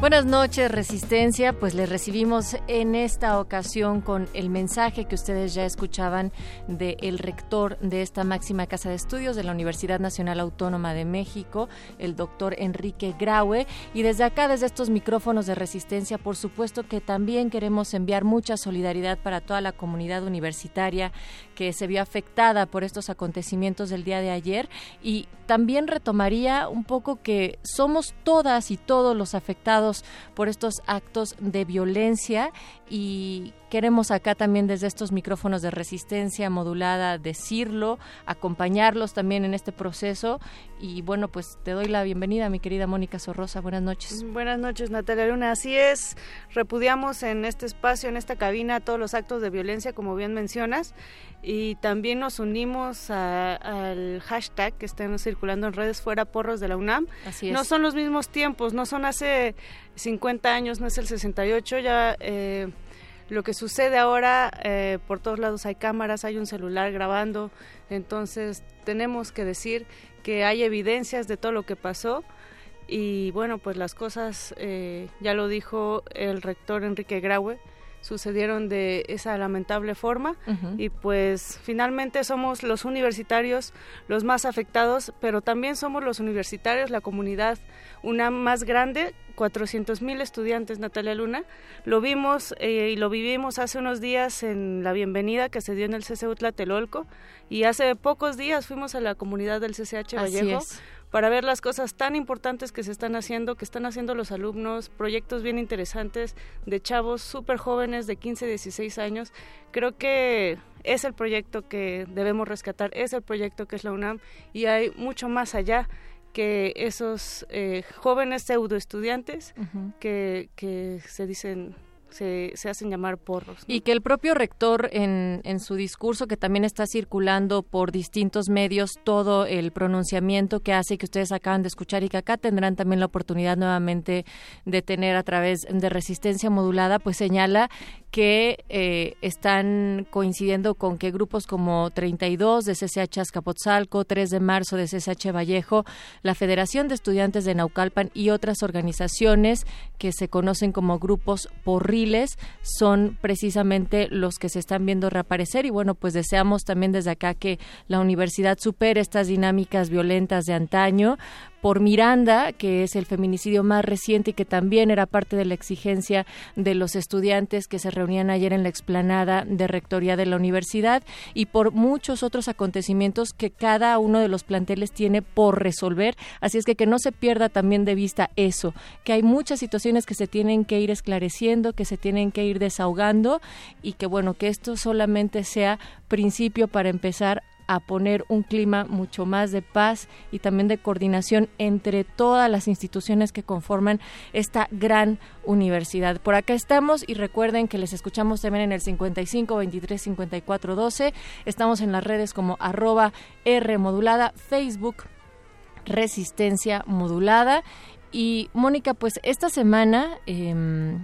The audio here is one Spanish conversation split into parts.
Buenas noches, Resistencia. Pues les recibimos en esta ocasión con el mensaje que ustedes ya escuchaban del rector de esta máxima casa de estudios de la Universidad Nacional Autónoma de México, el doctor Enrique Graue. Y desde acá, desde estos micrófonos de Resistencia, por supuesto que también queremos enviar mucha solidaridad para toda la comunidad universitaria que se vio afectada por estos acontecimientos del día de ayer. Y también retomaría un poco que somos todas y todos los afectados por estos actos de violencia y queremos acá también desde estos micrófonos de resistencia modulada decirlo, acompañarlos también en este proceso y bueno, pues te doy la bienvenida, mi querida Mónica Sorrosa. Buenas noches. Buenas noches, Natalia Luna. Así es, repudiamos en este espacio, en esta cabina, todos los actos de violencia, como bien mencionas, y también nos unimos al hashtag que están circulando en redes fuera porros de la UNAM. Así es. No son los mismos tiempos, no son hace 50 años, no es el 68, ya... Eh, lo que sucede ahora, eh, por todos lados hay cámaras, hay un celular grabando, entonces tenemos que decir que hay evidencias de todo lo que pasó. Y bueno, pues las cosas, eh, ya lo dijo el rector Enrique Graue, sucedieron de esa lamentable forma. Y pues finalmente somos los universitarios los más afectados, pero también somos los universitarios, la comunidad una más grande 400 mil estudiantes, Natalia Luna. Lo vimos eh, y lo vivimos hace unos días en la bienvenida que se dio en el CCU Tlatelolco. Y hace pocos días fuimos a la comunidad del CCH Vallejo para ver las cosas tan importantes que se están haciendo, que están haciendo los alumnos, proyectos bien interesantes de chavos súper jóvenes de 15, 16 años. Creo que es el proyecto que debemos rescatar, es el proyecto que es la UNAM y hay mucho más allá que esos eh, jóvenes pseudo estudiantes que, que se dicen se, se, hacen llamar porros. Y que el propio rector en, en su discurso, que también está circulando por distintos medios, todo el pronunciamiento que hace que ustedes acaban de escuchar y que acá tendrán también la oportunidad nuevamente de tener a través de resistencia modulada, pues señala que eh, están coincidiendo con que grupos como 32 de CCH Azcapotzalco, 3 de marzo de CCH Vallejo, la Federación de Estudiantes de Naucalpan y otras organizaciones que se conocen como grupos porriles son precisamente los que se están viendo reaparecer. Y bueno, pues deseamos también desde acá que la universidad supere estas dinámicas violentas de antaño por Miranda, que es el feminicidio más reciente y que también era parte de la exigencia de los estudiantes que se reunían ayer en la explanada de rectoría de la universidad y por muchos otros acontecimientos que cada uno de los planteles tiene por resolver. Así es que que no se pierda también de vista eso, que hay muchas situaciones que se tienen que ir esclareciendo, que se tienen que ir desahogando y que bueno, que esto solamente sea principio para empezar a poner un clima mucho más de paz y también de coordinación entre todas las instituciones que conforman esta gran universidad. Por acá estamos y recuerden que les escuchamos también en el 55 23 54 12. Estamos en las redes como arroba R modulada, Facebook Resistencia Modulada. Y Mónica, pues esta semana, eh,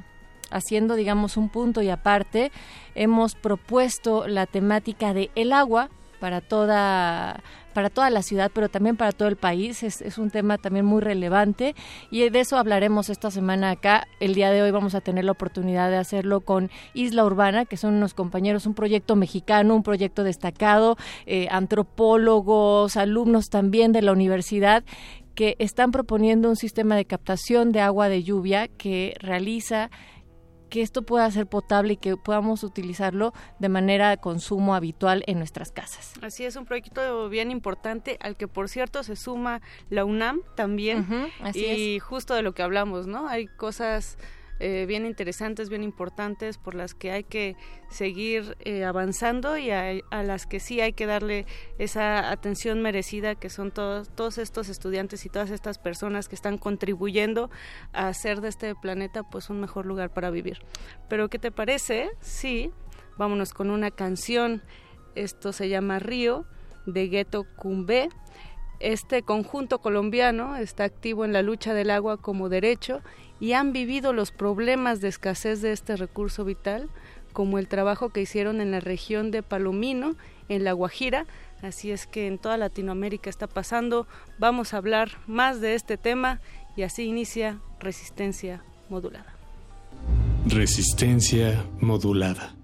haciendo digamos un punto y aparte, hemos propuesto la temática de el agua para toda para toda la ciudad, pero también para todo el país. Es, es, un tema también muy relevante y de eso hablaremos esta semana acá. El día de hoy vamos a tener la oportunidad de hacerlo con Isla Urbana, que son unos compañeros, un proyecto mexicano, un proyecto destacado, eh, antropólogos, alumnos también de la universidad que están proponiendo un sistema de captación de agua de lluvia que realiza que esto pueda ser potable y que podamos utilizarlo de manera de consumo habitual en nuestras casas. Así es, un proyecto bien importante al que por cierto se suma la UNAM también y justo de lo que hablamos, ¿no? Hay cosas eh, bien interesantes, bien importantes, por las que hay que seguir eh, avanzando y a, las que sí hay que darle esa atención merecida, que son todos, todos estos estudiantes y todas estas personas que están contribuyendo a hacer de este planeta pues un mejor lugar para vivir. Pero ¿qué te parece? Sí, vámonos con una canción. Esto se llama Río de Gueto Cumbé. Este conjunto colombiano está activo en la lucha del agua como derecho y han vivido los problemas de escasez de este recurso vital, como el trabajo que hicieron en la región de Palomino, en La Guajira. Así es que en toda Latinoamérica está pasando. Vamos a hablar más de este tema y así inicia Resistencia Modulada. Resistencia Modulada.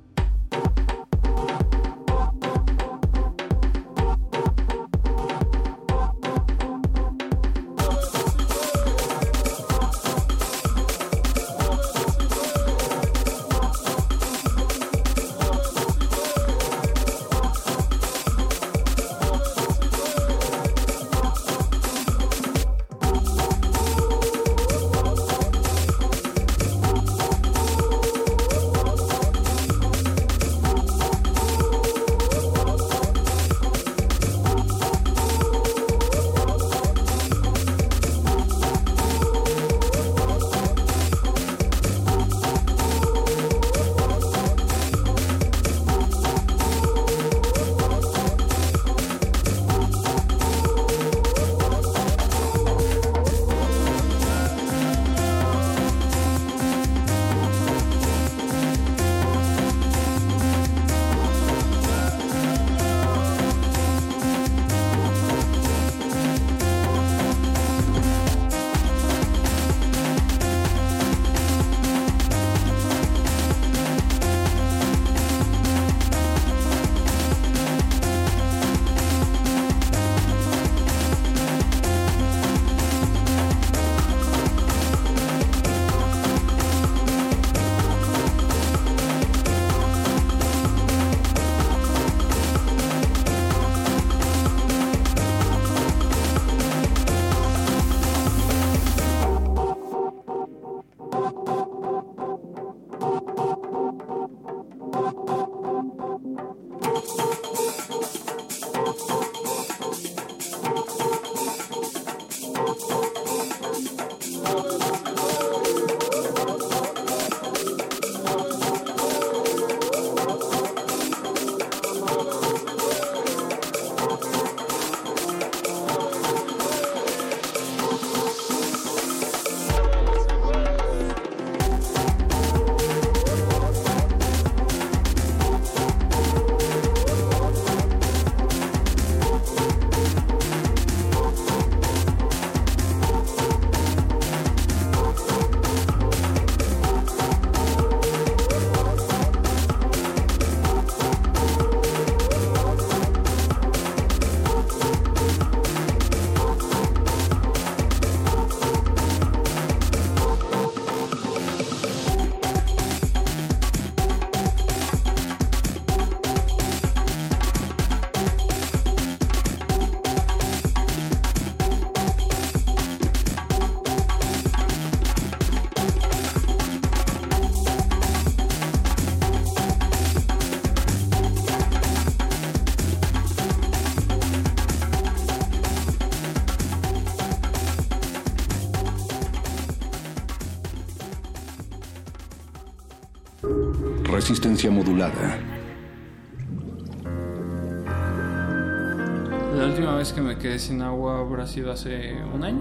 La última vez que me quedé sin agua habrá sido hace un año,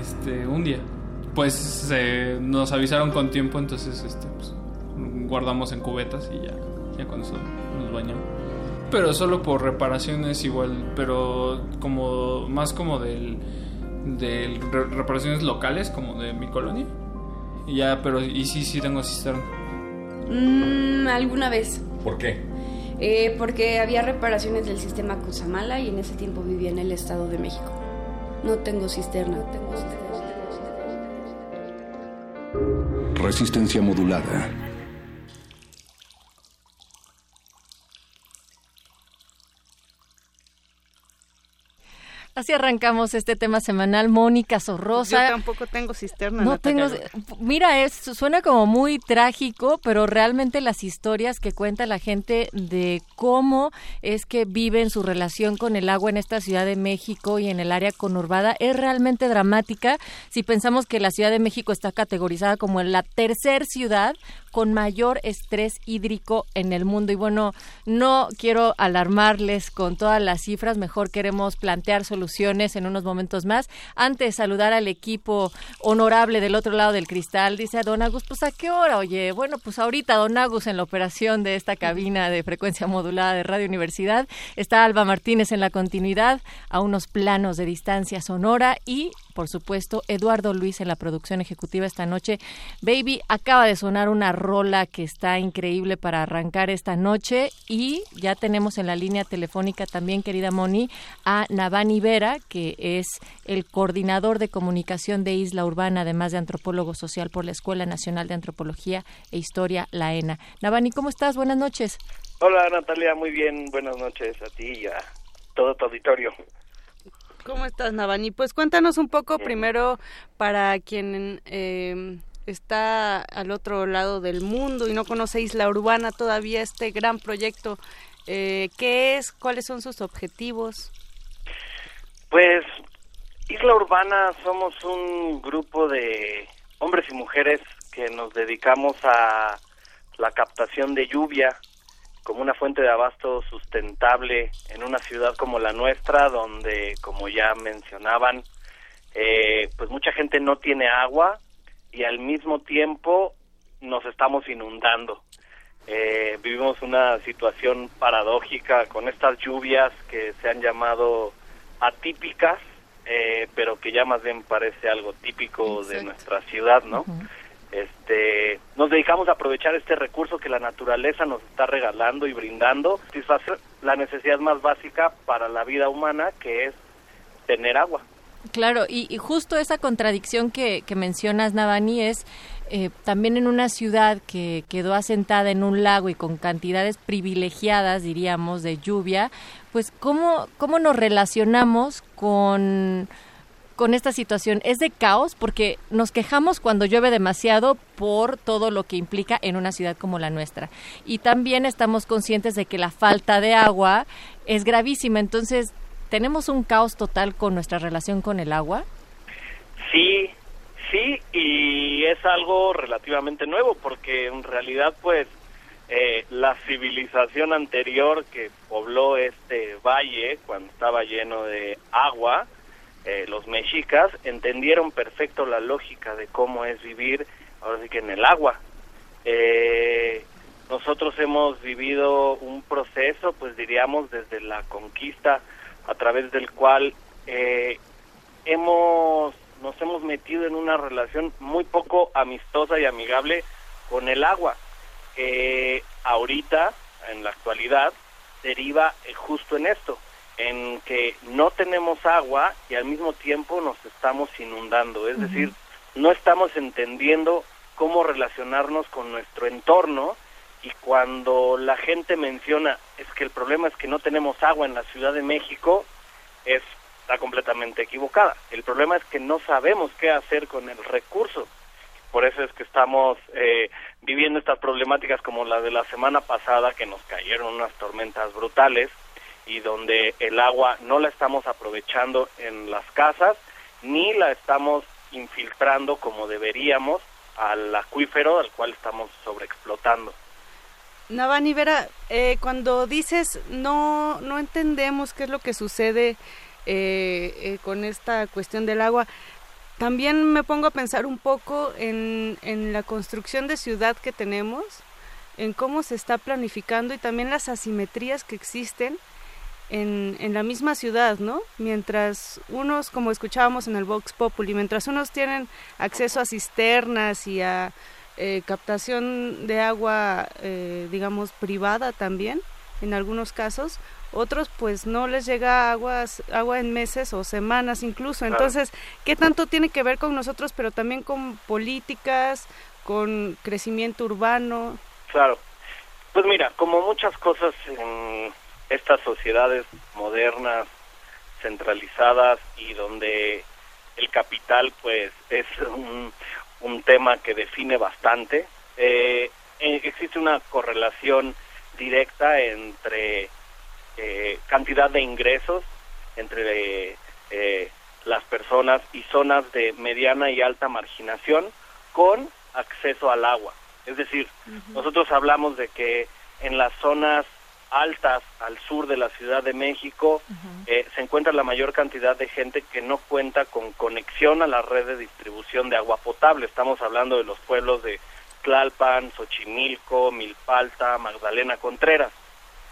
este, un día. Pues nos avisaron con tiempo, entonces este, pues, guardamos en cubetas y ya, ya con eso nos bañamos. pero solo por reparaciones igual, pero como más como del de reparaciones locales como de mi colonia. Y ya, pero y sí sí tengo cisterna. Mm, alguna vez. ¿Por qué? Eh, porque había reparaciones del sistema Cusamala y en ese tiempo vivía en el Estado de México. No tengo cisterna, tengo cisterna. Resistencia modulada. Así arrancamos este tema semanal. Mónica Sorrosa. Yo tampoco tengo cisterna. No tengo. Mira, es, suena como muy trágico, pero realmente las historias que cuenta la gente de cómo es que viven su relación con el agua en esta Ciudad de México y en el área conurbada es realmente dramática. Si pensamos que la Ciudad de México está categorizada como la tercer ciudad con mayor estrés hídrico en el mundo. Y bueno, no quiero alarmarles con todas las cifras, mejor queremos plantear soluciones en unos momentos más. Antes, saludar al equipo honorable del otro lado del cristal. Dice Don Agus, pues a qué hora, oye, bueno, pues ahorita Don Agus en la operación de esta cabina de frecuencia modulada de Radio Universidad. Está Alba Martínez en la continuidad, a unos planos de distancia sonora y por supuesto, Eduardo Luis en la producción ejecutiva esta noche. Baby, acaba de sonar una rola que está increíble para arrancar esta noche y ya tenemos en la línea telefónica también, querida Moni, a Navani Vera, que es el coordinador de comunicación de Isla Urbana, además de antropólogo social por la Escuela Nacional de Antropología e Historia, la ENA. Navani, ¿cómo estás? Buenas noches. Hola Natalia, muy bien, buenas noches a ti y a todo tu auditorio. ¿Cómo estás, Navani? Pues cuéntanos un poco primero para quien eh, está al otro lado del mundo y no conoce Isla Urbana todavía, este gran proyecto. Eh, ¿Qué es? ¿Cuáles son sus objetivos? Pues Isla Urbana somos un grupo de hombres y mujeres que nos dedicamos a la captación de lluvia como una fuente de abasto sustentable en una ciudad como la nuestra, donde, como ya mencionaban, eh, pues mucha gente no tiene agua y al mismo tiempo nos estamos inundando. Eh, vivimos una situación paradójica con estas lluvias que se han llamado atípicas, eh, pero que ya más bien parece algo típico de nuestra ciudad, ¿no? Este nos dedicamos a aprovechar este recurso que la naturaleza nos está regalando y brindando, satisfacer la necesidad más básica para la vida humana, que es tener agua. Claro, y, justo esa contradicción que, que mencionas, Navani, es eh, también en una ciudad que quedó asentada en un lago y con cantidades privilegiadas, diríamos, de lluvia, pues cómo, cómo nos relacionamos con con esta situación es de caos porque nos quejamos cuando llueve demasiado por todo lo que implica en una ciudad como la nuestra. Y también estamos conscientes de que la falta de agua es gravísima. Entonces, ¿tenemos un caos total con nuestra relación con el agua? Sí, sí, y es algo relativamente nuevo porque en realidad pues eh, la civilización anterior que pobló este valle cuando estaba lleno de agua, eh, los mexicas entendieron perfecto la lógica de cómo es vivir, ahora sí que en el agua. Eh, nosotros hemos vivido un proceso, pues diríamos, desde la conquista, a través del cual eh, hemos nos hemos metido en una relación muy poco amistosa y amigable con el agua. que ahorita, en la actualidad, deriva justo en esto en que no tenemos agua y al mismo tiempo nos estamos inundando, es decir, no estamos entendiendo cómo relacionarnos con nuestro entorno y cuando la gente menciona es que el problema es que no tenemos agua en la Ciudad de México, es, está completamente equivocada. El problema es que no sabemos qué hacer con el recurso. Por eso es que estamos eh, viviendo estas problemáticas como la de la semana pasada, que nos cayeron unas tormentas brutales, y donde el agua no la estamos aprovechando en las casas ni la estamos infiltrando como deberíamos al acuífero al cual estamos sobreexplotando. Navani Vera, eh, cuando dices no no entendemos qué es lo que sucede eh, eh, con esta cuestión del agua, también me pongo a pensar un poco en, en la construcción de ciudad que tenemos en cómo se está planificando y también las asimetrías que existen en, en la misma ciudad, ¿no? Mientras unos, como escuchábamos en el Vox Populi, mientras unos tienen acceso a cisternas y a eh, captación de agua, eh, digamos, privada también, en algunos casos, otros pues no les llega aguas, agua en meses o semanas incluso. Entonces, ¿qué tanto tiene que ver con nosotros, pero también con políticas, con crecimiento urbano? Claro. Pues mira, como muchas cosas en estas sociedades modernas, centralizadas y donde el capital pues es un, un tema que define bastante, eh, eh existe una correlación directa entre eh, cantidad de ingresos entre eh, las personas y zonas de mediana y alta marginación con acceso al agua. Es decir, nosotros hablamos de que en las zonas altas al sur de la Ciudad de México eh, se encuentra la mayor cantidad de gente que no cuenta con conexión a la red de distribución de agua potable. Estamos hablando de los pueblos de Tlalpan, Xochimilco, Milpalta, Magdalena Contreras.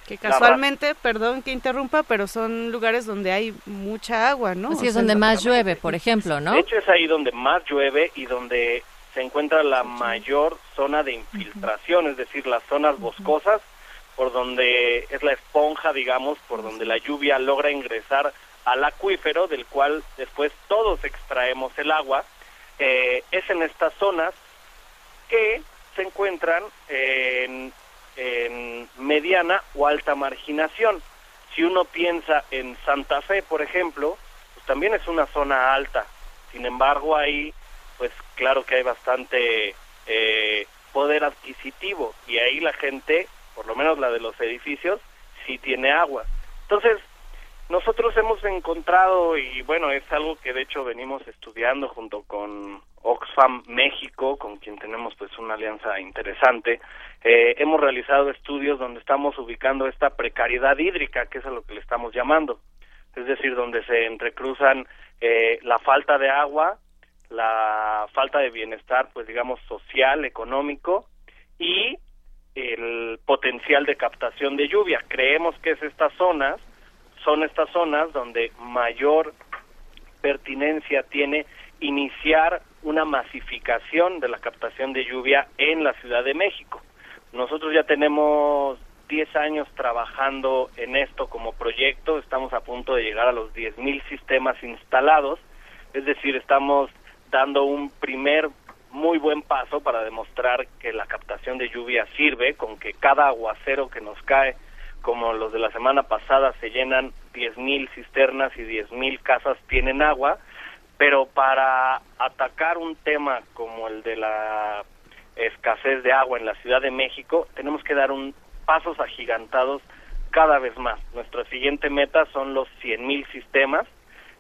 Que casualmente, perdón que interrumpa, pero son lugares donde hay mucha agua, ¿no? Así es donde más llueve, por ejemplo, ¿no? De hecho es ahí donde más llueve y donde se encuentra la mayor zona de infiltración, es decir, las zonas boscosas por donde es la esponja, digamos, por donde la lluvia logra ingresar al acuífero, del cual después todos extraemos el agua, eh, es en estas zonas que se encuentran en, en mediana o alta marginación. Si uno piensa en Santa Fe, por ejemplo, pues también es una zona alta. Sin embargo, ahí, pues claro que hay bastante eh, poder adquisitivo y ahí la gente por lo menos la de los edificios, sí tiene agua. Entonces, nosotros hemos encontrado, y bueno, es algo que de hecho venimos estudiando junto con Oxfam México, con quien tenemos pues una alianza interesante, eh, hemos realizado estudios donde estamos ubicando esta precariedad hídrica, que es a lo que le estamos llamando, es decir, donde se entrecruzan eh, la falta de agua, la falta de bienestar, pues digamos, social, económico, y el potencial de captación de lluvia. Creemos que es estas zonas, son estas zonas donde mayor pertinencia tiene iniciar una masificación de la captación de lluvia en la Ciudad de México. Nosotros ya tenemos 10 años trabajando en esto como proyecto, estamos a punto de llegar a los 10.000 sistemas instalados, es decir, estamos dando un primer muy buen paso para demostrar que la captación de lluvia sirve, con que cada aguacero que nos cae, como los de la semana pasada, se llenan 10.000 cisternas y 10.000 casas tienen agua, pero para atacar un tema como el de la escasez de agua en la Ciudad de México, tenemos que dar un pasos agigantados cada vez más. Nuestra siguiente meta son los 100.000 sistemas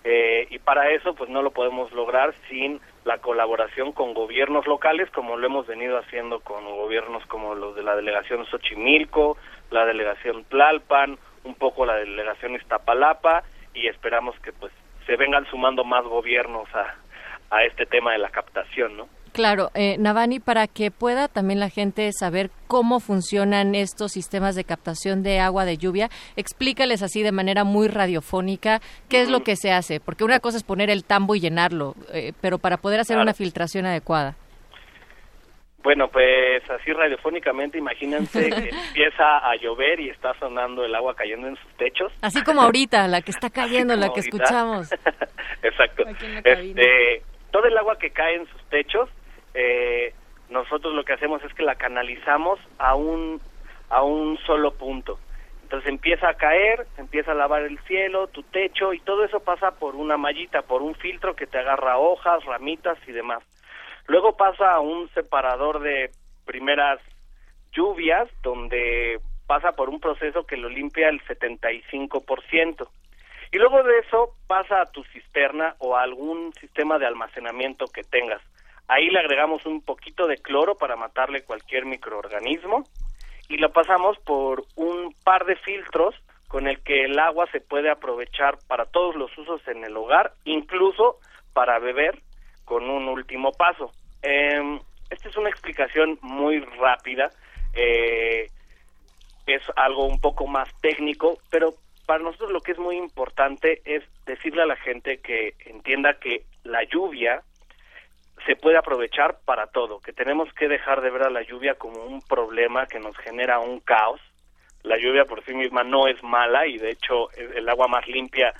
eh, y para eso pues no lo podemos lograr sin la colaboración con gobiernos locales como lo hemos venido haciendo con gobiernos como los de la delegación Xochimilco, la delegación Tlalpan, un poco la delegación Iztapalapa y esperamos que pues se vengan sumando más gobiernos a, a este tema de la captación, ¿no? Claro, eh, Navani, para que pueda también la gente saber cómo funcionan estos sistemas de captación de agua de lluvia, explícales así de manera muy radiofónica qué es lo que se hace, porque una cosa es poner el tambo y llenarlo, eh, pero para poder hacer una filtración adecuada. Bueno, pues así radiofónicamente, imagínense que empieza a llover y está sonando el agua cayendo en sus techos. Así como ahorita, la que está cayendo, la que escuchamos. Exacto. Este, todo el agua que cae en sus techos eh, nosotros lo que hacemos es que la canalizamos a un, a un solo punto. Entonces empieza a caer, empieza a lavar el cielo, tu techo y todo eso pasa por una mallita, por un filtro que te agarra hojas, ramitas y demás. Luego pasa a un separador de primeras lluvias donde pasa por un proceso que lo limpia el 75%. Y luego de eso pasa a tu cisterna o a algún sistema de almacenamiento que tengas. Ahí le agregamos un poquito de cloro para matarle cualquier microorganismo y lo pasamos por un par de filtros con el que el agua se puede aprovechar para todos los usos en el hogar, incluso para beber con un último paso. Eh, esta es una explicación muy rápida. eh, es algo un poco más técnico, pero para nosotros lo que es muy importante es decirle a la gente que entienda que la lluvia se puede aprovechar para todo, que tenemos que dejar de ver a la lluvia como un problema que nos genera un caos. La lluvia por sí misma no es mala y de hecho el agua más limpia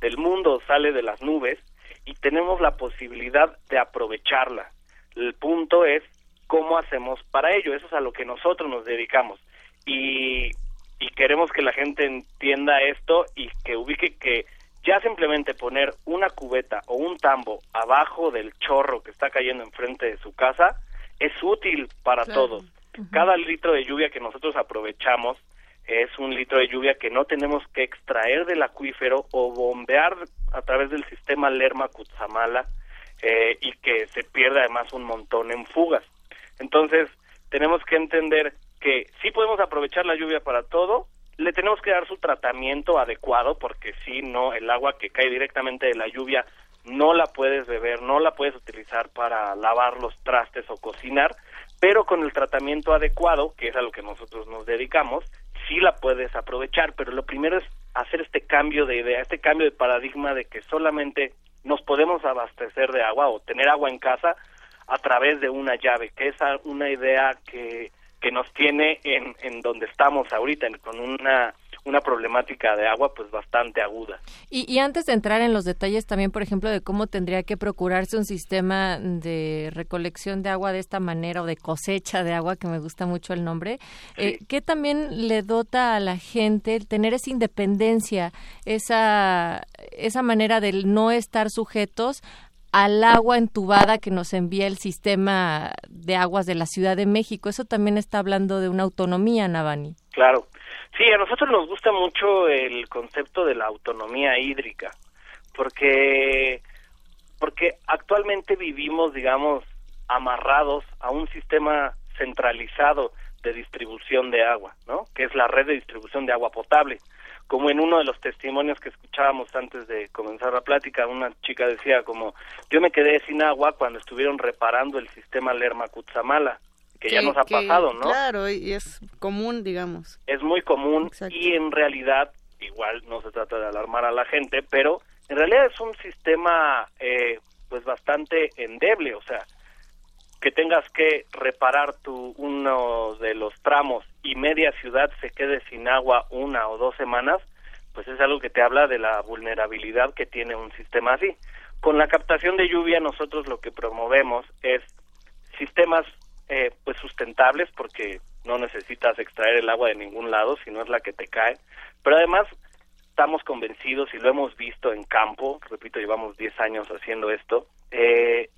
del mundo sale de las nubes y tenemos la posibilidad de aprovecharla. El punto es cómo hacemos para ello, eso es a lo que nosotros nos dedicamos. Y, y queremos que la gente entienda esto y que ubique que ya simplemente poner una cubeta o un tambo abajo del chorro que está cayendo enfrente de su casa es útil para todos. Cada litro de lluvia que nosotros aprovechamos es un litro de lluvia que no tenemos que extraer del acuífero o bombear a través del sistema Lerma Cutzamala eh, y que se pierde además un montón en fugas. Entonces, tenemos que entender que sí podemos aprovechar la lluvia para todo, le tenemos que dar su tratamiento adecuado porque si no, el agua que cae directamente de la lluvia no la puedes beber, no la puedes utilizar para lavar los trastes o cocinar, pero con el tratamiento adecuado, que es a lo que nosotros nos dedicamos, sí la puedes aprovechar, pero lo primero es hacer este cambio de idea, este cambio de paradigma de que solamente nos podemos abastecer de agua o tener agua en casa a través de una llave, que es una idea que que nos tiene en, en donde estamos ahorita, con una, una problemática de agua pues bastante aguda. Y, y, antes de entrar en los detalles también, por ejemplo, de cómo tendría que procurarse un sistema de recolección de agua de esta manera o de cosecha de agua, que me gusta mucho el nombre, eh, ¿qué también le dota a la gente el tener esa independencia, esa, esa manera de no estar sujetos al agua entubada que nos envía el sistema de aguas de la Ciudad de México. Eso también está hablando de una autonomía, Navani. Claro. Sí, a nosotros nos gusta mucho el concepto de la autonomía hídrica, porque porque actualmente vivimos, digamos, amarrados a un sistema centralizado de distribución de agua, ¿no? Que es la red de distribución de agua potable como en uno de los testimonios que escuchábamos antes de comenzar la plática, una chica decía como, yo me quedé sin agua cuando estuvieron reparando el sistema Lerma Cutzamala, que, ya nos ha pasado, ¿no? Claro, y es común, digamos. Es muy común y en realidad, igual no se trata de alarmar a la gente, pero en realidad es un sistema eh, pues bastante endeble, o sea, que tengas que reparar tu uno de los tramos y media ciudad se quede sin agua una o dos semanas, pues es algo que te habla de la vulnerabilidad que tiene un sistema así. Con la captación de lluvia nosotros lo que promovemos es sistemas eh, pues sustentables porque no necesitas extraer el agua de ningún lado, si no es la que te cae, pero además estamos convencidos y lo hemos visto en campo, repito, llevamos 10 años haciendo esto, eh,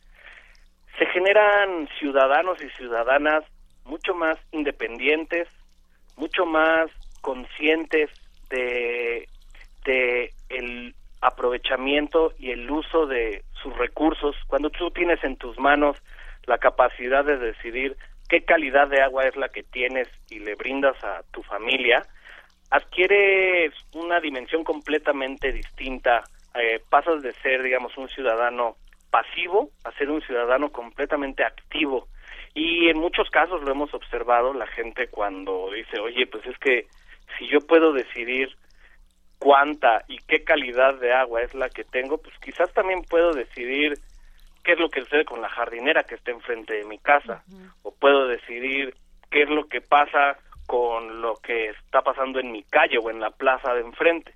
se generan ciudadanos y ciudadanas mucho más independientes, mucho más conscientes de, el aprovechamiento y el uso de sus recursos. Cuando tú tienes en tus manos la capacidad de decidir qué calidad de agua es la que tienes y le brindas a tu familia, adquiere una dimensión completamente distinta. Eh, pasas de ser, digamos, un ciudadano pasivo a ser un ciudadano completamente activo y en muchos casos lo hemos observado, la gente cuando dice, oye, pues es que si yo puedo decidir cuánta y qué calidad de agua es la que tengo, pues quizás también puedo decidir qué es lo que sucede con la jardinera que está enfrente de mi casa, o puedo decidir qué es lo que pasa con lo que está pasando en mi calle o en la plaza de enfrente.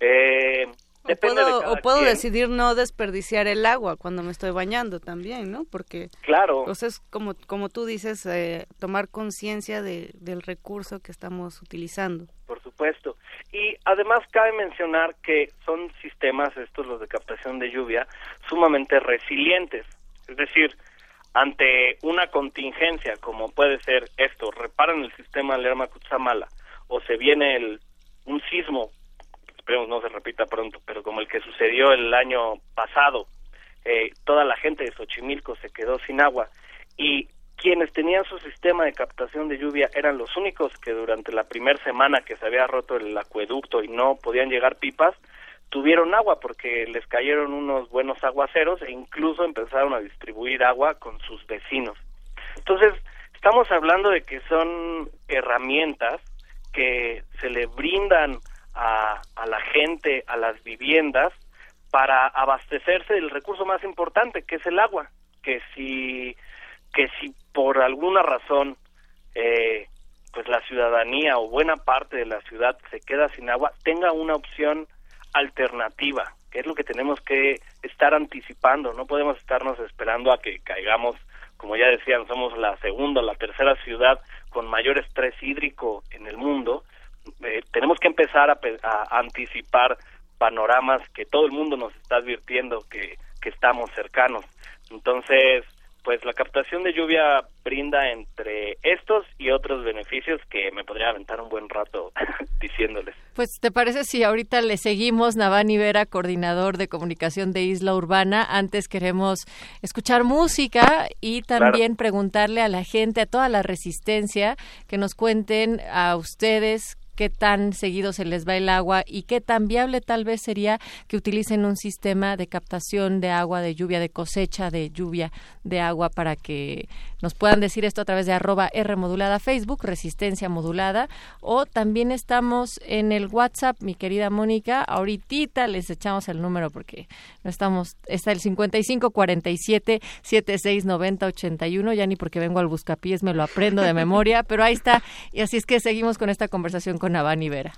Eh, o puedo, decidir no desperdiciar el agua cuando me estoy bañando también, ¿no? Porque, claro. Entonces, como, como tú dices, eh, tomar conciencia de, del recurso que estamos utilizando. Por supuesto. Y además cabe mencionar que son sistemas, estos los de captación de lluvia, sumamente resilientes. Es decir, ante una contingencia como puede ser esto, reparan el sistema Lerma Cutzamala o se viene el, un sismo esperemos no se repita pronto, pero como el que sucedió el año pasado, eh, toda la gente de Xochimilco se quedó sin agua y quienes tenían su sistema de captación de lluvia eran los únicos que durante la primera semana que se había roto el acueducto y no podían llegar pipas, tuvieron agua porque les cayeron unos buenos aguaceros e incluso empezaron a distribuir agua con sus vecinos. Entonces, estamos hablando de que son herramientas que se le brindan a, a la gente, a las viviendas, para abastecerse del recurso más importante, que es el agua. Que si, que si por alguna razón eh, pues la ciudadanía o buena parte de la ciudad se queda sin agua, tenga una opción alternativa, que es lo que tenemos que estar anticipando. No podemos estarnos esperando a que caigamos, como ya decían, somos la segunda o la tercera ciudad con mayor estrés hídrico en el mundo. Eh, tenemos que empezar a, a anticipar panoramas que todo el mundo nos está advirtiendo que, que estamos cercanos. Entonces, pues la captación de lluvia brinda entre estos y otros beneficios que me podría aventar un buen rato diciéndoles. Pues, ¿te parece si ahorita le seguimos, Navani Vera, coordinador de comunicación de Isla Urbana? Antes queremos escuchar música y también preguntarle a la gente, a toda la resistencia, que nos cuenten a ustedes qué tan seguido se les va el agua y qué tan viable tal vez sería que utilicen un sistema de captación de agua, de lluvia, de cosecha de lluvia de agua para que nos puedan decir esto a través de arroba R modulada Facebook, resistencia modulada, o también estamos en el WhatsApp, mi querida Mónica, ahorita les echamos el número porque no estamos, está el 55 47 76 90 81, ya ni porque vengo al buscapiés me lo aprendo de memoria, pero ahí está, y así es que seguimos con esta conversación con Navani Vera.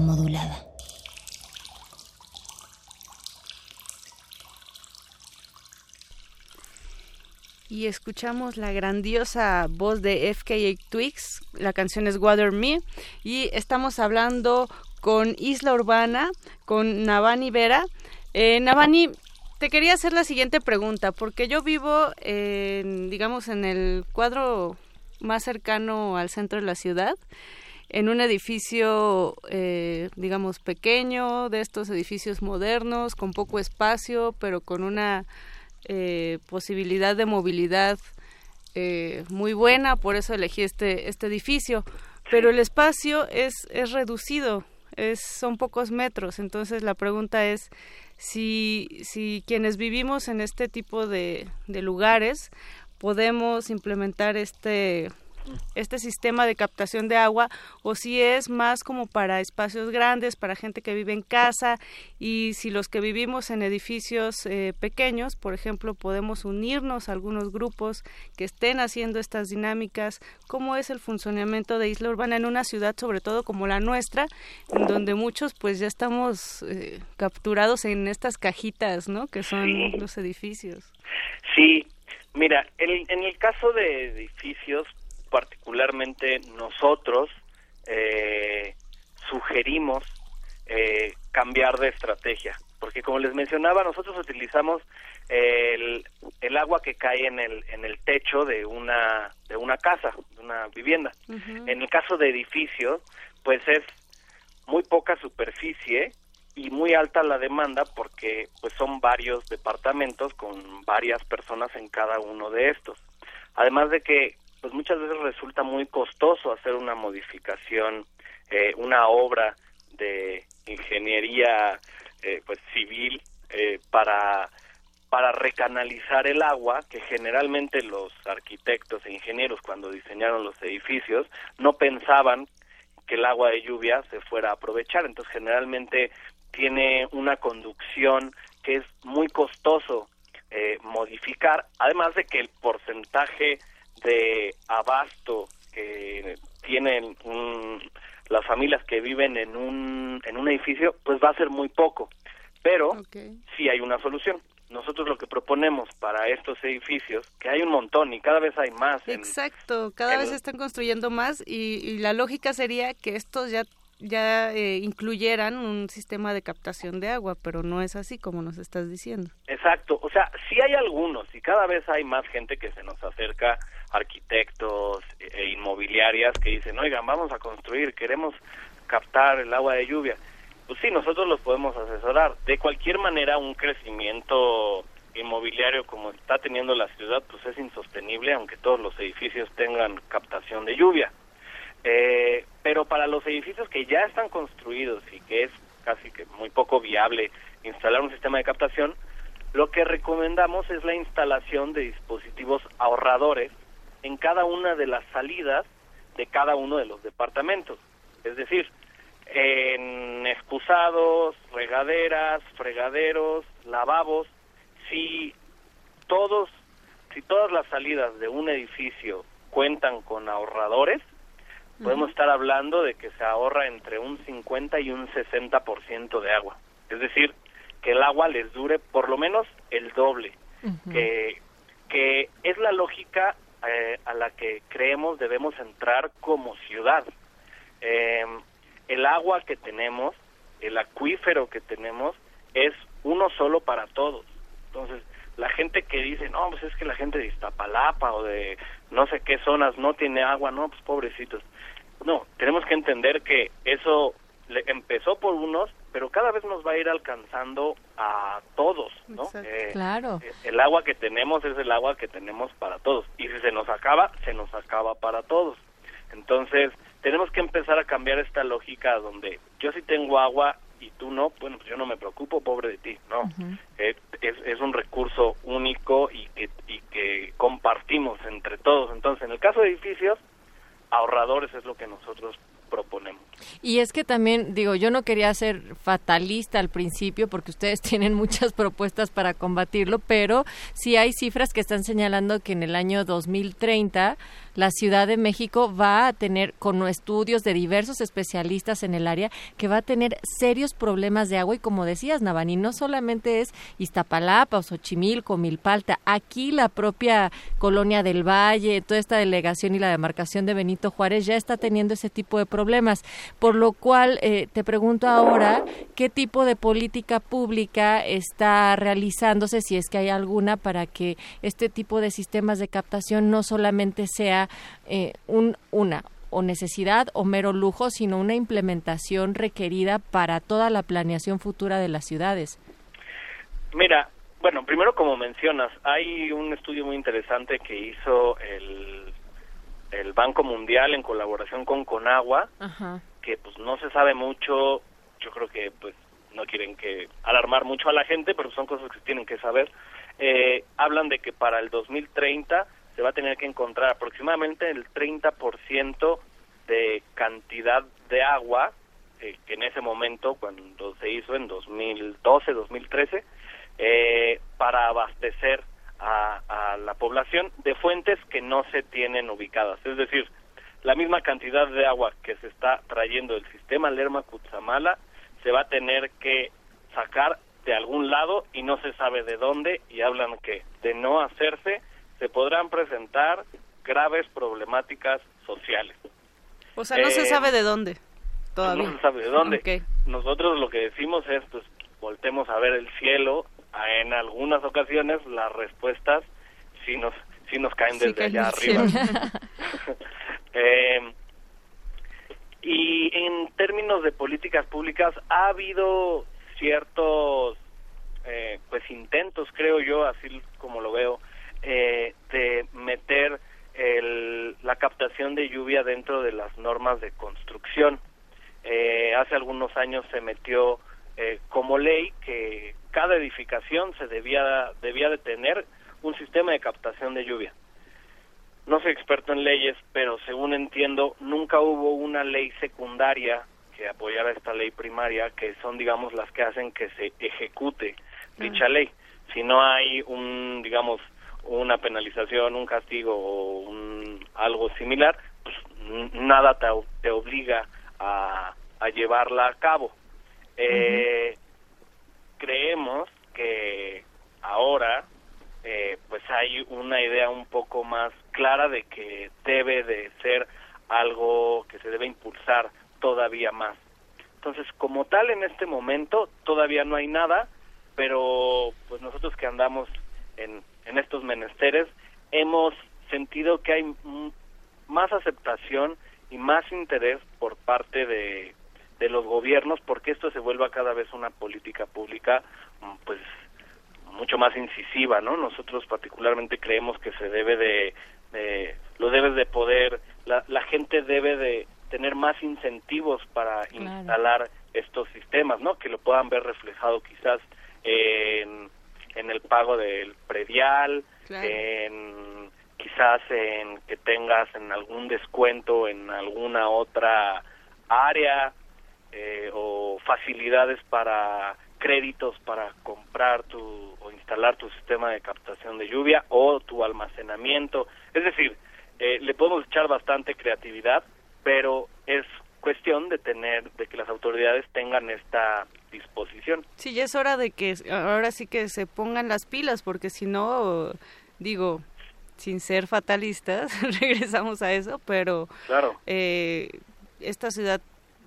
modulada. Y escuchamos la grandiosa voz de FKA Twix, la canción es Water Me, y estamos hablando con Isla Urbana, con Navani Vera. Eh, Navani, te quería hacer la siguiente pregunta, porque yo vivo, eh, digamos, en el cuadro más cercano al centro de la ciudad en un edificio, eh, digamos, pequeño, de estos edificios modernos, con poco espacio, pero con una eh, posibilidad de movilidad eh, muy buena, por eso elegí este, este edificio. Pero el espacio es, es reducido, es, son pocos metros, entonces la pregunta es si, si quienes vivimos en este tipo de, de lugares podemos implementar este este sistema de captación de agua o si es más como para espacios grandes, para gente que vive en casa y si los que vivimos en edificios eh, pequeños, por ejemplo, podemos unirnos a algunos grupos que estén haciendo estas dinámicas, cómo es el funcionamiento de Isla Urbana en una ciudad, sobre todo como la nuestra, en donde muchos pues ya estamos eh, capturados en estas cajitas, ¿no? Que son los edificios. Sí, Mira, en el caso de edificios, particularmente nosotros eh, sugerimos eh, cambiar de estrategia, porque como les mencionaba, nosotros utilizamos el, el agua que cae en el, en el techo de una, de una casa, de una vivienda. En el caso de edificios, pues es muy poca superficie y muy alta la demanda porque pues son varios departamentos con varias personas en cada uno de estos. Además de que pues muchas veces resulta muy costoso hacer una modificación, eh, una obra de ingeniería eh, pues civil eh, para para recanalizar el agua que generalmente los arquitectos e ingenieros cuando diseñaron los edificios no pensaban que el agua de lluvia se fuera a aprovechar. Entonces generalmente tiene una conducción que es muy costoso modificar además de que el porcentaje de abasto que tienen las familias que viven en un, en un edificio, pues va a ser muy poco. Pero sí hay una solución. Nosotros lo que proponemos para estos edificios, que hay un montón y cada vez hay más. Exacto, cada vez se están construyendo más y, y la lógica sería que estos ya ya eh, incluyeran un sistema de captación de agua, pero no es así como nos estás diciendo. Exacto, o sea, sí hay algunos y cada vez hay más gente que se nos acerca, arquitectos e inmobiliarias que dicen, oigan, vamos a construir, queremos captar el agua de lluvia. Pues sí, nosotros los podemos asesorar. De cualquier manera, un crecimiento inmobiliario como está teniendo la ciudad, pues es insostenible, aunque todos los edificios tengan captación de lluvia. Eh, pero para los edificios que ya están construidos y que es casi que muy poco viable instalar un sistema de captación, lo que recomendamos es la instalación de dispositivos ahorradores en cada una de las salidas de cada uno de los departamentos. Es decir, en excusados, regaderas, fregaderos, lavabos, si todos si todas las salidas de un edificio cuentan con ahorradores, podemos estar hablando de que se ahorra entre un 50 y un 60% de agua. Es decir, que el agua les dure por lo menos el doble, que, que es la lógica eh, a la que creemos debemos entrar como ciudad. Em, el agua que tenemos, el acuífero que tenemos, es uno solo para todos. Entonces, la gente que dice, no, pues es que la gente de Iztapalapa o de no sé qué zonas no tiene agua, no, pues pobrecitos. No, tenemos que entender que eso le empezó por unos, pero cada vez nos va a ir alcanzando a todos, ¿no? Eh, claro. Eh, el agua que tenemos es el agua que tenemos para todos. Y si se nos acaba, se nos acaba para todos. Entonces, tenemos que empezar a cambiar esta lógica donde yo sí tengo agua y tú no, bueno, pues yo no me preocupo, pobre de ti, no. Eh, es, es, un recurso único y que, y que compartimos entre todos. Entonces, en el caso de edificios, ahorradores es lo que nosotros proponemos. Y es que también, digo, yo no quería ser fatalista al principio porque ustedes tienen muchas propuestas para combatirlo, pero sí hay cifras que están señalando que en el año 2030 la Ciudad de México va a tener, con estudios de diversos especialistas en el área, que va a tener serios problemas de agua y como decías, Navani, no solamente es Iztapalapa Xochimilco, Milpalta, aquí la propia colonia del Valle, toda esta delegación y la demarcación de Benito Juárez ya está teniendo ese tipo de problemas, por lo cual eh, te pregunto ahora qué tipo de política pública está realizándose, si es que hay alguna, para que este tipo de sistemas de captación no solamente sea eh, un, una o necesidad o mero lujo, sino una implementación requerida para toda la planeación futura de las ciudades. Mira, bueno, primero como mencionas, hay un estudio muy interesante que hizo el, el Banco Mundial en colaboración con Conagua, que pues no se sabe mucho, yo creo que pues no quieren que alarmar mucho a la gente, pero son cosas que se tienen que saber. Eh, hablan de que para el 2030 se va a tener que encontrar aproximadamente el 30% de cantidad de agua eh, que en ese momento, cuando se hizo en 2012, 2013, eh, para abastecer a, la población de fuentes que no se tienen ubicadas. Es decir, la misma cantidad de agua que se está trayendo del sistema Lerma-Cutzamala se va a tener que sacar de algún lado y no se sabe de dónde y hablan que de no hacerse se podrán presentar graves problemáticas sociales. O sea, no se Eh, sabe de dónde todavía. No se sabe de dónde. Nosotros lo que decimos es, pues, voltemos a ver el cielo. En algunas ocasiones las respuestas sí nos, sí nos caen Sí desde caen allá arriba. Eh, y en términos de políticas públicas ha habido ciertos eh, pues intentos creo yo así como lo veo eh, de meter el, la captación de lluvia dentro de las normas de construcción. Eh, hace algunos años se metió eh, como ley que cada edificación se debía debía de tener un sistema de captación de lluvia. No soy experto en leyes, pero según entiendo, nunca hubo una ley secundaria que apoyara esta ley primaria, que son, digamos, las que hacen que se ejecute dicha ley. Si no hay un, digamos, una penalización, un castigo o un, algo similar, pues nada te, te obliga a, a llevarla a cabo. Eh, creemos que ahora eh, pues hay una idea un poco más clara de que debe de ser algo que se debe impulsar todavía más. Entonces, como tal, en este momento todavía no hay nada, pero pues nosotros que andamos en, en estos menesteres hemos sentido que hay más aceptación y más interés por parte de, de los gobiernos porque esto se vuelva cada vez una política pública pues mucho más incisiva, ¿no? Nosotros particularmente creemos que se debe de, de- lo debes de poder, la, la gente debe de tener más incentivos para Claro. instalar estos sistemas, ¿no? Que lo puedan ver reflejado quizás en, en el pago del predial, Claro. en quizás en que tengas en algún descuento en alguna otra área eh, o facilidades para créditos para comprar tu o instalar tu sistema de captación de lluvia o tu almacenamiento. Es decir, eh, le podemos echar bastante creatividad, pero es cuestión de tener, de que las autoridades tengan esta disposición. Sí, ya es hora de que ahora sí que se pongan las pilas, porque si no, digo, sin ser fatalistas, regresamos a eso, pero Claro. eh, esta ciudad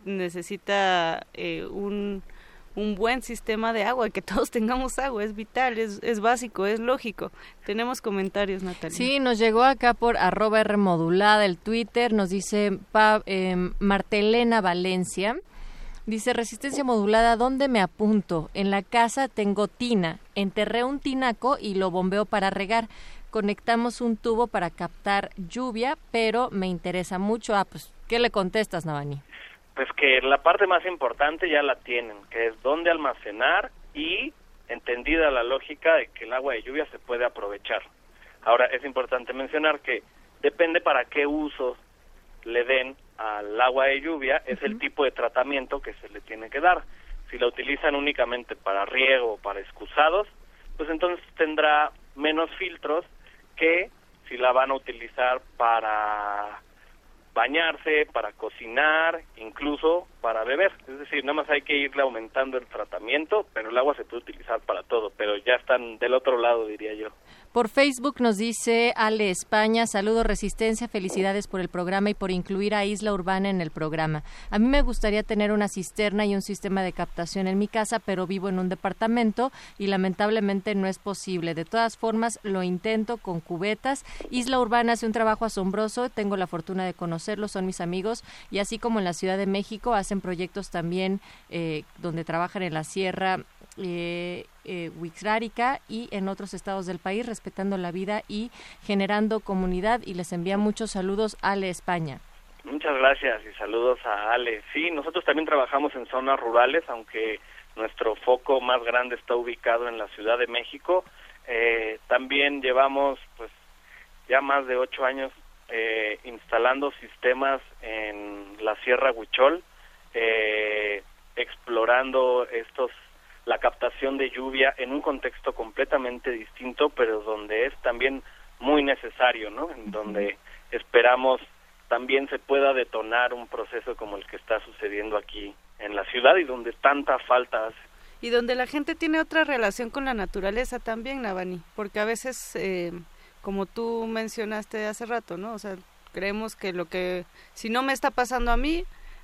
necesita eh, un, un buen sistema de agua, que todos tengamos agua, es vital, es, es básico, es lógico. Tenemos comentarios, Natalia. Sí, nos llegó acá por arroba R modulada el Twitter, nos dice eh, Martelena Valencia. Dice, resistencia modulada, ¿dónde me apunto? En la casa tengo tina. Enterré un tinaco y lo bombeo para regar. Conectamos un tubo para captar lluvia, pero me interesa mucho. Ah, pues, ¿qué le contestas, Navani? Pues que la parte más importante ya la tienen, que es dónde almacenar y entendida la lógica de que el agua de lluvia se puede aprovechar. Ahora, es importante mencionar que depende para qué usos le den al agua de lluvia, es el tipo de tratamiento que se le tiene que dar. Si la utilizan únicamente para riego o para excusados, pues entonces tendrá menos filtros que si la van a utilizar para bañarse, para cocinar, incluso para beber. Es decir, nada más hay que irle aumentando el tratamiento, pero el agua se puede utilizar para todo, pero ya están del otro lado, diría yo. Por Facebook nos dice Ale España, saludo Resistencia, felicidades por el programa y por incluir a Isla Urbana en el programa. A mí me gustaría tener una cisterna y un sistema de captación en mi casa, pero vivo en un departamento y lamentablemente no es posible. De todas formas, lo intento con cubetas. Isla Urbana hace un trabajo asombroso, tengo la fortuna de conocerlos, son mis amigos y así como en la Ciudad de México hacen proyectos también eh, donde trabajan en la sierra eh, eh, y en otros estados del país, respetando la vida y generando comunidad. Y les envía muchos saludos, Ale España. Muchas gracias y saludos a Ale. Sí, nosotros también trabajamos en zonas rurales, aunque nuestro foco más grande está ubicado en la Ciudad de México. Eh, también llevamos, pues, ya más de ocho años eh, instalando sistemas en la Sierra Huichol, eh, explorando estos la captación de lluvia en un contexto completamente distinto, pero donde es también muy necesario, ¿no? En donde esperamos también se pueda detonar un proceso como el que está sucediendo aquí en la ciudad y donde tanta falta hace. Y donde la gente tiene otra relación con la naturaleza también, Navani, porque a veces, eh, como tú mencionaste hace rato, ¿no? O sea, creemos que lo que, si no me está pasando a mí,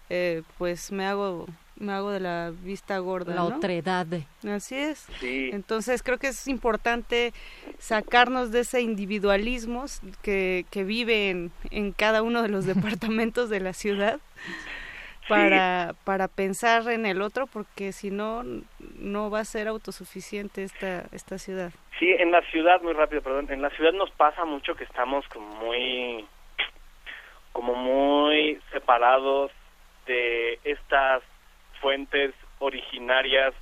eh, pues me hago me hago de la vista gorda. La otredad. Así es. Entonces creo que es importante sacarnos de ese individualismo que, que vive en, en cada uno de los departamentos de la ciudad para, para pensar en el otro porque si no, no va a ser autosuficiente esta, esta ciudad. Sí, en la ciudad, muy rápido, perdón, en la ciudad nos pasa mucho que estamos como muy, como muy separados de estas fuentes originarias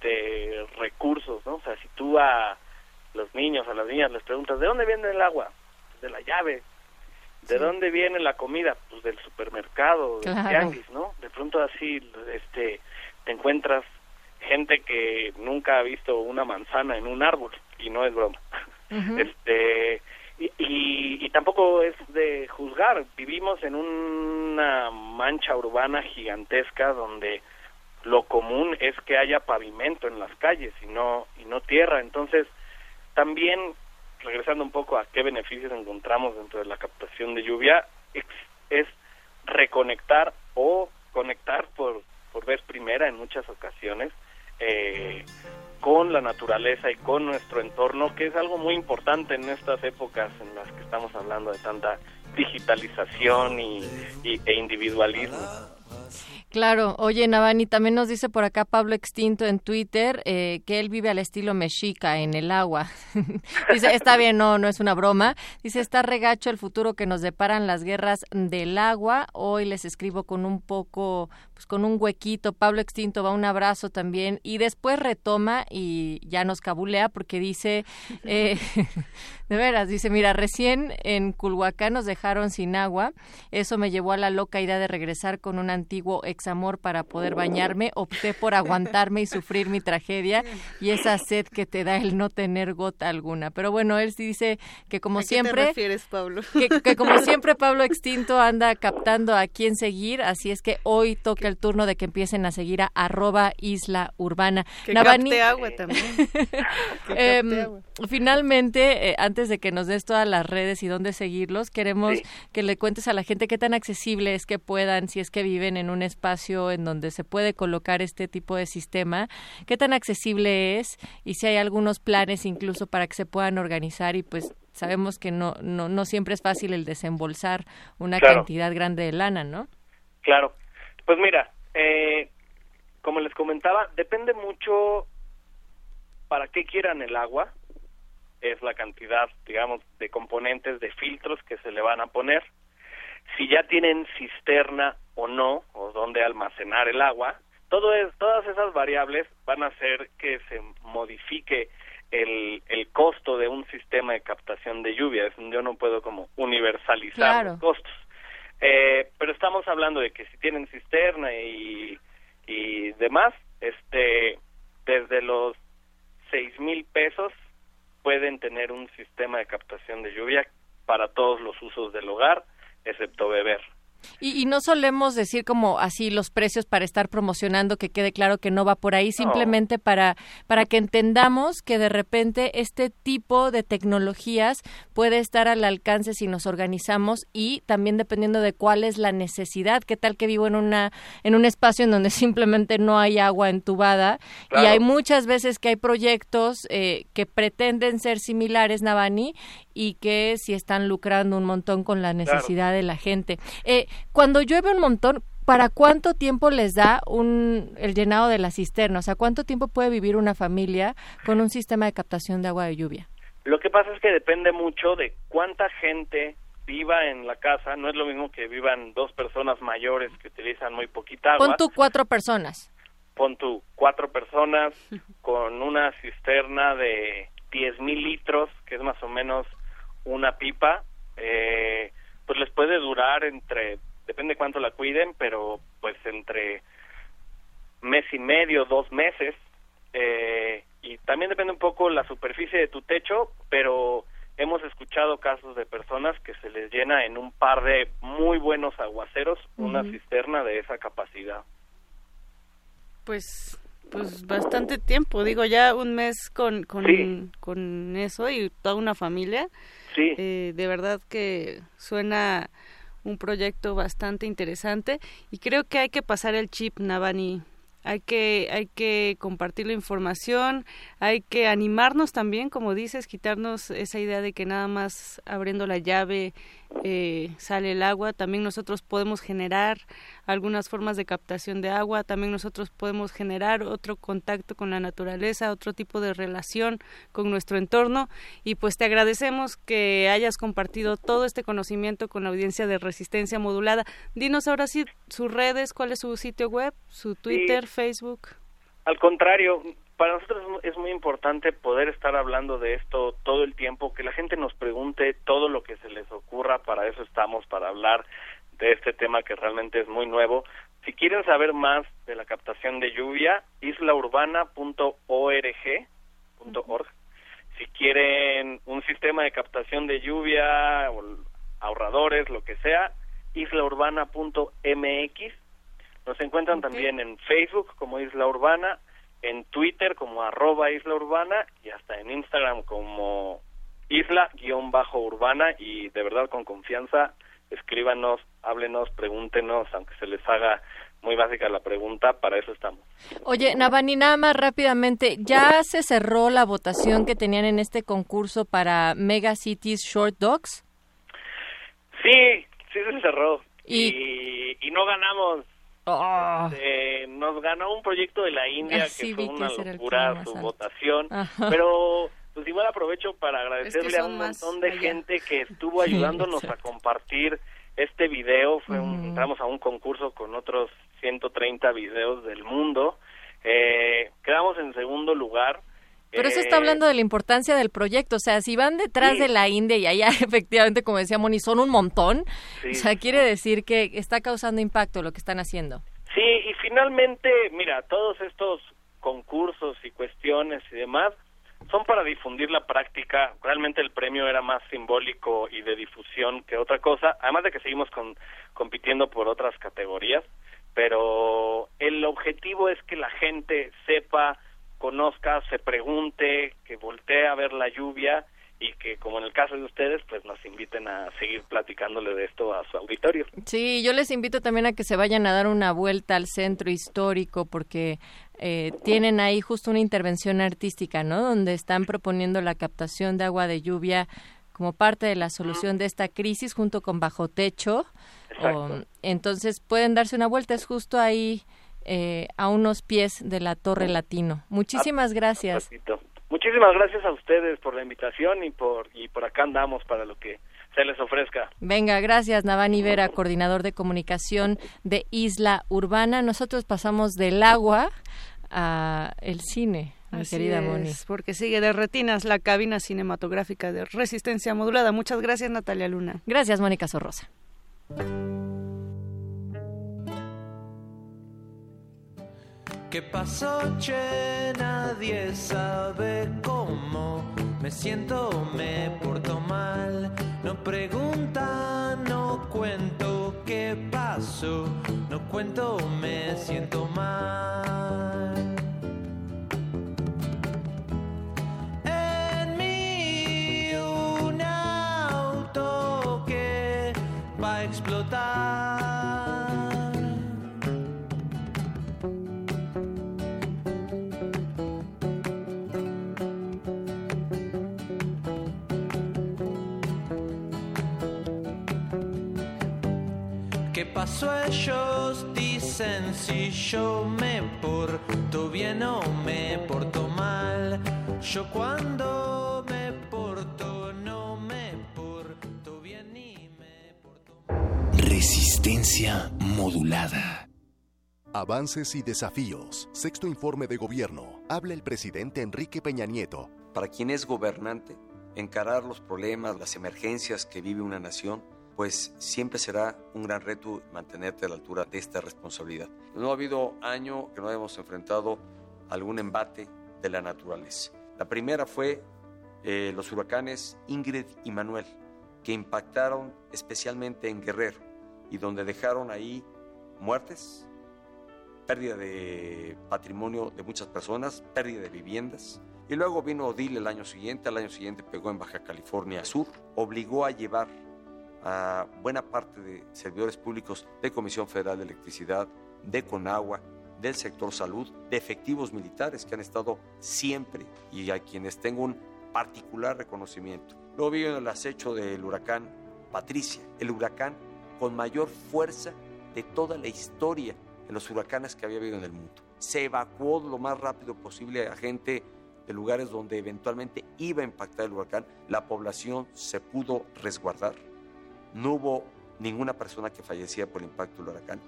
de recursos, ¿no? O sea, si tú a los niños, a las niñas les preguntas, ¿de dónde viene el agua? De la llave. ¿De dónde viene la comida? Pues del supermercado, del tianguis, ¿no? De pronto así, este, te encuentras gente que nunca ha visto una manzana en un árbol, y no es broma. Este, y, y, y, tampoco es de juzgar, vivimos en una mancha urbana gigantesca donde lo común es que haya pavimento en las calles y no y no tierra. Entonces también regresando un poco a qué beneficios encontramos dentro de la captación de lluvia es, reconectar o conectar por por vez primera en muchas ocasiones eh, con la naturaleza y con nuestro entorno que es algo muy importante en estas épocas en las que estamos hablando de tanta digitalización y, y e individualismo Claro, oye Navani, también nos dice por acá Pablo Extinto en Twitter eh, que él vive al estilo mexica en el agua. dice, está bien, no, no es una broma. Dice, está regacho el futuro que nos deparan las guerras del agua. Hoy les escribo con un poco, pues con un huequito. Pablo Extinto va un abrazo también y después retoma y ya nos cabulea porque dice, eh, de veras, dice, mira, recién en Culhuacán nos dejaron sin agua. Eso me llevó a la loca idea de regresar con un antiguo ex amor para poder bañarme, opté por aguantarme y sufrir mi tragedia y esa sed que te da el no tener gota alguna. Pero bueno, él dice que como siempre... Te refieres, Pablo? Que, como siempre Pablo Extinto anda captando a quién seguir, así es que hoy toca el turno de que empiecen a seguir a arroba isla urbana. Que capte agua también. Em, finalmente, eh, antes de que nos des todas las redes y dónde seguirlos, queremos que le cuentes a la gente qué tan accesible es que puedan, si es que viven en un espacio en donde se puede colocar este tipo de sistema, qué tan accesible es y si hay algunos planes incluso para que se puedan organizar y pues sabemos que no, no, no siempre es fácil el desembolsar una cantidad grande de lana, ¿no? Claro. Pues mira, eh, como les comentaba, depende mucho para qué quieran el agua, es la cantidad, digamos, de componentes, de filtros que se le van a poner. Si ya tienen cisterna o no, o dónde almacenar el agua, todo es, todas esas variables van a hacer que se modifique el, el costo de un sistema de captación de lluvia. Yo no puedo como universalizar los costos. Eh, pero estamos hablando de que si tienen cisterna y, y demás, este, desde los seis mil pesos pueden tener un sistema de captación de lluvia para todos los usos del hogar, excepto beber. Y, y, no solemos decir como así los precios para estar promocionando, que quede claro que no va por ahí, simplemente para, para que entendamos que de repente este tipo de tecnologías puede estar al alcance si nos organizamos y también dependiendo de cuál es la necesidad, qué tal que vivo en una en un espacio en donde simplemente no hay agua entubada claro. y hay muchas veces que hay proyectos eh, que pretenden ser similares, Navani, y que si están lucrando un montón con la necesidad claro. de la gente. Eh, cuando llueve un montón, ¿para cuánto tiempo les da un, el llenado de la cisterna? O sea, ¿cuánto tiempo puede vivir una familia con un sistema de captación de agua de lluvia? Lo que pasa es que depende mucho de cuánta gente viva en la casa. No es lo mismo que vivan dos personas mayores que utilizan muy poquita agua. Pon tú cuatro personas. Pon tú cuatro personas con una cisterna de 10 mil litros, que es más o menos una pipa, eh, pues les puede durar entre, depende cuánto la cuiden, pero pues entre mes y medio, dos meses, eh, y también depende un poco la superficie de tu techo, pero hemos escuchado casos de personas que se les llena en un par de muy buenos aguaceros uh -huh. una cisterna de esa capacidad. Pues pues bastante tiempo, digo ya un mes con con, sí. con eso y toda una familia. Sí. Eh, de verdad que suena un proyecto bastante interesante y creo que hay que pasar el chip Navani hay que hay que compartir la información hay que animarnos también como dices quitarnos esa idea de que nada más abriendo la llave eh, sale el agua también nosotros podemos generar algunas formas de captación de agua también nosotros podemos generar otro contacto con la naturaleza otro tipo de relación con nuestro entorno. Y pues te agradecemos que hayas compartido todo este conocimiento con la audiencia de resistencia modulada. Dinos ahora sí sus redes cuál es su sitio web su Twitter sí. Facebook al contrario para nosotros es muy importante poder estar hablando de esto todo el tiempo, que la gente nos pregunte todo lo que se les ocurra, para eso estamos, para hablar de este tema que realmente es muy nuevo. Si quieren saber más de la captación de lluvia, islaurbana.org.org. Si quieren un sistema de captación de lluvia, o ahorradores, lo que sea, islaurbana.mx. Nos encuentran okay. también en Facebook como Isla Urbana, en Twitter como arroba Isla Urbana y hasta en Instagram como Isla-Urbana y de verdad con confianza escríbanos, háblenos, pregúntenos, aunque se les haga muy básica la pregunta, para eso estamos. Oye, Navani, nada más rápidamente, ¿ya se cerró la votación que tenían en este concurso para Mega Cities Short Dogs? Sí, sí se cerró. Y, y, y no ganamos. Oh. Este, nos ganó un proyecto de la India Ah, sí, que fue una que locura su votación, Ajá. pero pues igual aprovecho para agradecerle a un montón de allá. gente que estuvo Sí, ayudándonos a compartir este video, fue un, entramos a un concurso con otros 130 videos del mundo, eh, quedamos en segundo lugar. Pero eso eh, está hablando de la importancia del proyecto, o sea, si van detrás Sí. de la India y allá efectivamente, como decía Moni, son un montón, Sí. o sea, quiere decir que está causando impacto lo que están haciendo. Sí, y finalmente, mira, todos estos concursos y cuestiones y demás son para difundir la práctica. Realmente el premio era más simbólico y de difusión que otra cosa, además de que seguimos con, compitiendo por otras categorías, pero el objetivo es que la gente sepa, conozca, se pregunte, que voltee a ver la lluvia y que como en el caso de ustedes, pues nos inviten a seguir platicándole de esto a su auditorio. Sí, yo les invito también a que se vayan a dar una vuelta al centro histórico porque eh, tienen ahí justo una intervención artística, ¿no? Donde están proponiendo la captación de agua de lluvia como parte de la solución de esta crisis junto con Bajo Techo. O, entonces pueden darse una vuelta, es justo ahí eh, a unos pies de la Torre Latino. Muchísimas gracias. Ratito. Muchísimas gracias a ustedes por la invitación y por y por acá andamos para lo que se les ofrezca. Venga, gracias Navani Vera, coordinador de comunicación de Isla Urbana. Nosotros pasamos del agua a el cine, mi Así querida es, Moni. porque sigue de retinas la cabina cinematográfica de resistencia modulada. Muchas gracias, Natalia Luna. Gracias, Mónica Sorrosa. ¿Qué pasó, che? Nadie sabe cómo. Me siento, me porto mal. No pregunta, no cuento qué pasó, no cuento, me siento mal. En mí un auto que va a explotar. Pasó? Ellos dicen si yo me porto bien o me porto mal. Yo cuando me porto no me porto bien ni me Resistencia modulada. Avances y desafíos. Sexto informe de gobierno. Habla el presidente Enrique Peña Nieto. Para quien es gobernante, encarar los problemas, las emergencias que vive una nación, pues siempre será un gran reto mantenerte a la altura de esta responsabilidad. No ha habido año que no hayamos enfrentado algún embate de la naturaleza. La primera fue eh, los huracanes Ingrid y Manuel, que impactaron especialmente en Guerrero y donde dejaron ahí muertes, pérdida de patrimonio de muchas personas, pérdida de viviendas. Y luego vino Odile el año siguiente, al año siguiente pegó en Baja California Sur, obligó a llevar a buena parte de servidores públicos de Comisión Federal de Electricidad, de Conagua, del sector salud, de efectivos militares que han estado siempre y a quienes tengo un particular reconocimiento. Luego vino el acecho del huracán Patricia, el huracán con mayor fuerza de toda la historia de los huracanes que había habido en el mundo. Se evacuó lo más rápido posible a gente de lugares donde eventualmente iba a impactar el huracán. La población se pudo resguardar. No hubo ninguna persona que fallecía por el impacto del huracán.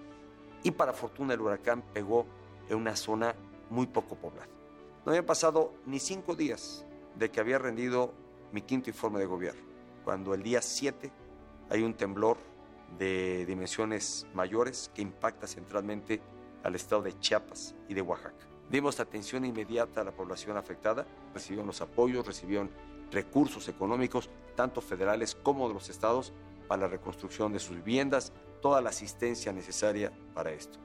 Y para fortuna el huracán pegó en una zona muy poco poblada. No habían pasado ni cinco días de que había rendido mi quinto informe de gobierno, cuando el día 7 hay un temblor de dimensiones mayores que impacta centralmente al estado de Chiapas y de Oaxaca. Dimos atención inmediata a la población afectada, recibieron los apoyos, recibieron recursos económicos, tanto federales como de los estados, para la reconstrucción de sus viviendas, toda la asistencia necesaria para esto.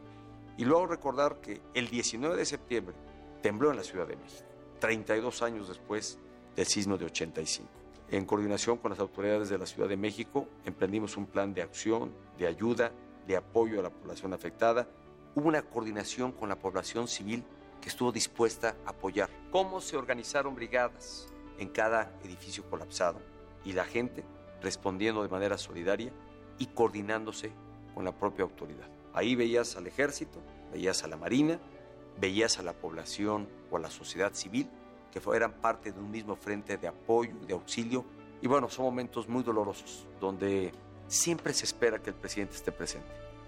Y luego recordar que el 19 de septiembre tembló en la Ciudad de México, 32 años después del sismo de 85. En coordinación con las autoridades de la Ciudad de México, emprendimos un plan de acción, de ayuda, de apoyo a la población afectada. Hubo una coordinación con la población civil que estuvo dispuesta a apoyar. ¿Cómo se organizaron brigadas en cada edificio colapsado? Y la gente respondiendo de manera solidaria y coordinándose con la propia autoridad. Ahí veías al ejército, veías a la marina, veías a la población o a la sociedad civil que eran parte de un mismo frente de apoyo, de auxilio. Y bueno, son momentos muy dolorosos donde siempre se espera que el presidente esté presente.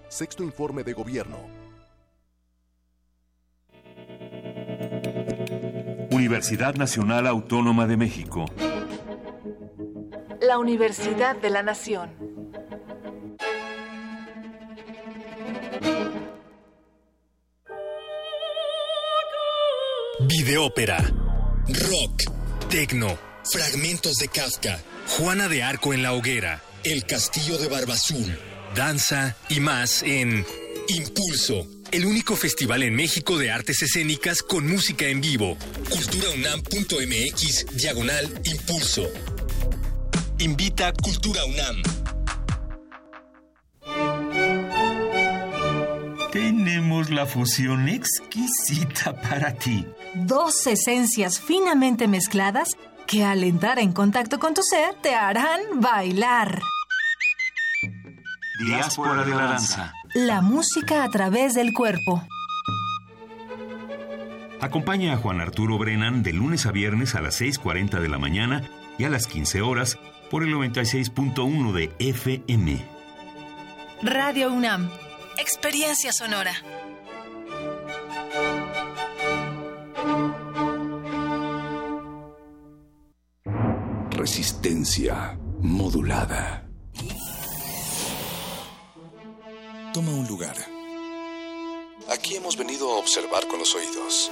Sexto informe de gobierno. Universidad Nacional Autónoma de México. La Universidad de la Nación. Videópera. Rock. Tecno. Fragmentos de Kafka. Juana de Arco en la hoguera. El castillo de Barbazul. Danza y más en Impulso. El único festival en México de artes escénicas con música en vivo. Culturaunam.mx diagonal impulso. Invita Cultura UNAM. Tenemos la fusión exquisita para ti. Dos esencias finamente mezcladas que al entrar en contacto con tu ser te harán bailar. Diáspora de la danza. La música a través del cuerpo. Acompaña a Juan Arturo Brennan de lunes a viernes a las 6.40 de la mañana y a las 15 horas por el 96.1 de FM. Radio UNAM. Experiencia sonora. Resistencia modulada. Toma un lugar. Aquí hemos venido a observar con los oídos.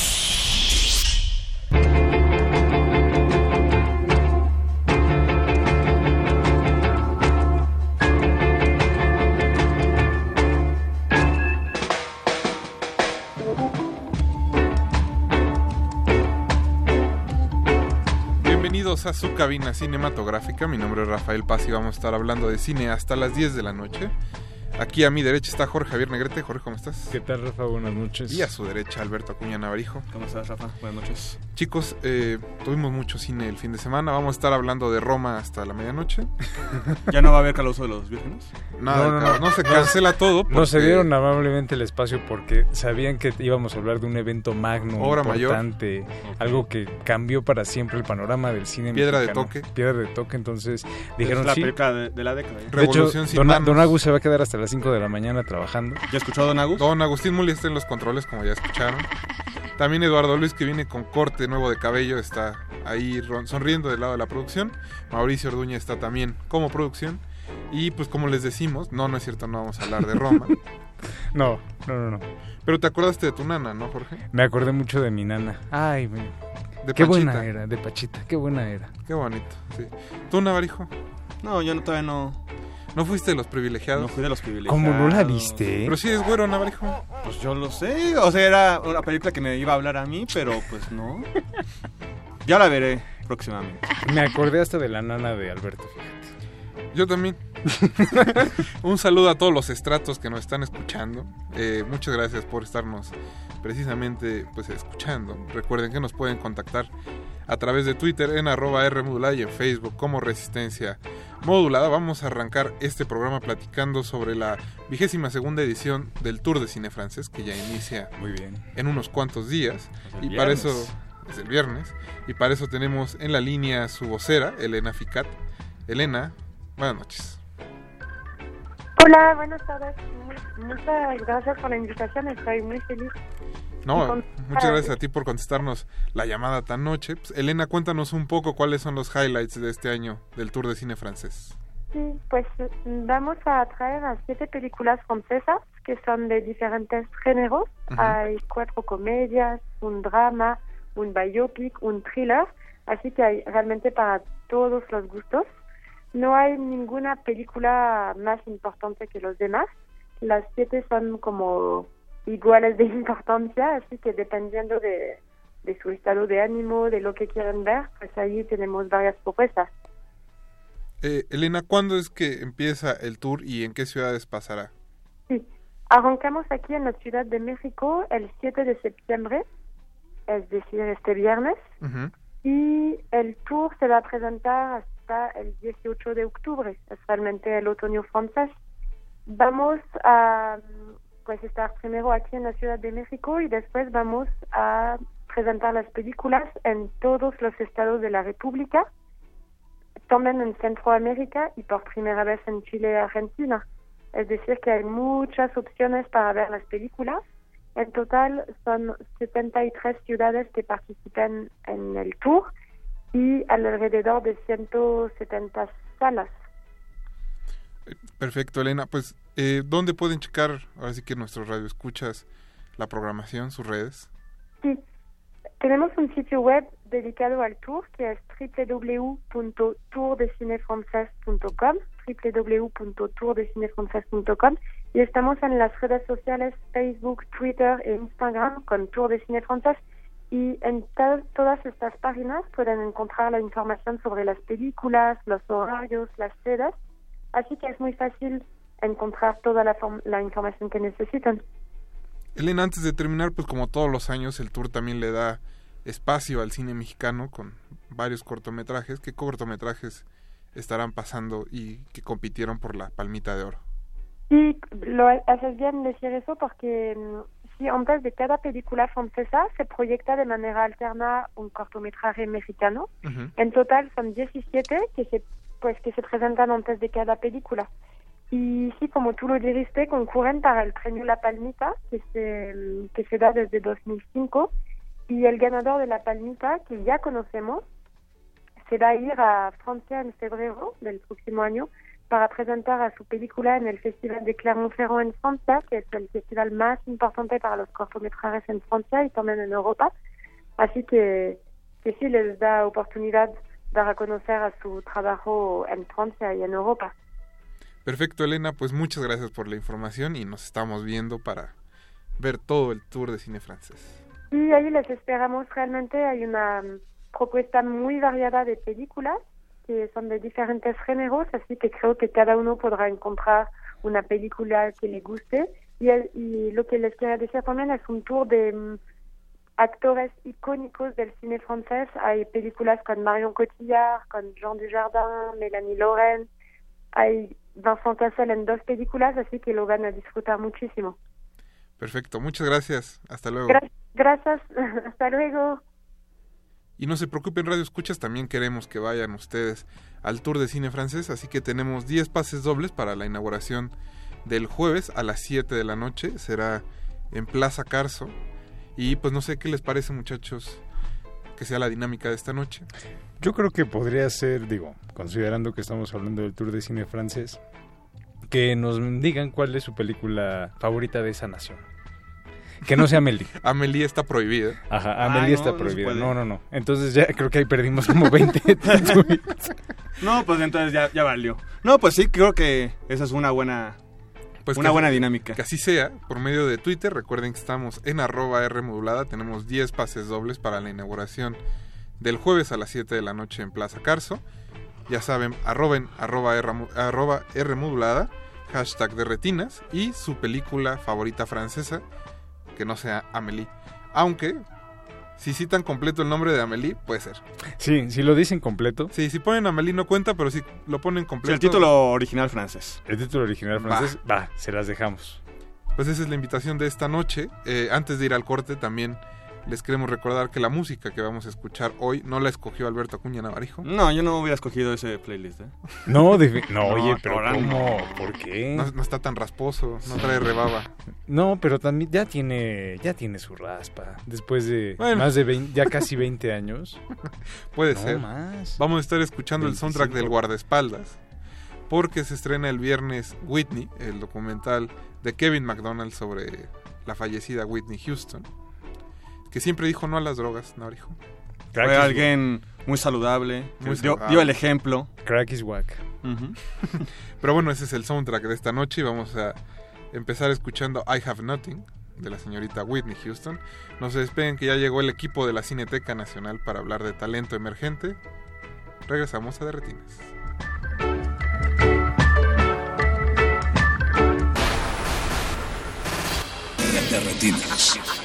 A su cabina cinematográfica. Mi nombre es Rafael Paz y vamos a estar hablando de cine hasta las 10 de la noche. Aquí a mi derecha está Jorge Javier Negrete. Jorge, ¿cómo estás? ¿Qué tal, Rafa? Buenas noches. Y a su derecha Alberto Acuña Navarijo. ¿Cómo estás, Rafa? Buenas noches. Chicos, eh, tuvimos mucho cine el fin de semana. Vamos a estar hablando de Roma hasta la medianoche. ¿Ya no va a haber Caloso de los Vírgenes? Nada, no, se cancela todo. No se porque- dieron amablemente el espacio porque sabían que íbamos a hablar de un evento magno, Obra mayor. importante, algo que cambió para siempre el panorama del cine Piedra de toque. Piedra de toque, entonces dijeron es la sí. película de, de la década. ¿eh? De Revolución hecho, sin don, don Agus se va a quedar hasta las 5 de la mañana trabajando. ¿Ya escuchó Don Agus? Don Agustín Muli está en los controles, como ya escucharon. También Eduardo Luis, que viene con corte nuevo de cabello, está ahí sonriendo del lado de la producción. Mauricio Orduña está también como producción. Y pues como les decimos, no, no es cierto, no vamos a hablar de Roma. No, no, no, no. Pero te acordaste de tu nana, ¿no, Jorge? Me acordé mucho de mi nana. Ay, me- De qué Pachita. buena era, de Pachita, qué buena era. Qué bonito, sí. ¿Tú, Navarijo? No, yo no, todavía no. ¿No fuiste de los privilegiados? No fui de los privilegiados. ¿Cómo no la viste? Pero sí es güero, Navarijo. Pues yo lo sé. O sea, era una película que me iba a hablar a mí, pero pues no. Ya la veré próximamente. Me acordé hasta de la nana de Alberto, fíjate. Yo también. Un saludo a todos los estratos que nos están escuchando. Eh, muchas gracias por estarnos precisamente pues escuchando. Recuerden que nos pueden contactar a través de Twitter en arroba Rmodulada y en Facebook como Resistencia Modulada. Vamos a arrancar este programa platicando sobre la vigésima segunda edición del Tour de Cine Francés que ya inicia Muy bien. en unos cuantos días. Y para eso, es el viernes, y para eso tenemos en la línea su vocera, Elena Ficat. Elena, buenas noches. Hola, buenas tardes. Mu- Muchas gracias por la invitación, estoy muy feliz. No, con- muchas gracias a ti por contestarnos la llamada tan noche. Pues, Elena, cuéntanos un poco cuáles son los highlights de este año del Tour de Cine Francés. Sí, pues vamos a traer a siete películas francesas que son de diferentes géneros. Hay cuatro comedias, un drama, un biopic, un thriller, así que hay realmente para todos los gustos. No hay ninguna película más importante que los demás. Las siete son como iguales de importancia, así que dependiendo de, de su estado de ánimo, de lo que quieren ver, pues ahí tenemos varias propuestas. Eh, Elena, ¿cuándo es que empieza el tour y en qué ciudades pasará? Sí, arrancamos aquí en la Ciudad de México el 7 de septiembre, es decir, este viernes, Ujú. y el tour se va a presentar hasta el 18 de octubre, es realmente el otoño francés. Vamos a pues estar primero aquí en la Ciudad de México y después vamos a presentar las películas en todos los estados de la República, también en Centroamérica y por primera vez en Chile y Argentina. Es decir, que hay muchas opciones para ver las películas. En total son 73 ciudades que participan en el tour y alrededor de 170 salas. Perfecto, Elena. Pues, eh, ¿dónde pueden checar, ahora sí que nuestros radioescuchas, la programación, sus redes? Sí, tenemos un sitio web dedicado al tour que es www.tourdecinefrancés.com www.tourdecinefrancés.com y estamos en las redes sociales Facebook, Twitter e Instagram con Tour de Cine Francés y en to- todas estas páginas pueden encontrar la información sobre las películas, los horarios, las sedes, así que es muy fácil encontrar toda la, form- la información que necesitan. Elena, antes de terminar, pues como todos los años, el tour también le da espacio al cine mexicano con varios cortometrajes. ¿Qué cortometrajes estarán pasando y que compitieron por la Palmita de Oro? Sí, lo haces bien decir eso porque mm, si antes de cada película francesa se proyecta de manera alterna un cortometraje mexicano. En total son 17 que se pues que se presentan antes de cada película. Como tú lo dijiste, concurren para el premio La Palmita, que se, que se da desde 2005. Y el ganador de La Palmita, que ya conocemos, se va a ir a Francia en febrero del próximo año para presentar a su película en el Festival de Clermont-Ferrand en Francia, que es el festival más importante para los cortometrajes en Francia y también en Europa. Así que, que sí les da oportunidad de reconocer a su trabajo en Francia y en Europa. Perfecto, Elena, pues muchas gracias por la información y nos estamos viendo para ver todo el tour de cine francés. Y ahí les esperamos realmente. Hay una propuesta muy variada de películas que son de diferentes géneros, así que creo que cada uno podrá encontrar una película que le guste. Y, el- y lo que les quería decir también es un tour de mm, actores icónicos del cine francés. Hay películas con Marion Cotillard, con Jean Dujardin, Mélanie Laurent. Hay Vincent Cassel en dos películas, así que lo van a disfrutar muchísimo. Perfecto, muchas gracias. Hasta luego. Gra- gracias, hasta luego. Y no se preocupen, Radio Escuchas, también queremos que vayan ustedes al Tour de Cine Francés, así que tenemos 10 pases dobles para la inauguración del jueves a las 7 de la noche, será en Plaza Carso. Y pues no sé qué les parece, muchachos, que sea la dinámica de esta noche. Yo creo que podría ser, digo, considerando que estamos hablando del Tour de Cine francés, que nos digan cuál es su película favorita de esa nación. Que no sea Amélie. Amélie está prohibida. Ajá, Ay, no, está prohibida. No, no, no. Entonces ya creo que ahí perdimos como 20 tweets. No, pues entonces ya, ya valió. No, pues sí, creo que esa es una buena, Pues una que- buena dinámica. Que así sea, por medio de Twitter. Recuerden que estamos en arroba R modulada. Tenemos 10 pases dobles para la inauguración del jueves a las 7 de la noche en Plaza Carso. Ya saben, arroben arroba R, arroba R modulada, hashtag de retinas y su película favorita francesa, que no sea Amélie. Aunque, si citan completo el nombre de Amélie, puede ser. Sí, si lo dicen completo. Sí, si ponen Amélie no cuenta, pero si lo ponen Sí, completo. el título original francés. El título original francés, va, se las dejamos. Pues esa es la invitación de esta noche. Eh, antes de ir al corte también les queremos recordar que la música que vamos a escuchar hoy no la escogió Alberto Acuña Navarijo. No, yo no hubiera escogido ese playlist. ¿eh? No, defi- no, oye, pero ¿cómo? no. ¿Por qué? No, no está tan rasposo, no trae rebaba. No, pero también ya tiene, ya tiene su raspa. Después de Bueno. más de 20, ya casi 20 años. Puede No ser. más. Vamos a estar escuchando el 25. soundtrack del guardaespaldas. Porque se estrena el viernes Whitney, el documental de Kevin McDonald sobre la fallecida Whitney Houston. Que siempre dijo no a las drogas, Navarijo. Fue alguien muy saludable, Muy dio, saludable. dio el ejemplo. Crack is whack. Pero bueno, ese es el soundtrack de esta noche y vamos a empezar escuchando I Have Nothing de la señorita Whitney Houston. No se despeguen que ya llegó el equipo de la Cineteca Nacional para hablar de talento emergente. Regresamos a Derretinas. De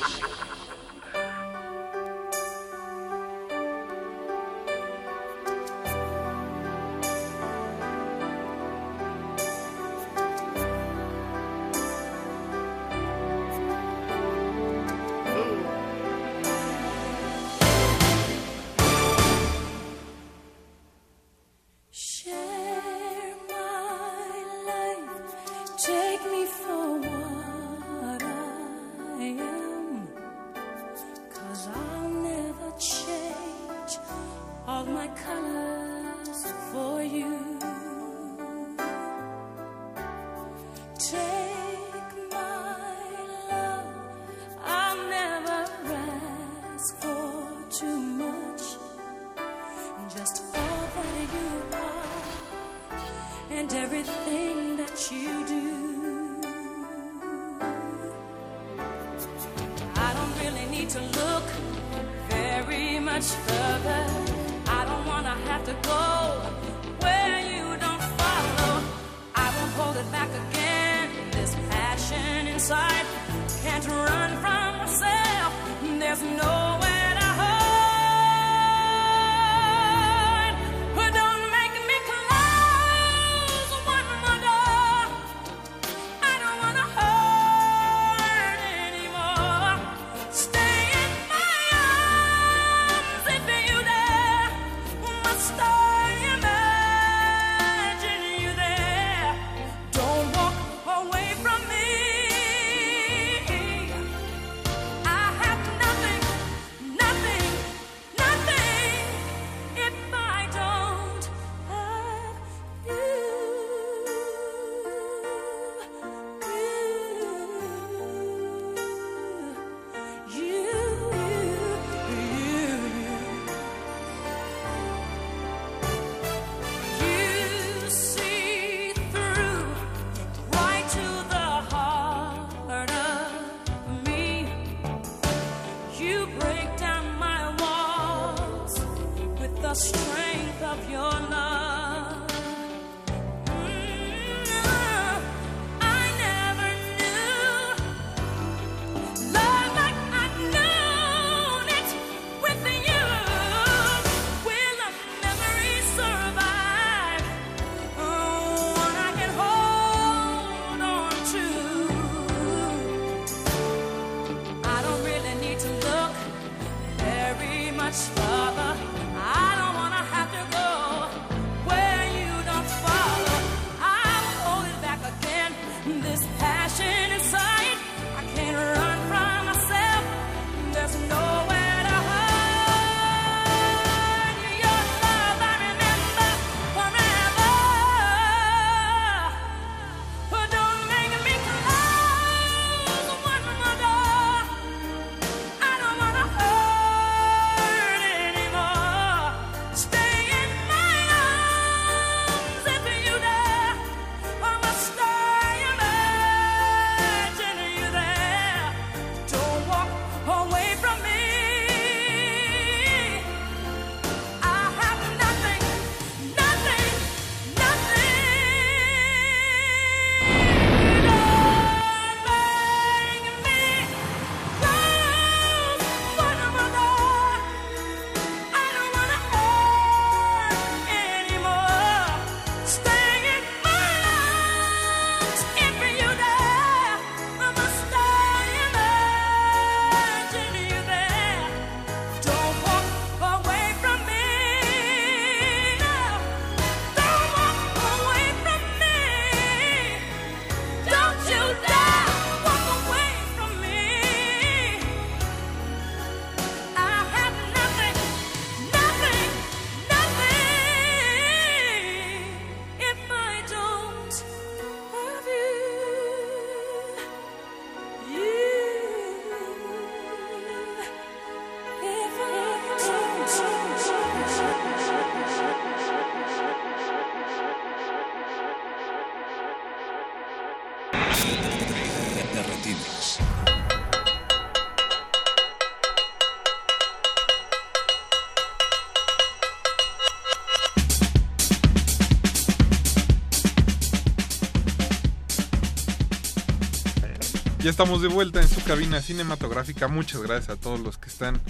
Ya estamos de vuelta en su cabina cinematográfica. Muchas gracias a todos los que están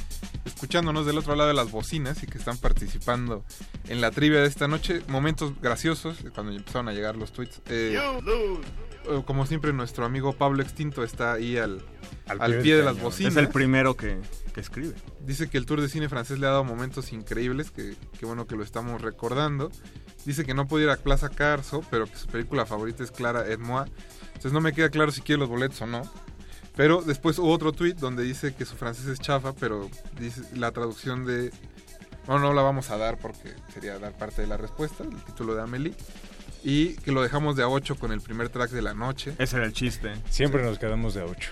escuchándonos del otro lado de las bocinas y que están participando en la trivia de esta noche. Momentos graciosos cuando empezaron a llegar los tweets. Eh, eh, como siempre, nuestro amigo Pablo Extinto está ahí al, al, pie, de las bocinas. Es el primero que, que escribe. Dice que el Tour de Cine francés le ha dado momentos increíbles, que, que bueno que lo estamos recordando. Dice que no puede ir a Plaza Carso, pero que su película favorita es Clara et moi. Entonces no me queda claro si quiere los boletos o no. Pero después hubo otro tweet donde dice que su francés es chafa, pero dice la traducción de... Bueno, no la vamos a dar porque sería dar parte de la respuesta, el título de Amelie. Y que lo dejamos de a 8 con el primer track de la noche. Ese era el chiste. Siempre nos quedamos de a 8.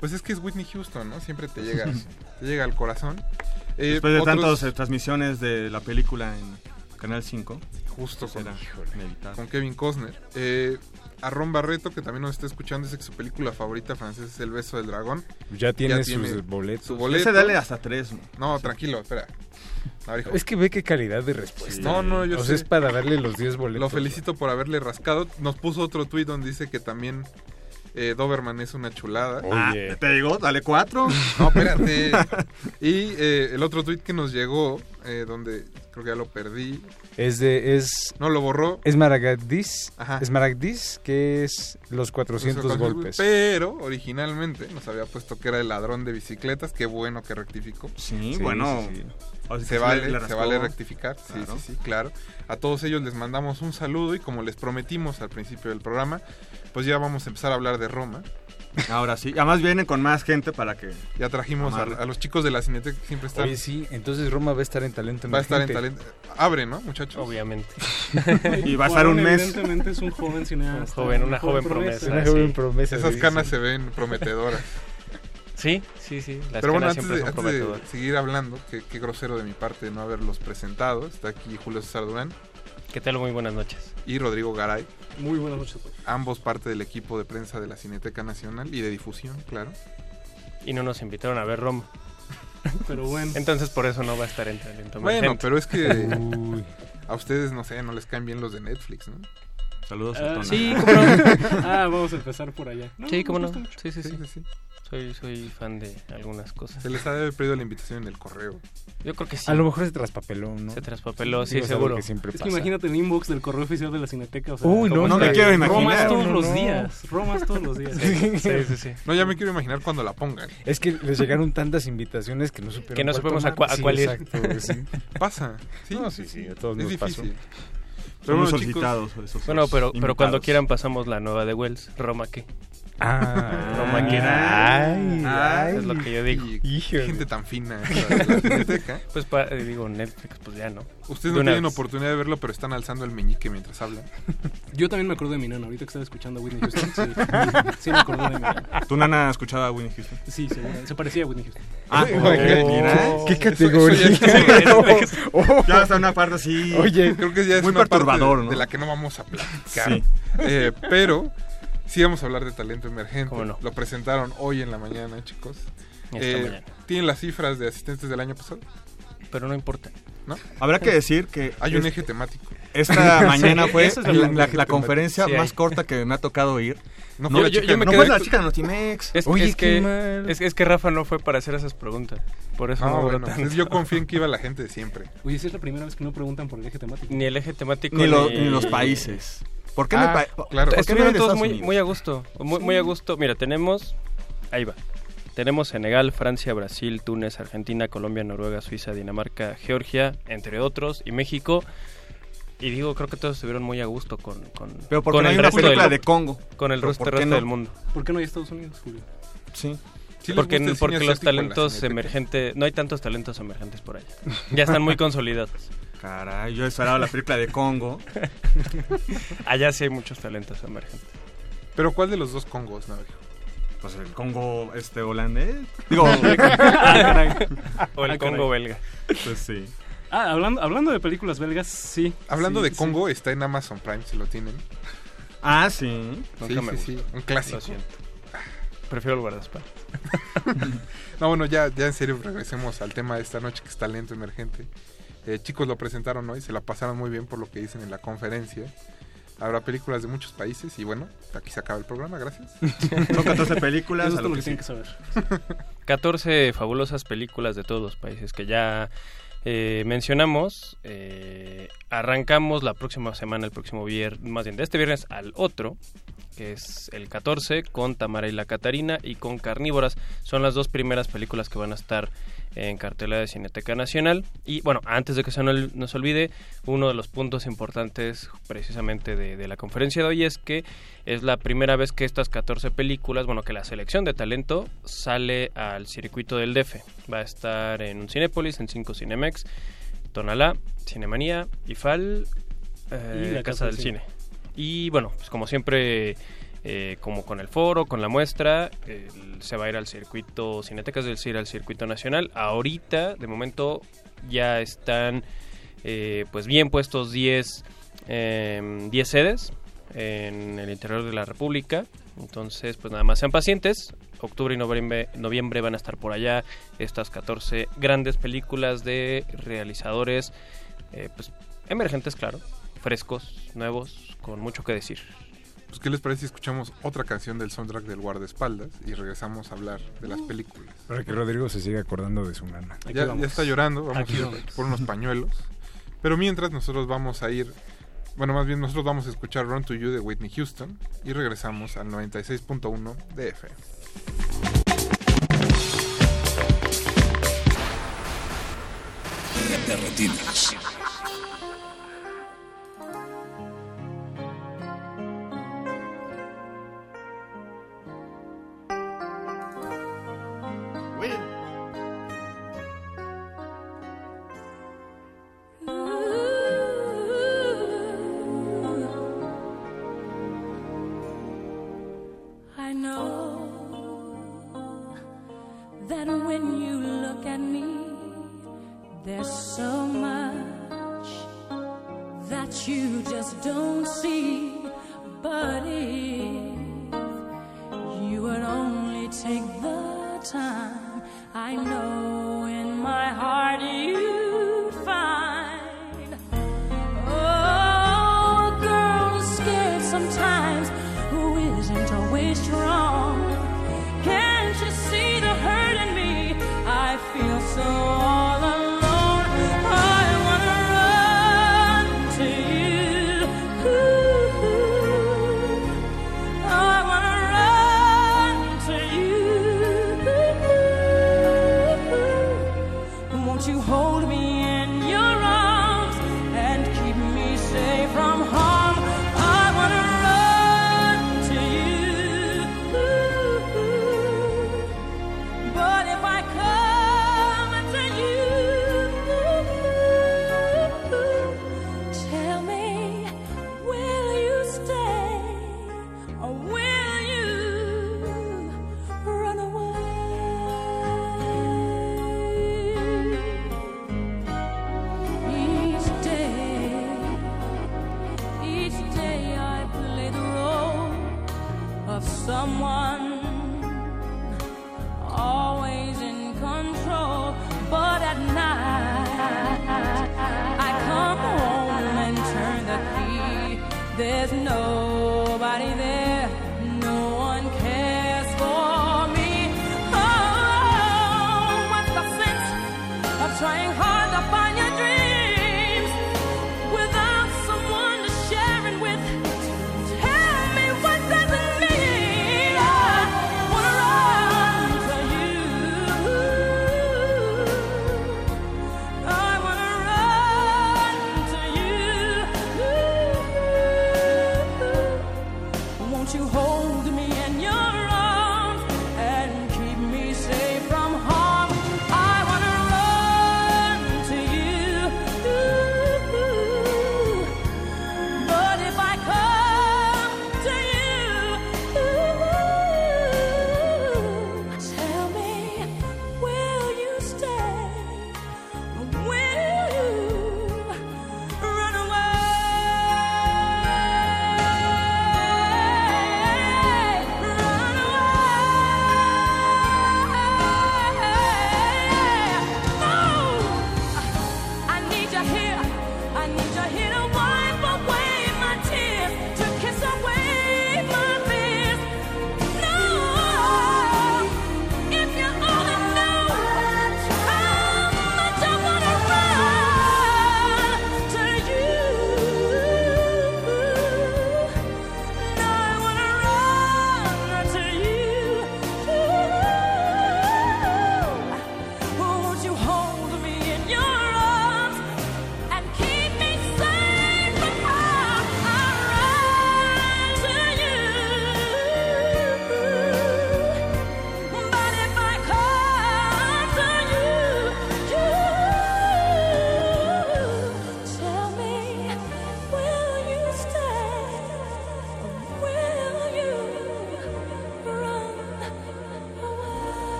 Pues es que es Whitney Houston, ¿no? Siempre te llega, te llega al corazón. Eh, Después de otros- tantas eh, transmisiones de la película en Canal 5. Justo con, inevitable. con Kevin Costner. Eh, a Ron Barreto, que también nos está escuchando, dice que su película favorita francesa es El beso del dragón. Ya tiene sus boletos. Su boleto. Ese dale hasta tres, ¿no? No, tranquilo, espera. A ver, hijo. Es que ve qué calidad de respuesta. No, no, yo O sé. sea, es para darle los 10 boletos. Lo felicito por haberle rascado. Nos puso otro tweet donde dice que también eh, Doberman es una chulada. Oye. Ah, te digo, dale cuatro. No, espérate. y eh, el otro tweet que nos llegó, eh, donde creo que ya lo perdí. Es de. Es, no, lo borró. Es Maragdis. Es Maragdis, que es los 400 Pues, golpes. Pero originalmente nos había puesto que era el ladrón de bicicletas. Qué bueno que rectificó. Sí, bueno. O sea, Se vale, se rectificar. Sí, Claro. sí, sí, claro. A todos ellos les mandamos un saludo y como les prometimos al principio del programa, pues ya vamos a empezar a hablar de Roma. Ahora sí. Además vienen con más gente para que... Ya trajimos a, a los chicos de la Cineteca que siempre están. Oye, sí, entonces Roma va a estar en talento. Va a estar en Emergente. talento. Abre, ¿no, muchachos? Obviamente. Y va a estar un mes. Evidentemente es un joven cineasta. Un joven, una joven promesa. Una joven promesa. Esas canas se ven prometedoras. Sí, sí, sí. Las Pero bueno, antes, de, antes de seguir hablando, que qué grosero de mi parte no haberlos presentado. Está aquí Julio César Durán ¿Qué tal? Muy buenas noches. y Rodrigo Garay. Muy buenas noches. Ambos parte del equipo de prensa de la Cineteca Nacional y de difusión, claro. Y no nos invitaron a ver Roma. Pero bueno. Entonces por eso no va a estar en talento Bueno, pero es que a ustedes, no sé, no les caen bien los de Netflix, ¿no? Saludos Ah, a Tona. sí, cómo no. ah, vamos a empezar por allá. sí, cómo no. gusta mucho. Sí, sí, sí. Soy, soy fan de algunas cosas. Se les ha de haber pedido la invitación en el correo. Yo creo que sí. A lo mejor se traspapeló, ¿no? Se traspapeló, sí, Digo, seguro. que siempre Es que pasa. imagínate el inbox del correo oficial de la Cineteca. O sea, Uy, no, no me quiero imaginar. Romas todos No, los no. días. Romas todos los días. Sí, sí, sí. No, ya me quiero imaginar cuando la pongan. Es que les llegaron tantas invitaciones que no supieron Que no cuál supimos a cua- a Sí, cuál ir. exacto, sí. Pasa. Sí, No, sí, sí, a todos es nos pasó. difícil. Muy bueno, solicitados esos Bueno, pero, pero cuando quieran pasamos la nueva de Wells. Roma, ¿qué? Ah, Roma, ¿qué? ay, ay. es lo que yo digo. Híjole. gente tan fina de la Cineteca. Pues pa- eh, digo, Netflix, pues ya no. Ustedes De no tienen vez. oportunidad de verlo, pero están alzando el meñique mientras hablan. Yo también me acuerdo de mi nana. Ahorita que estaba escuchando a Whitney Houston. Sí, sí me acuerdo de mi nana. ¿Tu nana ha escuchado a Winnie Houston? Sí, seguro. Se parecía a Whitney Houston. Ah, Oh, mira. ¿Qué categoría? eso ya es- Oh. Ya está una parte así. Oye, Creo que ya es Muy una perturbador, de, ¿no? de la que no vamos a platicar. Sí. Eh, pero sí vamos a hablar de talento emergente. ¿Cómo no? Lo presentaron hoy en la mañana, chicos. Esta Eh, mañana. ¿Tienen las cifras de asistentes del año pasado? Pero no importa. ¿No? Habrá que decir que Hay un es- eje temático. esta mañana fue es la, la- la conferencia Sí, más corta que me ha tocado ir. No Yo- fue la yo- chica yo me No quedé- fue la chica de Notimex. Es, Oye, es que, mal. es, es que Rafa no fue para hacer esas preguntas. Por eso no, duró bueno, tanto. pues yo confío en que iba la gente de siempre. Oye, sí es la primera vez que no preguntan por el eje temático. Ni el eje temático Ni, lo- ni los países. ¿Por qué, Ah, pa- claro. ¿por qué Estuvieron todos muy, Unidos? muy a gusto. Muy, muy a gusto. Mira, tenemos. Ahí va. Tenemos Senegal, Francia, Brasil, Túnez, Argentina, Colombia, Noruega, Suiza, Dinamarca, Georgia, entre otros, y México. Y digo, creo que todos estuvieron muy a gusto con, con, Pero porque con no hay el una resto película del, de Congo. con el resto, ¿por qué resto no? del mundo. ¿Por qué no hay Estados Unidos, Julio? Sí. Sí Porque, porque los talentos emergentes, no hay tantos talentos emergentes por allá. Ya están muy consolidados. Caray, yo he esperado la película de Congo. Allá sí hay muchos talentos emergentes. Pero ¿cuál de los dos Congos, Navarro? Pues el Congo este holandés. Digo, Ah. O el Ah. Congo belga. pues sí. Ah, hablando, hablando de películas belgas, sí. Hablando Sí, de sí. Congo, está en Amazon Prime, si lo tienen. Ah, sí. Nunca Sí, me sí, sí, un clásico. Lo siento. Prefiero el guardaespaldas. No, bueno, ya, ya en serio, regresemos al tema de esta noche que es talento emergente. Eh, chicos lo presentaron hoy, se la pasaron muy bien por lo que dicen en la conferencia. Habrá películas de muchos países y bueno, aquí se acaba el programa, gracias. Son 14 películas. Eso a es lo lo que que tienen que saber. 14 fabulosas películas de todos los países que ya eh, mencionamos. Eh, arrancamos la próxima semana, el próximo viernes, más bien de este viernes al otro, que es el 14, con Tamara y la Catarina y con Carnívoras. Son las dos primeras películas que van a estar en cartelera de Cineteca Nacional. Y bueno, antes de que se nos olvide, uno de los puntos importantes precisamente de, de la conferencia de hoy es que es la primera vez que estas 14 películas, bueno, que la selección de talento sale al circuito del DF. Va a estar en un Cinépolis, en 5 Cinemex, Tonalá, Cinemanía, IFAL, eh, Y la Casa del Cine. Y bueno, pues como siempre, eh, como con el foro, con la muestra, se va a ir al circuito Cineteca, es decir, al circuito nacional. Ahorita, de momento, ya están eh, pues bien puestos 10 eh, 10 sedes en el interior de la República. Entonces, pues nada más sean pacientes. Octubre y noviembre, noviembre van a estar por allá estas 14 grandes películas de realizadores eh, pues, emergentes, claro, frescos, nuevos, con mucho que decir. Pues, ¿qué les parece si escuchamos otra canción del soundtrack del guardaespaldas y regresamos a hablar de las películas? Para que Rodrigo se siga acordando de su nana. Ya, está llorando, vamos Aquí a ir vamos. por unos pañuelos. Pero mientras nosotros vamos a ir, bueno, más bien nosotros vamos a escuchar Run to You de Whitney Houston y regresamos al 96.1 de FM. De retinas. That you just don't see. But if you would only take the time, I know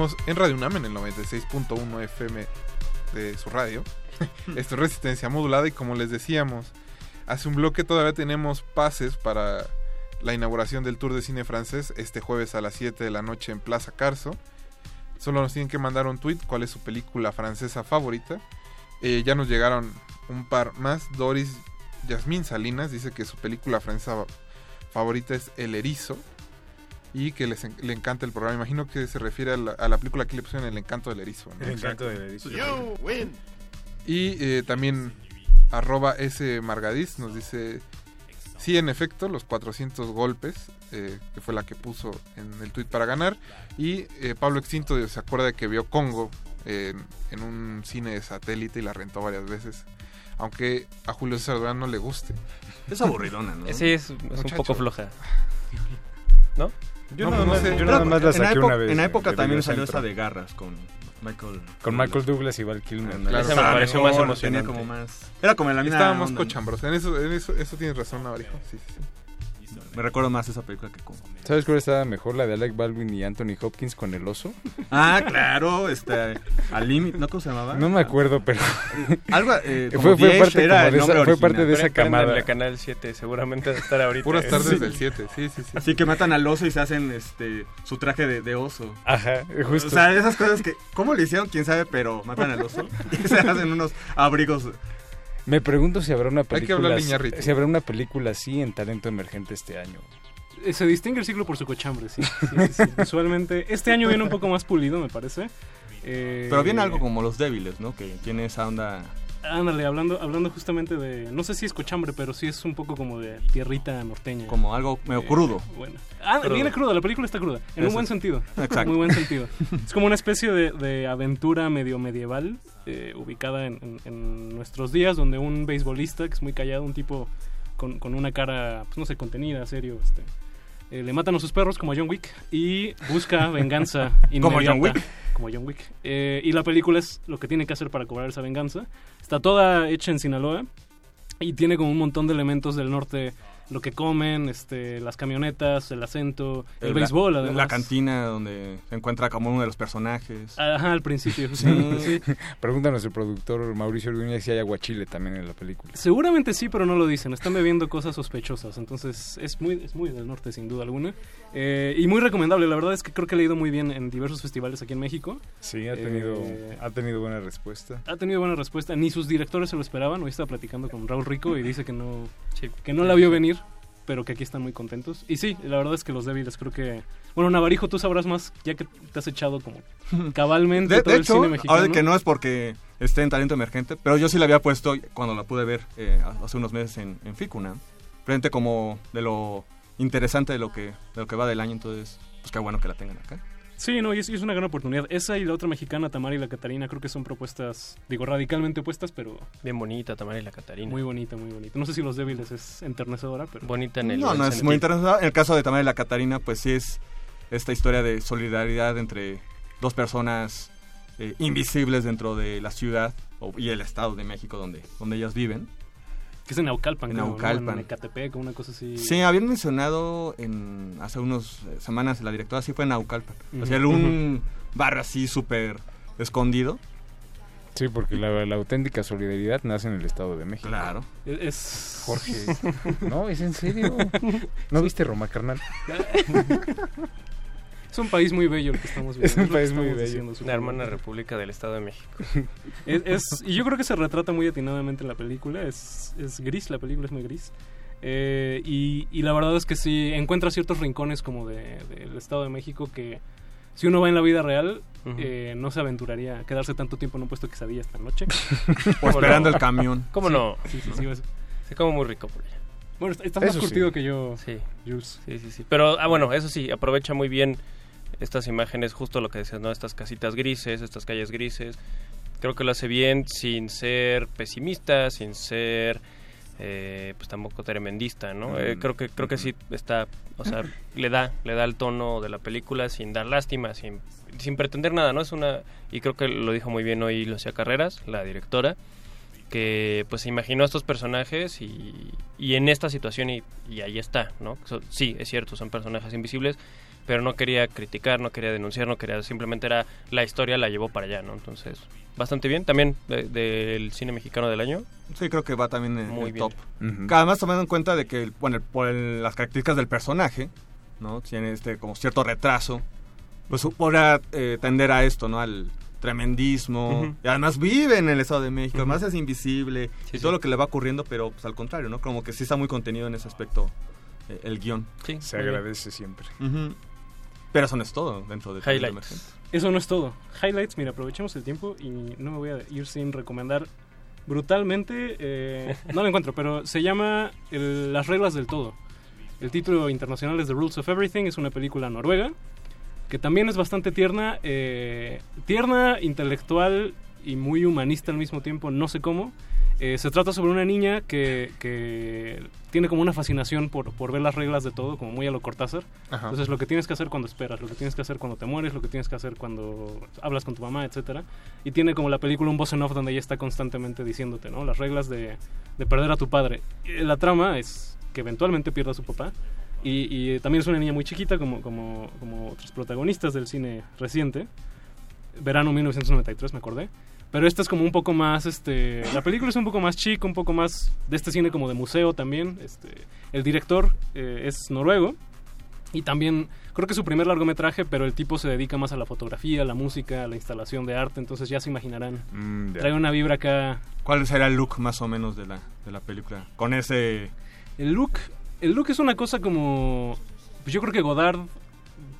Seguimos en Radio UNAM en el 96.1 FM de su radio. Esto es resistencia modulada y como les decíamos, hace un bloque todavía tenemos pases para la inauguración del Tour de Cine Francés este jueves a las 7 de la noche en Plaza Carso. Solo nos tienen que mandar un tweet cuál es su película francesa favorita. Eh, ya nos llegaron un par más. Doris Yasmín Salinas dice que su película francesa favorita es El Erizo y que les en- le encanta el programa. Imagino que se refiere a la, a la película que le pusieron El Encanto del Erizo. ¿no? El encanto del erizo. You win. Y eh, también arroba S Margadís nos dice, sí, en efecto, los 400 golpes, eh, que fue la que puso en el tweet para ganar. Y eh, Pablo Extinto se acuerda de que vio Congo en, en un cine de satélite y la rentó varias veces. Aunque a Julio César Durán no le guste. Es aburridona, ¿no? Sí, es, es un poco floja. ¿No? Yo No, nada no sé. yo nada más la en la saqué época- una vez. En la época también salió esa de garras con Michael. Con Michael Douglas y Val Kilmer. Ándale. Esa me pareció más emocionante. tenía como más. Era como en la misma. Estábamos cochambros. En eso, en eso, eso tienes razón, Navarijo. Sí, sí, sí. Me recuerdo más esa película que como. ¿Sabes cuál estaba mejor? La de Alec Baldwin y Anthony Hopkins con el oso. Ah, claro, este. Al límite, ¿no? ¿Cómo se llamaba? No me acuerdo, pero. Algo. Eh, como fue, fue parte, era como el de esa, fue parte de esa camada. Préndanle Canal 7, seguramente va a estar ahorita. Puras tardes Sí. del 7. Sí, sí, sí. Así que matan al oso y se hacen este su traje de, de oso. Ajá, justo. O sea, esas cosas que. ¿Cómo le hicieron? Quién sabe, pero matan al oso. Y se hacen unos abrigos. Me pregunto si habrá una Hay que película, si habrá una película así en talento emergente este año. Eh, Se distingue el ciclo por su cochambre, sí. sí, sí, sí. Usualmente, este año viene un poco más pulido, me parece. Eh, Pero viene algo como Los Débiles, ¿no? Que tiene esa onda. Ándale, hablando, hablando justamente de. No sé si es cochambre, pero sí es un poco como de tierrita norteña. Como algo medio Eh, crudo. Bueno. Ah, viene cruda, la película está cruda. En un buen sentido. Exacto. Muy buen sentido. es como una especie de, de aventura medio medieval, eh, ubicada en, en- en nuestros días, donde un beisbolista, que es muy callado, un tipo con, con una cara, pues no sé, contenida, serio, este. eh, le matan a sus perros como a John Wick y busca venganza ¿Como inmediata. John Wick? como John Wick. Eh, y la película es lo que tiene que hacer para cobrar esa venganza. Está toda hecha en Sinaloa y tiene como un montón de elementos del norte, lo que comen, este, las camionetas, el acento, el, La- béisbol, la, además. cantina donde se encuentra como uno de los personajes. Ajá, al principio. Sí. sí. Pregúntanos el productor Mauricio Ordóñez si hay aguachile también en la película. Seguramente sí, pero no lo dicen. Están bebiendo cosas sospechosas. Entonces es muy, es muy del norte, sin duda alguna. Eh, y muy recomendable. La verdad es que creo que le ha ido muy bien en diversos festivales aquí en México. Sí, ha tenido, Eh, ha tenido buena respuesta. ha tenido buena respuesta. Ni sus directores se lo esperaban. Hoy estaba platicando con Raúl Rico y dice que no, que no la vio venir, pero que aquí están muy contentos. Y sí, la verdad es que los débiles creo que... Bueno, Navarijo, tú sabrás más ya que te has echado como cabalmente De, todo de el cine hecho, mexicano. ahora que no es porque esté en talento emergente, pero yo sí la había puesto cuando la pude ver eh, hace unos meses en, en Ficuna, frente como de lo interesante de lo que de lo que va del año, entonces pues qué bueno que la tengan acá. Sí, no, y es, y es una gran oportunidad. Esa y la otra mexicana, Tamara y la Catarina, creo que son propuestas, digo, radicalmente opuestas, pero... Bien bonita, Tamara y la Catarina. Muy bonita, muy bonita. No sé si Los Débiles es enternecedora, pero... Bonita en el No, no es muy interesante. En el caso de Tamara y la Catarina, pues sí es esta historia de solidaridad entre dos personas eh, invisibles dentro de la ciudad o- y el estado de México donde, donde ellas viven. Que es en Naucalpan, En creo, ¿no? Naucalpan. En Ecatepec, una cosa así. Sí, habían mencionado en hace unas semanas la directora, sí fue en Naucalpan. O sea, Ujú. un barrio así súper escondido. Sí, porque la, la auténtica solidaridad nace en el Estado de México. Claro. Es... Jorge. No, es en serio. ¿No viste Roma, carnal? Es un país muy bello el que estamos viendo. Es un que país muy bello. diciendo, La supongo. hermana república del Estado de México. Es, es- y yo creo que se retrata muy atinadamente en la película. Es, es gris, la película es muy gris. Eh, y, y la verdad es que sí encuentra ciertos rincones como de- del Estado de México que si uno va en la vida real eh, no se aventuraría a quedarse tanto tiempo en un puesto de quesadilla esta noche. O esperando el camión. ¿Cómo Sí, no? Sí, sí, sí. Se come muy rico por allá. Bueno, est- estás más Eso sí. curtido que yo, Sí. Jules. Sí, sí, sí. Pero, ah, bueno, eso sí, aprovecha muy bien estas imágenes, justo lo que decías, ¿no? Estas casitas grises, estas calles grises. Creo que lo hace bien sin ser pesimista, sin ser, eh, pues tampoco tremendista, ¿no? Eh, Mm, creo que creo que sí está, o sea, le da, le da el tono de la película sin dar lástima, sin, sin pretender nada, ¿no? Es una, y creo que lo dijo muy bien hoy Lucia Carreras, la directora, que pues se imaginó a estos personajes y, y en esta situación y, y ahí está, ¿no? So- sí, es cierto, son personajes invisibles, pero no quería criticar, no quería denunciar, no quería, simplemente era la historia la llevó para allá, ¿no? Entonces, bastante bien, también de- del cine mexicano del año. Sí, creo que va también en Muy el bien. top. Que Además, tomando en cuenta de que, bueno, el- por el- las características del personaje, ¿no? Tiene este como cierto retraso, pues podría eh, tender a esto, ¿no? Al tremendismo. Y además vive en el Estado de México, además es invisible. Sí, y todo sí. lo que le va ocurriendo, pero pues al contrario, ¿no? Como que sí está muy contenido en ese aspecto eh, el guion. Sí, Se muy bien. agradece siempre. Pero eso no es todo dentro de Highlights. Eso no es todo. Highlights, mira, aprovechemos el tiempo y no me voy a ir sin recomendar brutalmente. eh, no lo encuentro, pero se llama el- Las reglas del todo. El título internacional es The Rules of Everything. Es una película noruega que también es bastante tierna, eh, tierna, intelectual y muy humanista al mismo tiempo. No sé cómo. Eh, se trata sobre una niña que, que tiene como una fascinación por, por ver las reglas de todo, como muy a lo Cortázar. Ajá. Entonces, lo que tienes que hacer cuando esperas, lo que tienes que hacer cuando te mueres, lo que tienes que hacer cuando hablas con tu mamá, etcétera. Y tiene como la película un voz en off donde ella está constantemente diciéndote, ¿no? Las reglas de, de perder a tu padre. La trama es que eventualmente pierda a su papá. Y, y también es una niña muy chiquita, como, como, como otros protagonistas del cine reciente. Verano 1993, me acordé. Pero esta es como un poco más, este, la película es un poco más chica, un poco más de este cine como de museo también. Este, el director eh, es noruego y también creo que es su primer largometraje, pero el tipo se dedica más a la fotografía, a la música, a la instalación de arte, entonces ya se imaginarán. Mm. Trae una vibra acá. ¿Cuál será el look más o menos de la, de la película? Con ese... El look, el look es una cosa como, pues yo creo que Godard,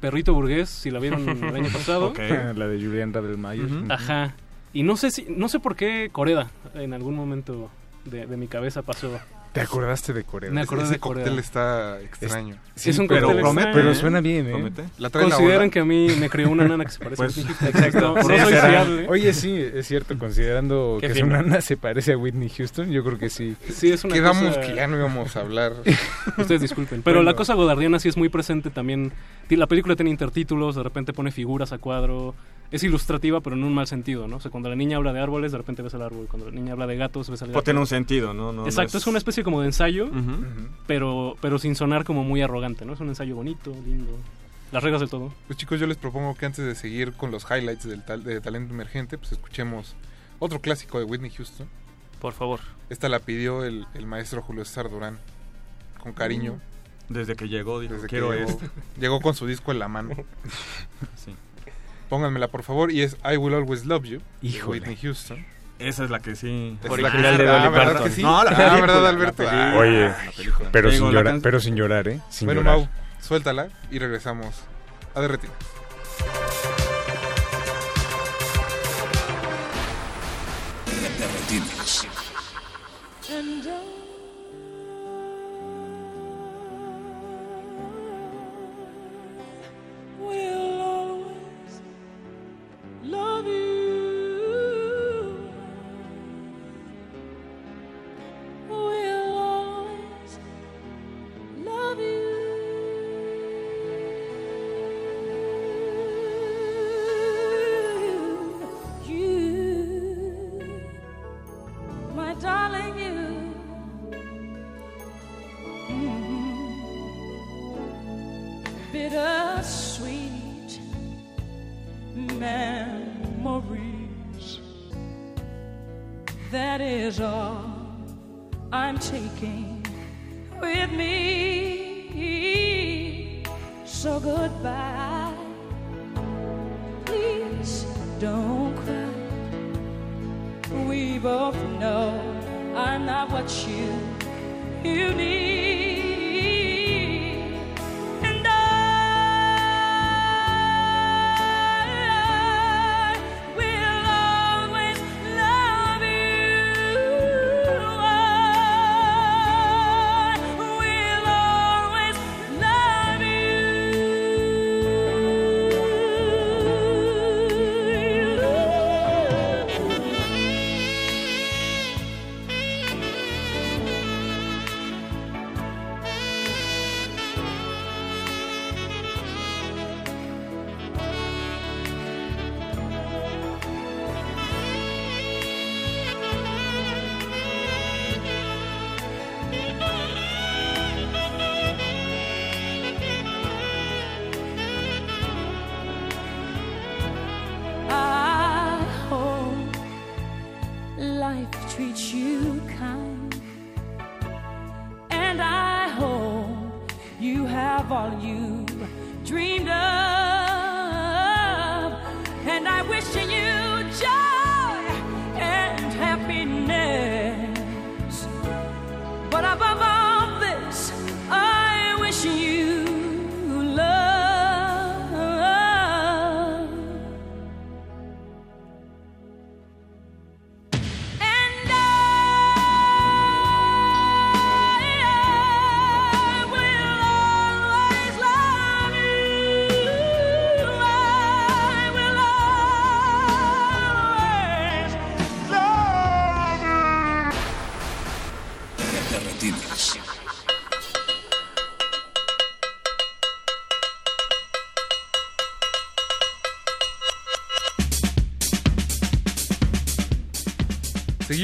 perrito burgués, si la vieron el año pasado. Ok. La de Julián Radelmayer. Ujú. Ajá. Y no sé si, no sé por qué Coreda en algún momento de, de mi cabeza pasó. ¿Te acordaste de Corea? Me acordé Ese de Corea. cóctel está extraño. Sí, es un pero cóctel promete, extraño. Pero ¿eh? suena bien, ¿eh? Promete. La trae la Consideran que a mí me creó una nana que se parece Pues, a Whitney Houston. Exacto. No, soy fiable. Oye, sí, es cierto, considerando que fino. su nana se parece a Whitney Houston, yo creo que sí. Sí, es una Quedamos cosa- que ya no íbamos a hablar. Ustedes disculpen. Pero Bueno. la cosa godardiana sí es muy presente también. La película tiene intertítulos, de repente pone figuras a cuadro. Es ilustrativa, pero en un mal sentido, ¿no? O sea, cuando la niña habla de árboles, de repente ves el árbol. Cuando la niña habla de gatos, ves el gato. Pues tiene un sentido, ¿no? No- no Exacto, es- es... una especie como de ensayo, pero, pero sin sonar como muy arrogante, ¿no? Es un ensayo bonito, lindo. Las reglas del todo. Pues chicos, yo les propongo que antes de seguir con los highlights del tal- de talento emergente, pues escuchemos otro clásico de Whitney Houston. Por favor. Esta la pidió el, el maestro Julio César Durán con cariño. Desde que llegó, dijo, Desde que quiero llegó, esto. llegó con su disco en la mano. Sí. Pónganmela por favor y es I Will Always Love You de Híjole. Whitney Houston. Esa es la que sí. Es Original la que- de ah, Dolly ¿verdad Parton. que sí? No, la Ah, película, ¿verdad, la Alberto? película. Ah, Oye, la pero sin, digo, la llorar, pero sin llorar, ¿eh? Sin bueno, llorar. Mau, suéltala y regresamos a derretir.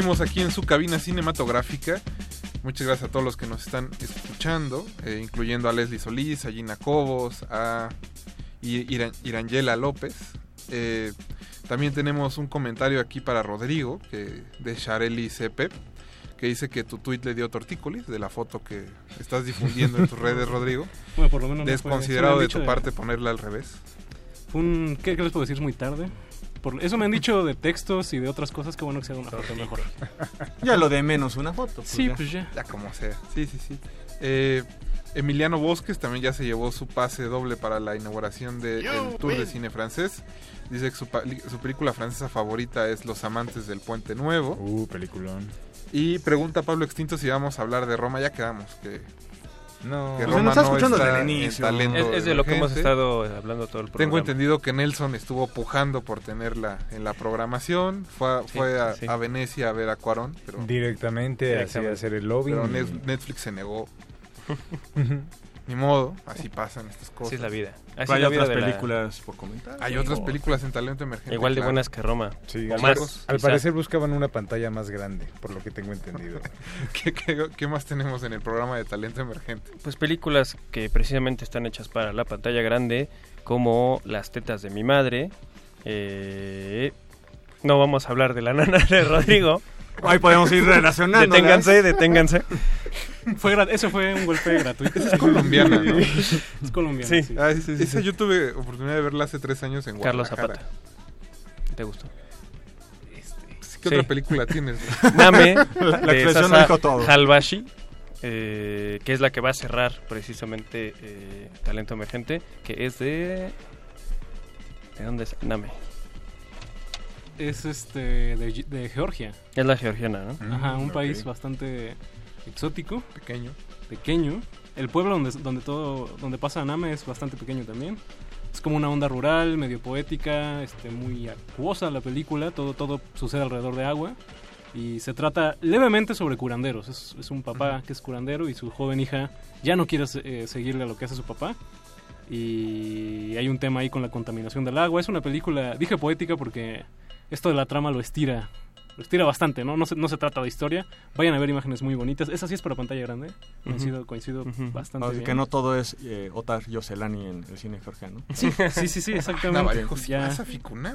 Seguimos aquí en su cabina cinematográfica. Muchas gracias a todos los que nos están escuchando, eh, incluyendo a Leslie Solís, a Gina Cobos, a I- Iran- Irangela López. Eh, también tenemos un comentario aquí para Rodrigo, que, de Shareli Cepe, que dice que tu tweet le dio tortícolis de la foto que estás difundiendo en tus redes, Rodrigo. Bueno, por lo menos no fue- Desconsiderado me han de tu de- parte ponerla al revés. Fue un, ¿qué, qué les puedo decir? Muy tarde. Por, eso me han dicho de textos y de otras cosas que bueno que sea una foto mejor. Ya lo de menos una foto. pues Sí, ya. pues ya. Ya como sea. Sí, sí, sí. Eh, Emiliano Bosques también ya se llevó su pase doble para la inauguración de- del Tour de Cine Francés. Dice que su, su película francesa favorita es Los Amantes del Puente Nuevo. Uh, peliculón. Y pregunta a Pablo Extinto si vamos a hablar de Roma. Ya quedamos. Que, No. que Roma nos está no escuchando está desde el inicio. talento Es, es de lo que hemos estado hablando todo el programa. Tengo entendido que Nelson estuvo pujando por tenerla en la programación. Fue, a- Sí, fue a, sí, a Venecia a ver a Cuarón. Pero, Directamente así Directamente. hacer el lobby. pero Net- Netflix se negó. ni modo, así pasan estas cosas. Así es la vida. Así hay es la vida otras la- películas por comentar. Hay Sí. otras películas en talento emergente. Igual de claro. buenas que Roma. Sí, O al, más, par- al quizá. parecer buscaban una pantalla más grande, por lo que tengo entendido. ¿Qué, qué, qué más tenemos en el programa de talento emergente? Pues películas que precisamente están hechas para la pantalla grande, como Las tetas de mi madre. eh, no vamos a hablar de la nana de Rodrigo. Ahí podemos ir relacionándolas. Deténganse, deténganse. Fue ese fue un golpe gratuito. Esa es colombiana, ¿no? Es colombiana, Sí. sí. Ah, esa esa yo tuve oportunidad de verla hace tres años en Carlos Guadalajara. Zapata. ¿Te gustó? ¿Qué Sí. otra película tienes? Name, La expresión lo dijo todo. Halbashi, eh, que es la que va a cerrar precisamente eh, Talento Emergente, que es de... ¿De dónde es? Name. Es este de, de Georgia. Es la georgiana, ¿no? Ajá, un país bastante exótico. Pequeño. Pequeño. El pueblo donde, donde todo donde pasa Name es bastante pequeño también. Es como una onda rural, medio poética, este muy acuosa la película, todo todo sucede alrededor de agua y se trata levemente sobre curanderos. Es, es un papá que es curandero y su joven hija ya no quiere eh, seguirle a lo que hace su papá. Y hay un tema ahí con la contaminación del agua. Es una película, dije poética porque esto de la trama lo estira, lo estira bastante, ¿no? No se, no se trata de historia. Vayan a ver imágenes muy bonitas. Esa sí es para pantalla grande. Coincido, coincido bastante Así bien. que no todo es eh, Otar Yoselani en el cine georgiano. Sí, sí, sí, sí, exactamente. Sí Ya.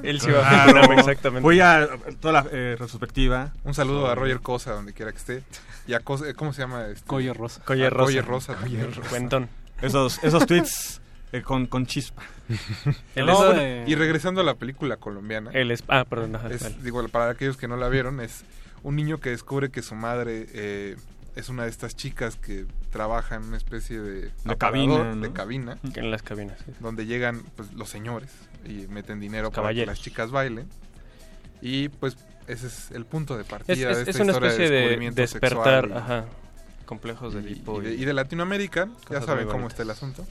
Él sí va a Claro. Exactamente. Voy a toda la eh, retrospectiva. Un saludo a Roger Cosa, donde quiera que esté. Y a Cosa- ¿Cómo se llama? Este? Coyer Rosa. Coyer Rosa. Coyer Rosa. Coyer también. Cuentón. Esos, esos tweets eh, con, con chispa. El No, esa bueno, de- Y regresando a la película colombiana. El es- ah, perdón, ajá, es- dale. digo, para aquellos que no la vieron, es un niño que descubre que su madre eh, es una de estas chicas que trabaja en una especie de, aparador, cabina, ¿no? de cabina, En las cabinas. sí. donde llegan pues, los señores y meten dinero para que las chicas bailen. Y pues ese es el punto de partida Es, es- de esta es una historia especie de de descubrimiento despertar, sexual y- ajá, complejos de y, y de, y- y de Latinoamérica, ya saben cómo está el asunto.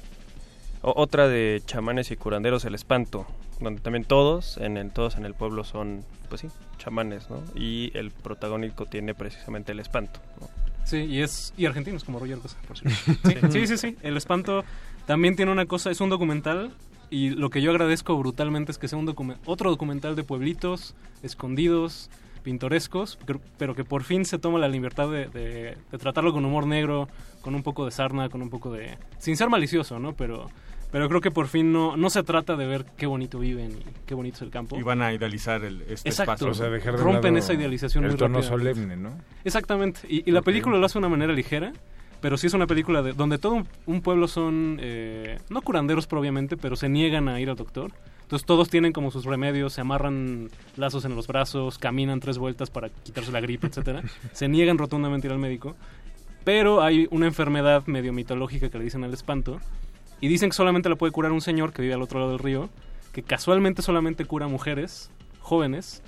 O- otra de chamanes y curanderos, El Espanto, donde también todos en el, todos en el pueblo son, pues sí, chamanes, ¿no? Y el protagónico tiene precisamente el espanto. ¿no? Sí, y es y argentinos como Roger Cosa, por cierto. Sí, sí, sí, sí. El espanto también tiene una cosa, es un documental y lo que yo agradezco brutalmente es que sea un documen- otro documental de pueblitos escondidos, pintorescos, pero- pero que por fin se toma la libertad de, de- de tratarlo con humor negro, con un poco de sarna, con un poco de sin ser malicioso, ¿no? Pero pero creo que por fin no no se trata de ver qué bonito viven y qué bonito es el campo. Y van a idealizar el, este Exacto. espacio. O sea, dejar de Rompen lado esa idealización el muy tono solemne, ¿no? Exactamente. Y, y la película lo hace de una manera ligera, pero sí es una película de, donde todo un, un pueblo son, eh, no curanderos propiamente, pero se niegan a ir al doctor. Entonces todos tienen como sus remedios, se amarran lazos en los brazos, caminan tres vueltas para quitarse la gripe, etcétera. se niegan rotundamente a ir al médico. Pero hay una enfermedad medio mitológica que le dicen al espanto. Y dicen que solamente la puede curar un señor que vive al otro lado del río, que casualmente solamente cura mujeres jóvenes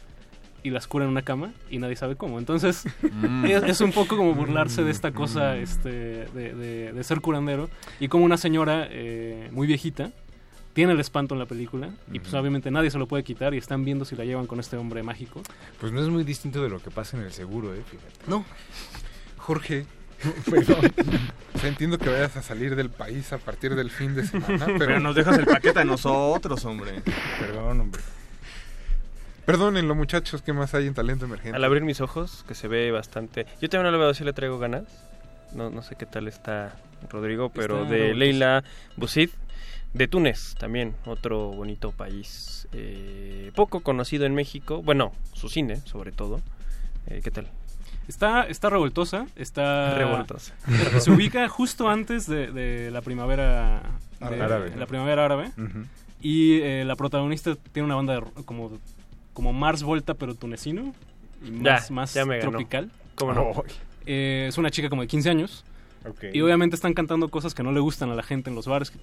y las cura en una cama y nadie sabe cómo. Entonces Mm. es, es un poco como burlarse de esta cosa este, de, de- de ser curandero y como una señora eh, muy viejita tiene el espanto en la película y pues obviamente nadie se lo puede quitar y están viendo si la llevan con este hombre mágico. Pues no es muy distinto de lo que pasa en el seguro, ¿eh? Fíjate. No. Jorge. Perdón. O sea, entiendo que vayas a salir del país a partir del fin de semana, pero... Pero nos dejas el paquete a nosotros, hombre. Perdón, hombre. Perdónenlo, muchachos, ¿qué más hay en Talento Emergente? Al abrir mis ojos, que se ve bastante... Yo también no lo veo, si le traigo ganas. No, no sé qué tal está Rodrigo, pero Está de revoltoso. Leila Bouzid, de Túnez también, otro bonito país. eh, poco conocido en México, bueno, su cine sobre todo. Eh, ¿Qué tal? Está, está revoltosa, está... Revoltosa. Se ubica justo antes de, de la primavera... de- Árabe. La primavera árabe. Y eh, la protagonista tiene una banda de como, como Mars Volta, pero tunecino. Y más, Ya, más ya me ganó. tropical. ¿Cómo no? Eh, es una chica como de 15 años. Ok. Y obviamente están cantando cosas que no le gustan a la gente en los bares, que,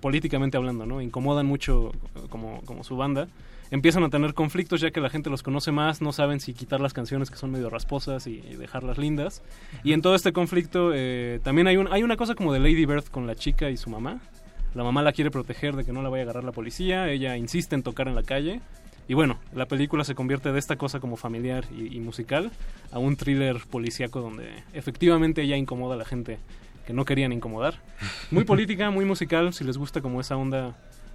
políticamente hablando, ¿no? Incomodan mucho como, como su banda. Empiezan a tener conflictos ya que la gente los conoce más, no saben si quitar las canciones que son medio rasposas y, y dejarlas lindas. Y en todo este conflicto eh, también hay, un, hay una cosa como de Lady Bird con la chica y su mamá. La mamá la quiere proteger de que no la vaya a agarrar la policía, ella insiste en tocar en la calle. Y bueno, la película se convierte de esta cosa como familiar y, y musical a un thriller policíaco donde efectivamente ella incomoda a la gente que no querían incomodar. Muy política, muy musical, si les gusta como esa onda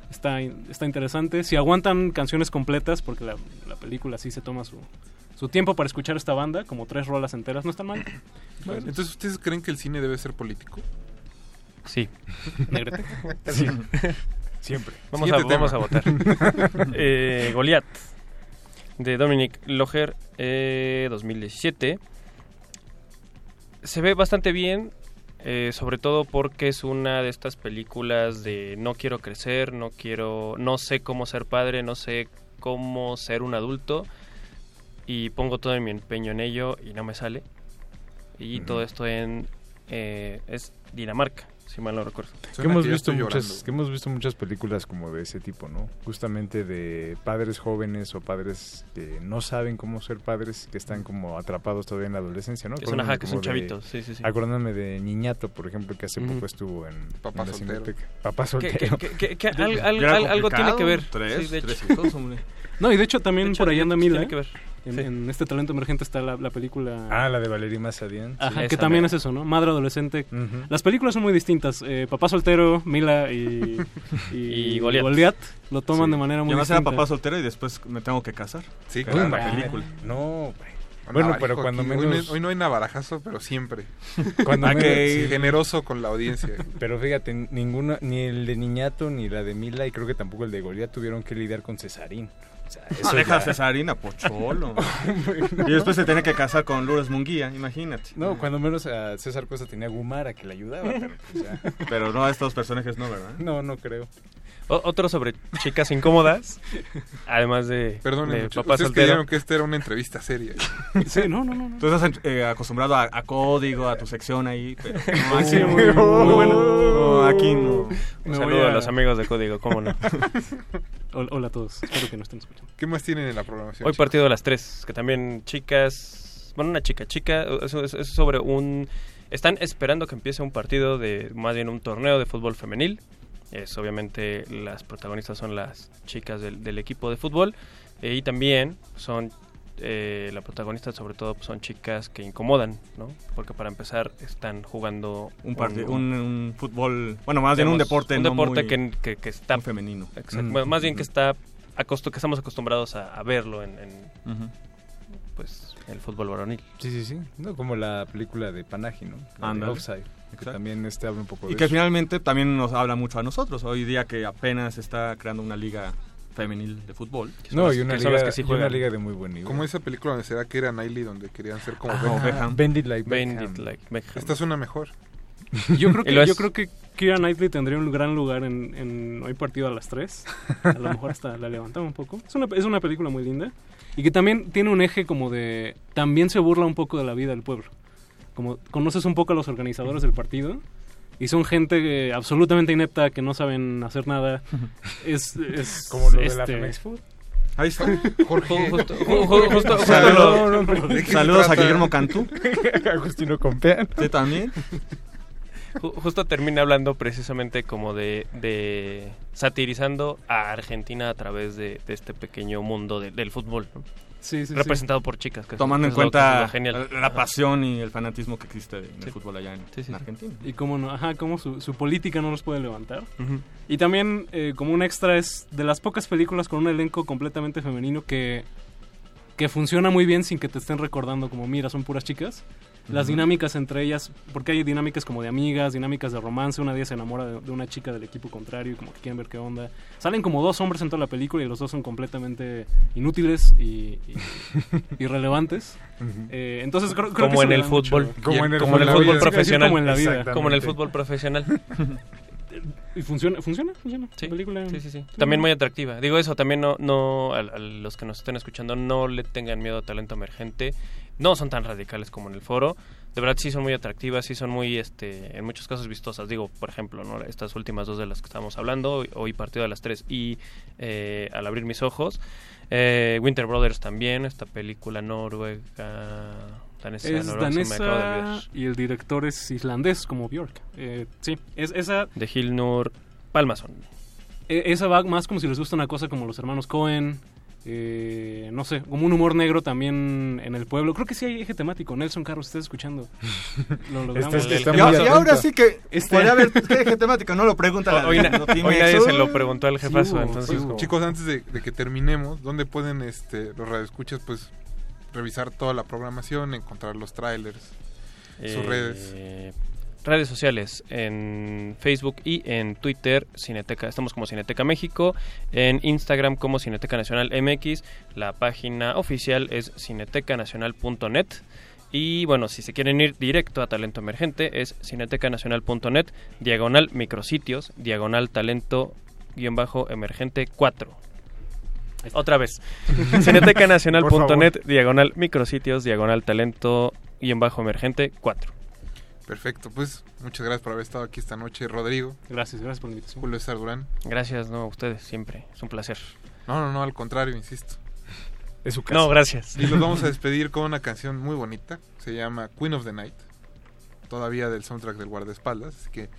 está, está interesante. Si aguantan canciones completas, porque la, la película sí se toma su, su tiempo para escuchar esta banda, como tres rolas enteras, no están mal. Bueno, entonces, ¿ustedes creen que el cine debe ser político? Sí. Negrete. Sí. Siempre. Vamos, a, vamos a votar. eh, Goliath, de Dominic Loher, eh, 2017. Se ve bastante bien, eh, sobre todo porque es una de estas películas de no quiero crecer, no quiero, no sé cómo ser padre, no sé cómo ser un adulto y pongo todo mi empeño en ello y no me sale. Y todo esto en eh, es Dinamarca, si mal no recuerdo. que hemos visto muchas que hemos visto muchas películas como de ese tipo no justamente de padres jóvenes o padres que no saben cómo ser padres que están como atrapados todavía en la adolescencia no Que son, ajá, que son chavitos, sí, sí, sí. acordándome de Niñato por ejemplo que hace poco estuvo en Papá en soltero. Papá soltero que- que- que al- Ya al- era al- algo tiene que ver. Tres, Sí, de tres hecho. hijos, hombre. No, y de hecho también De hecho, por ahí anda tiene Mila. que ver. En, Sí. en este talento emergente está la, la película... ah la de Valerie Mazadian Ajá, Sí, que también es eso, ¿no? Madre adolescente. Las películas son muy distintas. Eh, Papá soltero, Mila y, Y Goliat. lo toman Sí. de manera Y muy era distinta. papá soltero y después me tengo que casar. Sí, claro. imagínate. no güey. bueno Navarijo pero cuando. Hoy no, menos hoy no hay navarajazo, pero siempre. cuando Hay menos- que sí. generoso con la audiencia. Pero fíjate, ninguna, ni el de Niñato, ni la de Mila, y creo que tampoco el de Goliat tuvieron que lidiar con Cesarín. O sea, No, deja a ya- Cesarina, pocholo. y después se tiene que casar con Lourdes Munguía, imagínate. No, cuando menos a César Costa tenía a Gumara que le ayudaba, pero pues. Pero no a estos personajes no, ¿verdad? No, no creo. O- otro sobre chicas incómodas, además de, Perdón, de papá Ustedes soltero. que esta era una entrevista seria. Sí, no, no, no. no. Tú estás eh, acostumbrado a, a código, a tu sección ahí. Pero no, aquí, Sí, muy- muy bueno. No, aquí no. Un Me saludo a... a- los amigos de Código, cómo no. Hola, a todos. Espero que no estén escuchando. ¿Qué más tienen en la programación? Hoy chicos? partido de las tres, que también chicas, bueno, una chica, chica, eso es, es sobre un... Están esperando que empiece un partido de, más bien un torneo de fútbol femenil. Es obviamente las protagonistas son las chicas del, del equipo de fútbol eh, y también son eh, la protagonista sobre todo pues, son chicas que incomodan, ¿no? Porque para empezar están jugando Un, parti- un, un fútbol, bueno, más bien un deporte un no deporte muy- que, que, que está muy femenino. Exacto. Mm. Bueno, más bien que está acostu- que estamos acostumbrados a, a verlo en, pues el fútbol varonil. Sí, sí, sí. No, como la película de Panaji, ¿no? De. Offside. Que Exacto. también este habla un poco de Y que eso. finalmente también nos habla mucho a nosotros. Hoy día que apenas está creando una liga femenil de fútbol. No, y una, liga, que sí y una liga de muy buen nivel. Como esa película donde se da que era Niley, donde querían ser como Ah, Beckham. Beckham. Bend It Like Beckham. it like Beckham. Esta suena mejor. Yo creo que, yo es. creo que Kira Knightley tendría un gran lugar en, en Hoy Partido a las 3. A lo mejor hasta la levantamos un poco. Es una, es una película muy linda. Y que también tiene un eje como de... También se burla un poco de la vida del pueblo. Como conoces un poco a los organizadores del partido. Y son gente que absolutamente inepta, que no saben hacer nada. Es, es Como lo de la este, Femex Food. Ahí está. Jorge. Justo, ju- ju- justo- justo Saludos, lo- ¿De qué se saludos a? Guillermo Cantú. Agustino Compeán. Sí, también. ju- justo termina hablando precisamente como de, de satirizando a Argentina a través de, de este pequeño mundo de- del fútbol, representado por chicas. Que Tomando en cuenta la, pasión y el fanatismo que existe en Sí. el fútbol allá en, Sí, sí, en sí. Argentina. Y cómo no, ajá, cómo su, su política no los puede levantar. Ujú. Y también, eh, como un extra, es de las pocas películas con un elenco completamente femenino que, que funciona muy bien sin que te estén recordando como, mira, son puras chicas. Las dinámicas entre ellas, porque hay dinámicas como de amigas, dinámicas de romance, una ellas se enamora de, de una chica del equipo contrario y como que quieren ver qué onda. Salen como dos hombres en toda la película y los dos son completamente inútiles y, y- irrelevantes. Eh, entonces creo, creo que como eso en el fútbol. Como en el como en el fútbol. profesional. como en la vida. Como en el fútbol profesional. Y funciona, funciona, funciona. Sí, La película, sí, sí, sí. También muy atractiva. Digo eso, también no, no a, a los que nos estén escuchando no le tengan miedo a talento emergente. No son tan radicales como en el foro. De verdad sí son muy atractivas, sí son muy, este, en muchos casos vistosas. Digo, por ejemplo, ¿no? estas últimas dos de las que estamos hablando, hoy, partido de las tres y eh, al abrir mis ojos. Eh, Winter Brothers también, esta película noruega, danesa, Es noruega, danesa y el director es islandés como Björk. Eh, sí, es, esa, De Hilnur Palmason. e- esa va más como si les gusta una cosa como los hermanos Cohen, eh, no sé, como un humor negro también en el pueblo. Creo que sí hay eje temático. Nelson Carlos, estás escuchando. Lo logramos. Este- está muy Y- ahora sí que podría haber eje temático, no lo pregunta la- Hoy, nadie se lo preguntó al Sí jefazo, hubo, entonces... sí como- hubo. Chicos, antes de, de que terminemos, ¿dónde pueden este, los radioescuchas pues revisar toda la programación, encontrar los trailers, sus Eh, redes? Redes sociales, en Facebook y en Twitter, Cineteca, estamos como Cineteca México, en Instagram como Cineteca Nacional MX, la página oficial es cinetecanacional.net y bueno, si se quieren ir directo a Talento Emergente es cinetecanacional.net, diagonal micrositios, diagonal talento guion bajo emergente 4. Otra vez. Cinetecanacional.net, diagonal micrositios, diagonal talento guion bajo emergente 4. Perfecto, pues muchas gracias por haber estado aquí esta noche, Rodrigo. Gracias, gracias por la invitación. Julio César Durán. Gracias, no, a ustedes siempre. Es un placer. No, no, no, al contrario, insisto. Es su casa. No, gracias. Y los vamos a despedir con una canción muy bonita. Se llama Queen of the Night. Todavía del soundtrack del guardaespaldas. Así que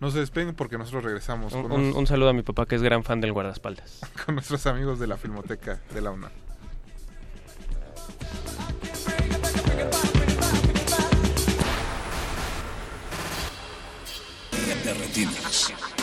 no se despeguen porque nosotros regresamos Un, con, un- unos- un saludo a mi papá que es gran fan del guardaespaldas. con nuestros amigos de la Filmoteca de la UNAM. De retinas.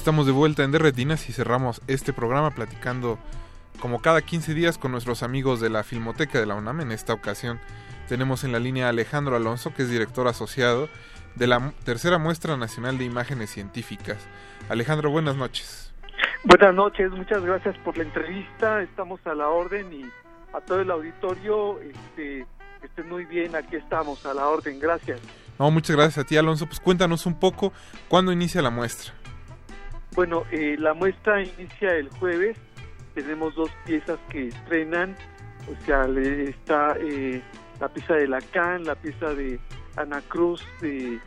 Estamos de vuelta en Derretinas y cerramos este programa platicando como cada 15 días con nuestros amigos de la Filmoteca de la UNAM. En esta ocasión tenemos en la línea a Alejandro Alonso, que es director asociado de la Tercera Muestra Nacional de Imágenes Científicas. Alejandro, buenas noches. Buenas noches, muchas gracias por la entrevista. Estamos a la orden y a todo el auditorio, este, estén muy bien. Aquí estamos a la orden, gracias. No, muchas gracias a ti, Alonso. Pues cuéntanos un poco cuándo inicia la muestra. Bueno, eh, la muestra inicia el jueves. Tenemos dos piezas que estrenan. O sea, le- está eh, la pieza de Lacan, la pieza de Ana Cruz, de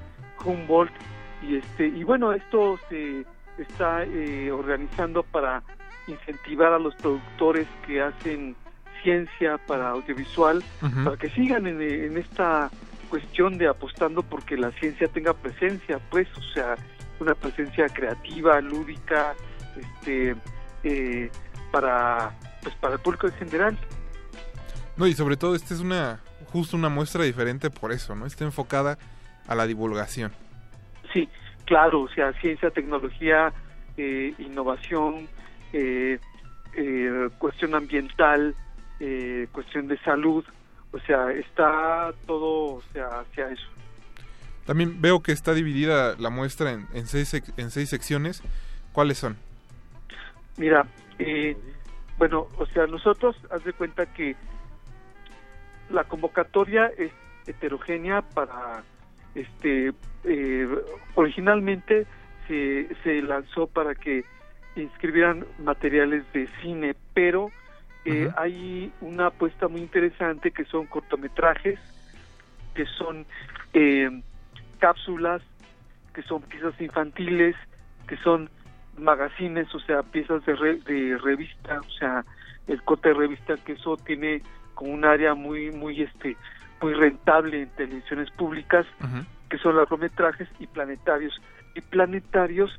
Humboldt. Y, este, y bueno, esto se está eh, organizando para incentivar a los productores que hacen ciencia para audiovisual, para que sigan en, en esta cuestión de apostando porque la ciencia tenga presencia, pues, o sea, una presencia creativa, lúdica, este, eh, para, pues, para el público en general. No, y sobre todo esta es una justo una muestra diferente por eso, ¿no? Está enfocada a la divulgación. Sí, claro, o sea, ciencia, tecnología, eh, innovación, eh, eh, cuestión ambiental, eh, cuestión de salud, o sea, está todo, o sea, hacia eso. También veo que está dividida la muestra en, en seis, en seis secciones. ¿Cuáles son? Mira, eh, bueno, o sea, nosotros, haz de cuenta que la convocatoria es heterogénea para este eh, originalmente se, se lanzó para que inscribieran materiales de cine pero eh, hay una apuesta muy interesante que son cortometrajes que son eh, cápsulas que son piezas infantiles que son magazines o sea piezas de, re- de revista o sea el corte de revista que eso tiene como un área muy muy este muy rentable en televisiones públicas que son largometrajes y planetarios. Y planetarios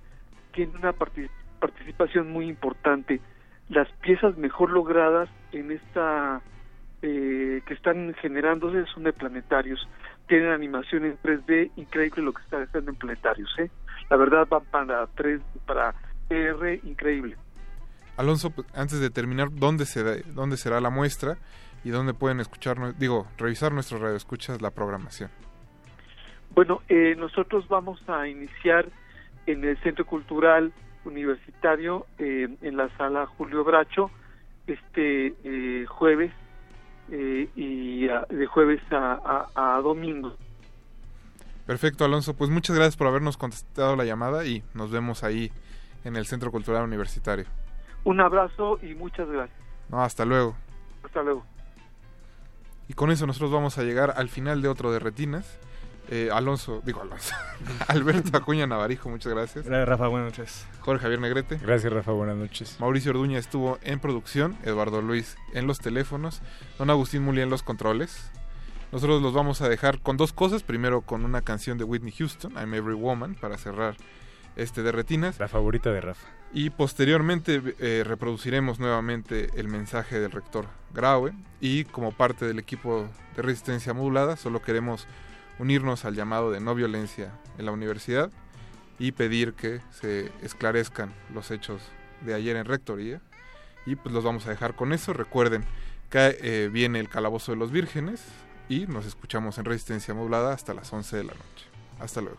tienen una parti- participación muy importante. Las piezas mejor logradas en esta eh, que están generándose son de planetarios. Tienen animación en 3D, increíble lo que está haciendo en planetarios. ¿eh? La verdad van para 3, para PR, increíble. Alonso, antes de terminar, ¿dónde, se ¿dónde será la muestra y dónde pueden escuchar, nue- digo, revisar nuestro radio escuchas la programación? Bueno, eh, nosotros vamos a iniciar en el Centro Cultural Universitario, eh, en la sala Julio Bracho, este eh, jueves eh, y de jueves a, a- a domingo. Perfecto, Alonso, pues muchas gracias por habernos contestado la llamada y nos vemos ahí en el Centro Cultural Universitario. Un abrazo y muchas gracias. No, hasta luego. Hasta luego. Y con eso nosotros vamos a llegar al final de otro de Retinas. Eh, Alonso, digo Alonso, Alberto Acuña Navarijo, muchas gracias. Gracias, Rafa, buenas noches. Jorge Javier Negrete. Gracias, Rafa, buenas noches. Mauricio Orduña estuvo en producción, Eduardo Luis en los teléfonos, don Agustín Muli en los controles. Nosotros los vamos a dejar con dos cosas. Primero con una canción de Whitney Houston, I'm Every Woman, para cerrar este de Retinas. La favorita de Rafa. Y posteriormente eh, reproduciremos nuevamente el mensaje del rector Graue. Y como parte del equipo de resistencia modulada, solo queremos unirnos al llamado de no violencia en la universidad y pedir que se esclarezcan los hechos de ayer en rectoría. Y pues los vamos a dejar con eso. Recuerden que eh, viene el calabozo de los vírgenes y nos escuchamos en resistencia modulada hasta las 11 de la noche. Hasta luego.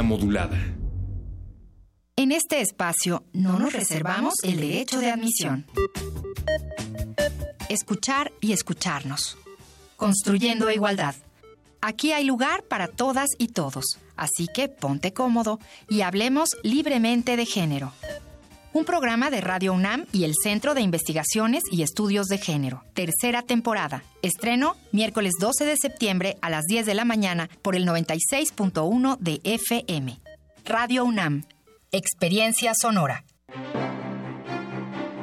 Modulada. En este espacio no nos reservamos el derecho de admisión. Escuchar y escucharnos. Construyendo igualdad. Aquí hay lugar para todas y todos, así que ponte cómodo y hablemos libremente de género. Un programa de Radio UNAM y el Centro de Investigaciones y Estudios de Género. Tercera temporada. Estreno miércoles 12 de septiembre a las 10 de la mañana por el 96.1 de FM. Radio UNAM. Experiencia sonora.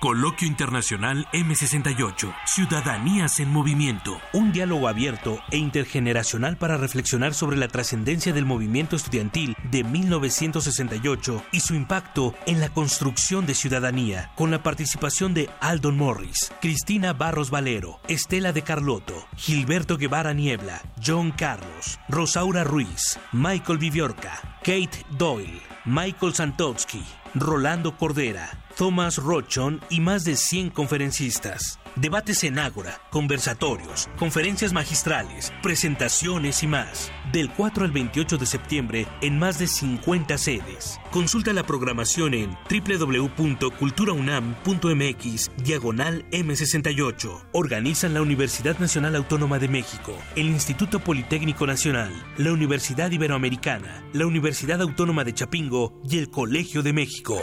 Coloquio Internacional M68, Ciudadanías en Movimiento. Un diálogo abierto e intergeneracional para reflexionar sobre la trascendencia del movimiento estudiantil de 1968 y su impacto en la construcción de ciudadanía, con la participación de Aldon Morris, Cristina Barros Valero, Estela de Carlotto, Gilberto Guevara Niebla, John Carlos, Rosaura Ruiz, Michael Viviorca, Kate Doyle, Michael Santowski, Rolando Cordera, Thomas Rochon y más de 100 conferencistas. Debates en Ágora, conversatorios, conferencias magistrales, presentaciones y más. Del 4 al 28 de septiembre en más de 50 sedes. Consulta la programación en www.culturaunam.mx diagonal M68. Organizan la Universidad Nacional Autónoma de México, el Instituto Politécnico Nacional, la Universidad Iberoamericana, la Universidad Autónoma de Chapingo y el Colegio de México.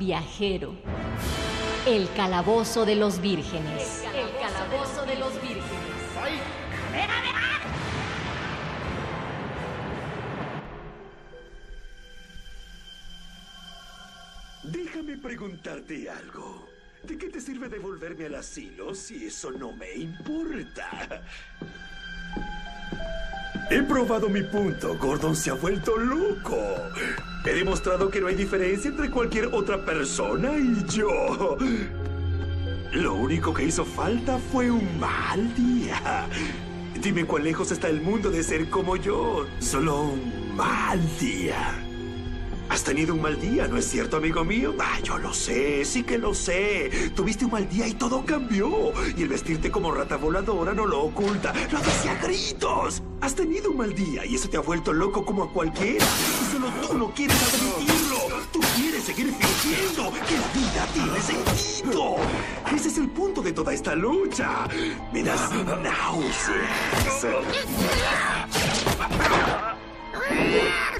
viajero. El calabozo de los vírgenes. El calabozo de los vírgenes. Déjame preguntarte algo. ¿De qué te sirve devolverme al asilo si eso no me importa? He probado mi punto. Gordon se ha vuelto loco. He demostrado que no hay diferencia entre cualquier otra persona y yo. Lo único que hizo falta fue un mal día. Dime cuán lejos está el mundo de ser como yo. Solo un mal día. Has tenido un mal día, ¿no es cierto, amigo mío? Ah, yo lo sé, sí que lo sé. Tuviste un mal día y todo cambió. Y el vestirte como rata voladora no lo oculta. Lo dice a gritos. Has tenido un mal día y eso te ha vuelto loco como a cualquiera. Y solo tú no quieres admitirlo. Tú quieres seguir fingiendo que la vida tiene sentido. Ese es el punto de toda esta lucha. Me das náuseas.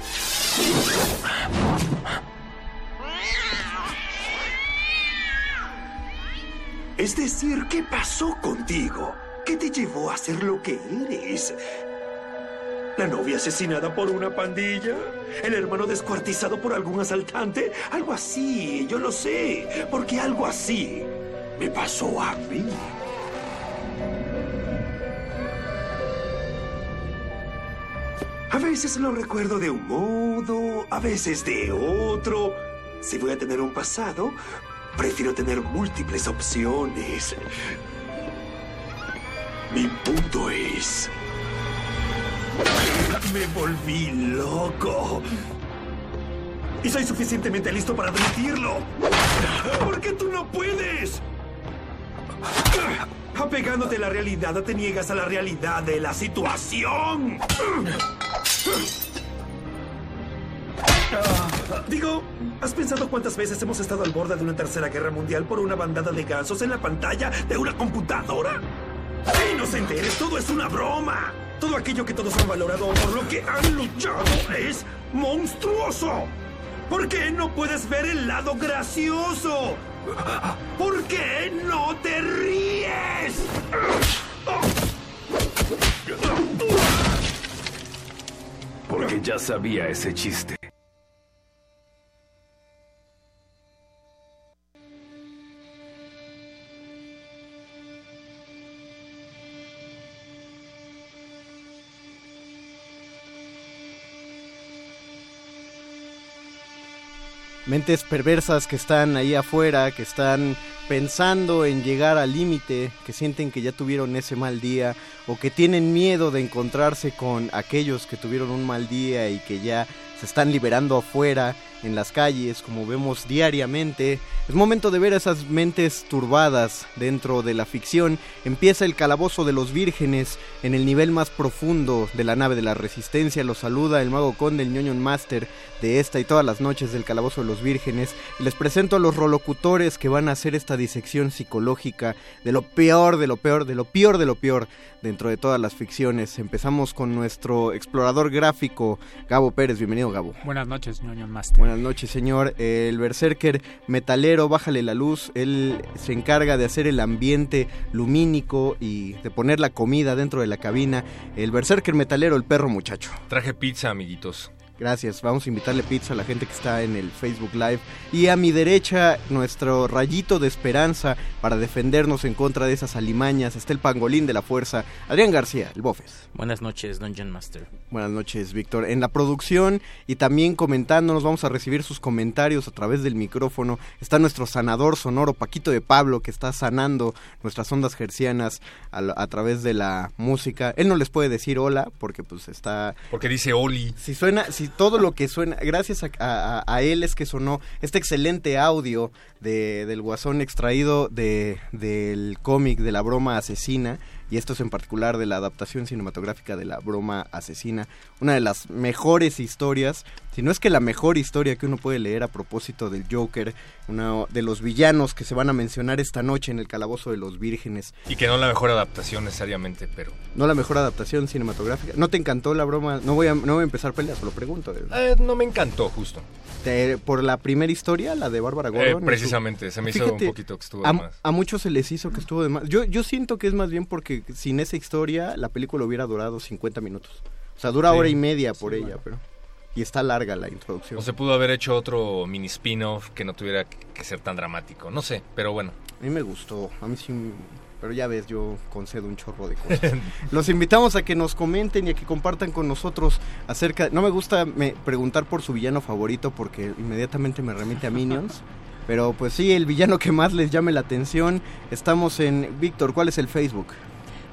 Es decir, ¿qué pasó contigo? ¿Qué te llevó a ser lo que eres? ¿La novia asesinada por una pandilla? ¿El hermano descuartizado por algún asaltante? Algo así, yo lo sé, porque algo así me pasó a mí. A veces lo recuerdo de un modo, a veces de otro. Si voy a tener un pasado, prefiero tener múltiples opciones. Mi punto es... Me volví loco. Y soy suficientemente listo para admitirlo. ¿Por qué tú no puedes? Apegándote a la realidad, te niegas a la realidad de la situación. Digo, ¿has pensado cuántas veces hemos estado al borde de una tercera guerra mundial por una bandada de gansos en la pantalla de una computadora? ¡Inocente eres! ¡Todo es una broma! Todo aquello que todos han valorado por lo que han luchado es monstruoso. ¿Por qué no puedes ver el lado gracioso? ¿Por qué no te ríes? Porque ya sabía ese chiste. Mentes perversas que están ahí afuera, que están pensando en llegar al límite, que sienten que ya tuvieron ese mal día o que tienen miedo de encontrarse con aquellos que tuvieron un mal día y que ya se están liberando afuera en las calles, como vemos diariamente. Es momento de ver esas mentes turbadas dentro de la ficción. Empieza el calabozo de los vírgenes en el nivel más profundo de la nave de la resistencia. Los saluda el mago conde, el ñoño master de esta y todas las noches del calabozo de los vírgenes. Les presento a los rolocutores que van a hacer esta disección psicológica de lo peor, de lo peor, de lo peor, de lo peor dentro de todas las ficciones. Empezamos con nuestro explorador gráfico, Gabo Pérez. Bienvenido, Gabo. Buenas noches, ñoño master. Buenas noches, señor. El berserker metalero, bájale la luz. Él se encarga de hacer el ambiente lumínico y de poner la comida dentro de la cabina. El berserker metalero, el perro muchacho. Traje pizza, amiguitos. Gracias, vamos a invitarle pizza a la gente que está en el Facebook Live. Y a mi derecha, nuestro rayito de esperanza para defendernos en contra de esas alimañas, está el pangolín de la fuerza, Adrián García, el Bofes. Buenas noches, Dungeon Master. Buenas noches, Víctor. En la producción y también comentándonos, vamos a recibir sus comentarios a través del micrófono. Está nuestro sanador sonoro, Paquito de Pablo, que está sanando nuestras ondas gercianas a, a través de la música. Él no les puede decir hola porque pues está... Porque dice Oli. Si suena, si todo lo que suena, gracias a, él es que sonó este excelente audio de, del guasón extraído de, del cómic de la broma asesina y esto es en particular de la adaptación cinematográfica de La Broma Asesina, una de las mejores historias, si no es que la mejor historia que uno puede leer a propósito del Joker, uno de los villanos que se van a mencionar esta noche en el Calabozo de los Vírgenes. Y que no la mejor adaptación necesariamente, pero... No la mejor adaptación cinematográfica. ¿No te encantó La Broma? No voy a, no voy a empezar peleas, lo pregunto. Eh, no me encantó, justo. ¿Te, ¿Por la primera historia, la de Bárbara Gordon? Eh, precisamente, se me hizo Fíjate, un poquito que estuvo a, de más. a muchos se les hizo que estuvo de más. Yo, yo siento que es más bien porque sin esa historia la película hubiera durado 50 minutos. O sea, dura Sí, hora y media por sí, ella, bueno. pero... Y está larga la introducción. O se pudo haber hecho otro mini spin-off que no tuviera que ser tan dramático. No sé, pero bueno. A mí me gustó, a mí sí... Pero ya ves, yo concedo un chorro de cosas. Los invitamos a que nos comenten y a que compartan con nosotros acerca... No me gusta me, preguntar por su villano favorito porque inmediatamente me remite a Minions. Pero pues sí, el villano que más les llame la atención. Estamos en... Víctor, ¿cuál es el Facebook?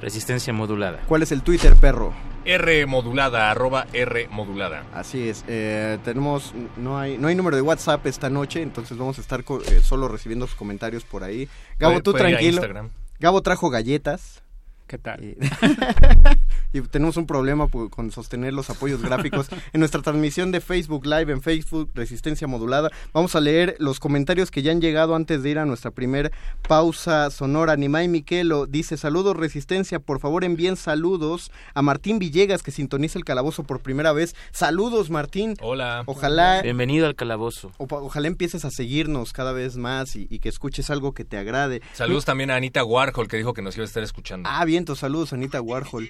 Resistencia modulada. ¿Cuál es el Twitter, perro? R modulada, arroba R modulada. Así es. eh, tenemos, no hay, no hay número de WhatsApp esta noche, entonces vamos a estar co- eh, solo recibiendo sus comentarios por ahí. Gabo, Puede- tú puede ir a tranquilo. Instagram. Gabo trajo galletas. ¿Qué tal? Y, y tenemos un problema con sostener los apoyos gráficos en nuestra transmisión de Facebook Live en Facebook Resistencia Modulada. Vamos a leer los comentarios que ya han llegado antes de ir a nuestra primer pausa sonora. Nimai Miquelo dice, saludos Resistencia, por favor envíen saludos a Martín Villegas que sintoniza el calabozo por primera vez. Saludos Martín. Hola. Ojalá... Bienvenido al calabozo. o- ojalá empieces a seguirnos cada vez más y, y que escuches algo que te agrade. Saludos también a Anita Warhol que dijo que nos iba a estar escuchando. Ah, viento, saludos Anita Warhol.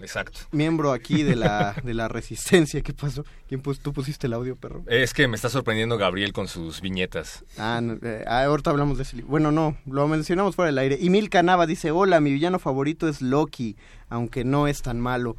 Exacto. miembro aquí de la, de la resistencia. ¿Qué pasó? ¿Quién pus- ¿Tú pusiste el audio, perro? Es que me está sorprendiendo Gabriel con sus viñetas. Ah, no, eh, ah, ahorita hablamos de ese libro. Bueno, no, lo mencionamos fuera del aire. Y Mil Canava dice, hola, mi villano favorito es Loki, aunque no es tan malo.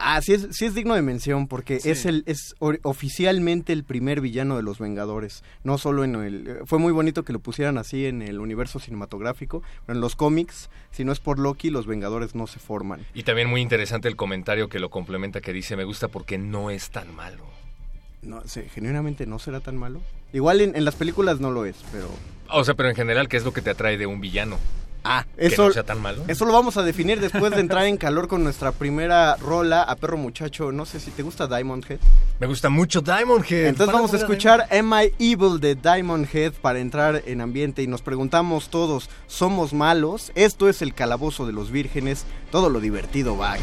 Ah, sí es, sí es digno de mención porque Sí. es el es oficialmente el primer villano de los Vengadores. No solo en el... Fue muy bonito que lo pusieran así en el universo cinematográfico, pero en los cómics, si no es por Loki, los Vengadores no se forman. Y también muy interesante el comentario que lo complementa que dice, me gusta porque no es tan malo. No, sé, genuinamente no será tan malo. Igual en, en las películas no lo es, pero... O sea, pero en general, ¿qué es lo que te atrae de un villano? Ah, Que eso, no sea tan malo. eso lo vamos a definir después de entrar en calor con nuestra primera rola a Perro Muchacho. No sé si te gusta Diamond Head. Me gusta mucho Diamond Head. Entonces vamos a escuchar Am I Evil de Diamond Head para entrar en ambiente y nos preguntamos todos, ¿somos malos? Esto es el calabozo de los vírgenes, todo lo divertido va aquí.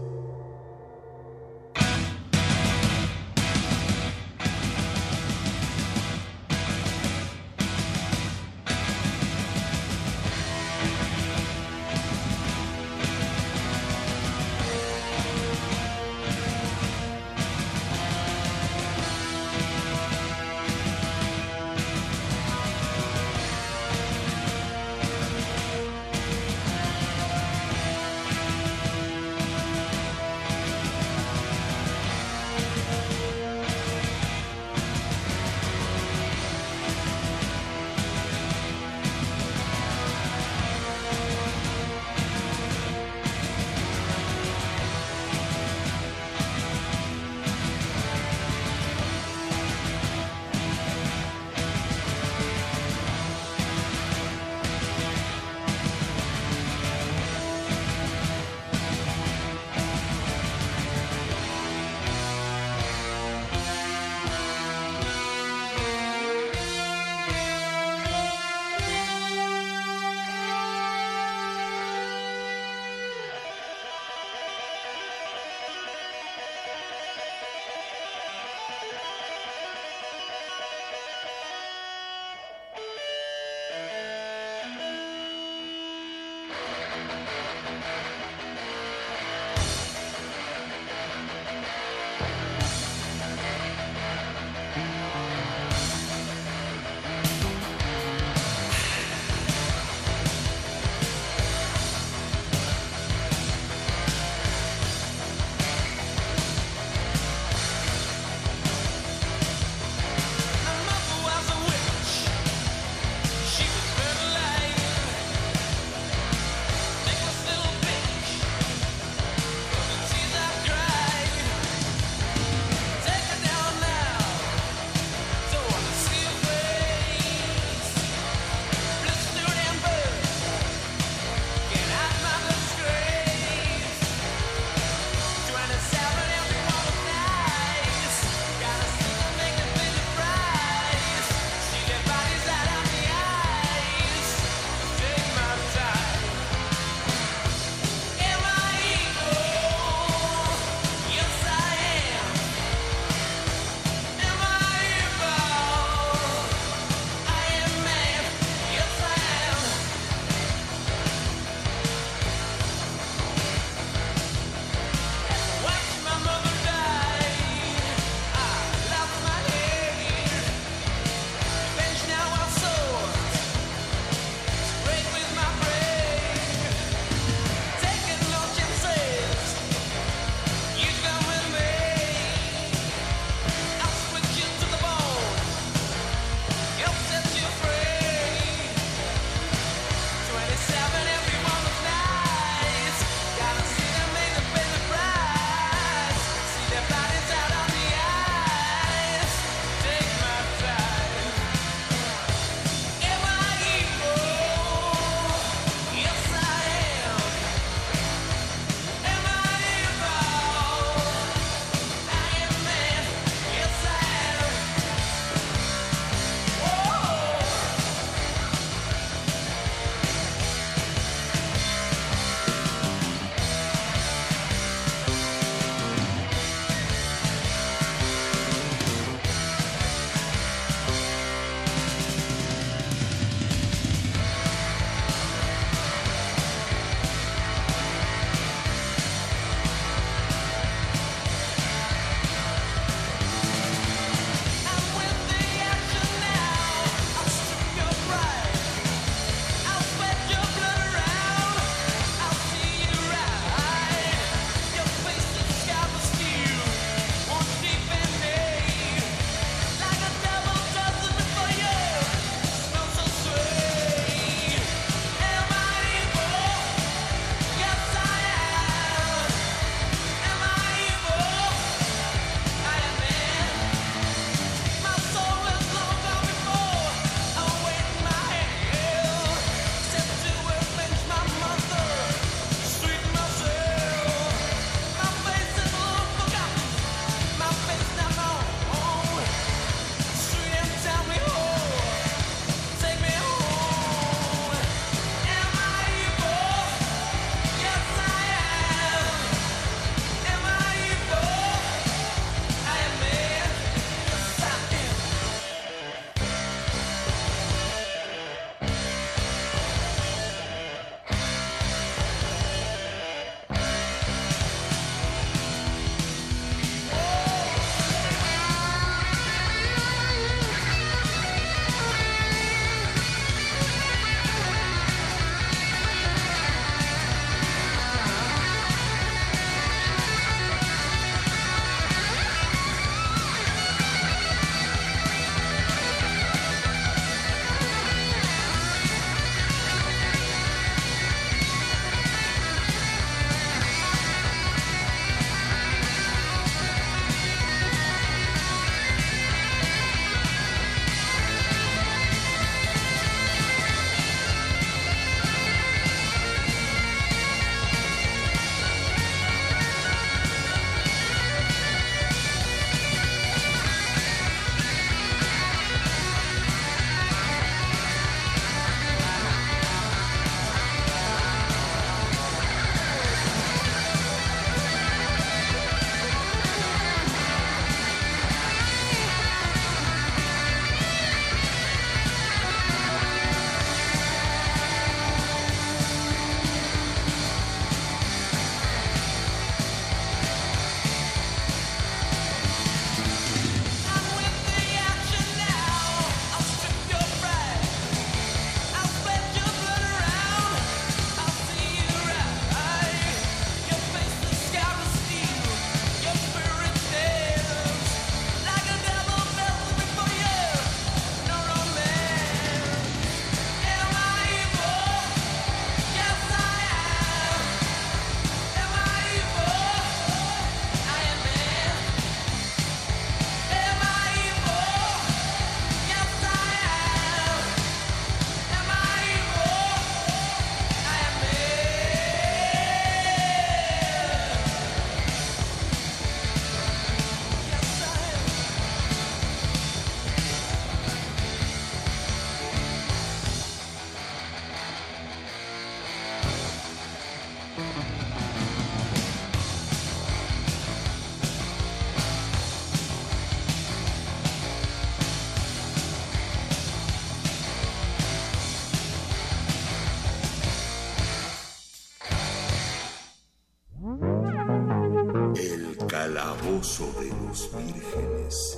De los vírgenes.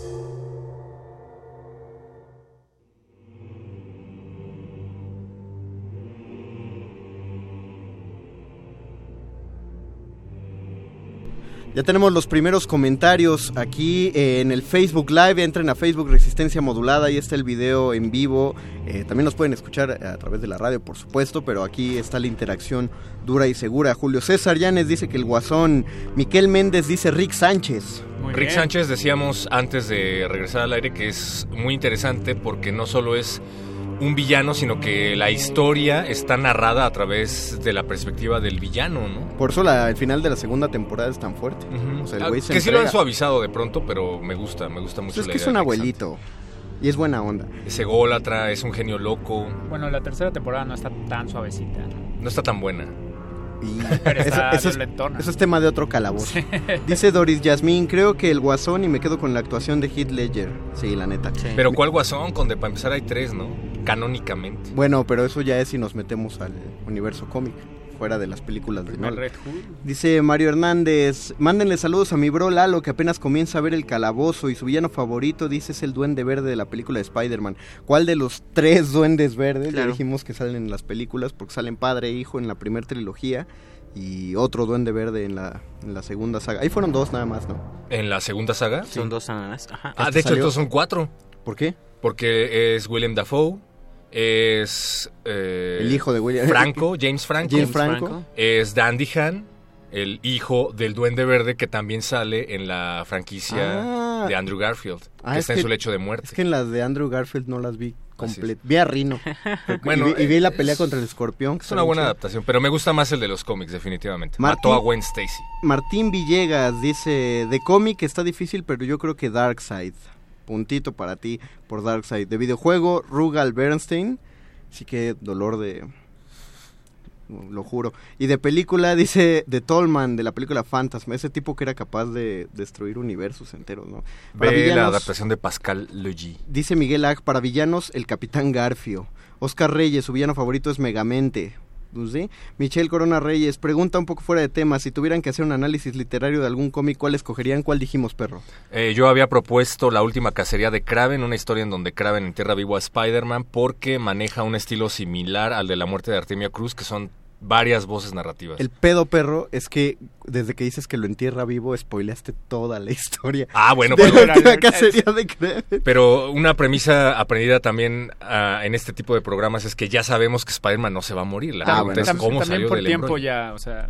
Ya tenemos los primeros comentarios aquí en el Facebook Live. Entren a Facebook Resistencia Modulada. Ahí está el video en vivo. Eh, también nos pueden escuchar a través de la radio, por supuesto. Pero aquí está la interacción dura y segura. Julio César Llanes dice que el guasón. Miquel Méndez dice Rick Sánchez. Rick Sánchez decíamos antes de regresar al aire que es muy interesante porque no solo es un villano, sino que la historia está narrada a través de la perspectiva del villano, ¿no? Por eso la- el final de la segunda temporada es tan fuerte. O sea, el Ah, que sí lo han entrega. suavizado de pronto, pero me gusta, me gusta mucho Pues es la que es idea un de Rick abuelito. Y es buena onda. Es ególatra, es un genio loco, Bueno, la tercera temporada no está tan suavecita. no está tan buena. Pero está eso, es, violentona. eso es tema de otro calabozo. Dice Doris Yasmín, creo que el guasón y me quedo con la actuación de Heath Ledger. Sí, la neta. Pero ¿cuál guasón? Con de para empezar hay tres, ¿no? Canónicamente. Bueno, pero eso ya es si nos metemos al universo cómic, fuera de las películas de Nolan. Red Hood. Dice Mario Hernández, mándenle saludos a mi bro Lalo que apenas comienza a ver el calabozo y su villano favorito dice es el duende verde de la película de Spider-Man. ¿Cuál de los tres duendes verdes? Ya Claro. dijimos que salen en las películas porque salen padre e hijo en la primera trilogía y otro duende verde en la, en la segunda saga. Ahí fueron dos nada más, ¿no? ¿En la segunda saga? Son dos ananas. Ajá. Ah, Este de hecho, salió- entonces son cuatro. ¿Por qué? Porque es William Dafoe, es... eh, El hijo de William- Franco, James Franco. James Franco. Es Dandy Han, el hijo del Duende Verde que también sale en la franquicia Ah. de Andrew Garfield, Ah, que es está en que- su lecho de muerte. Es que en las de Andrew Garfield no las vi completas. Vi a Rino. Bueno, y, vi, y vi la es- pelea contra el escorpión. Es una buena adaptación, pero me gusta más el de los cómics, definitivamente. Martín- Mató a Gwen Stacy. Martín Villegas dice, de cómic está difícil, pero yo creo que Darkseid. Puntito para ti por Darkseid. De videojuego, Rugal Bernstein. Así que dolor de... Lo juro. Y de película, dice de Tolman, de la película Fantasma. Ese tipo que era capaz de destruir universos enteros, ¿no? Para Ve la villanos- adaptación de Pascal Legis. Dice Miguel Ag, para villanos, el Capitán Garfio. Oscar Reyes, su villano favorito es Megamente. Pues. Michelle Corona Reyes, pregunta un poco fuera de tema, si tuvieran que hacer un análisis literario de algún cómic, ¿cuál escogerían? ¿Cuál dijimos, perro? Eh, yo había propuesto la última cacería de Kraven, una historia en donde Kraven entierra vivo a Spider-Man porque maneja un estilo similar al de la muerte de Artemia Cruz, que son varias voces narrativas. El pedo, perro, es que desde que dices que lo entierra vivo, spoileaste toda la historia. Ah, bueno, de pero- la última cacería de. Pero una premisa aprendida también ah, en este tipo de programas es que ya sabemos que Spider-Man no se va a morir. La Ah, pregunta bueno. es Tam- cómo también salió por del tiempo embrollo. ya, o sea...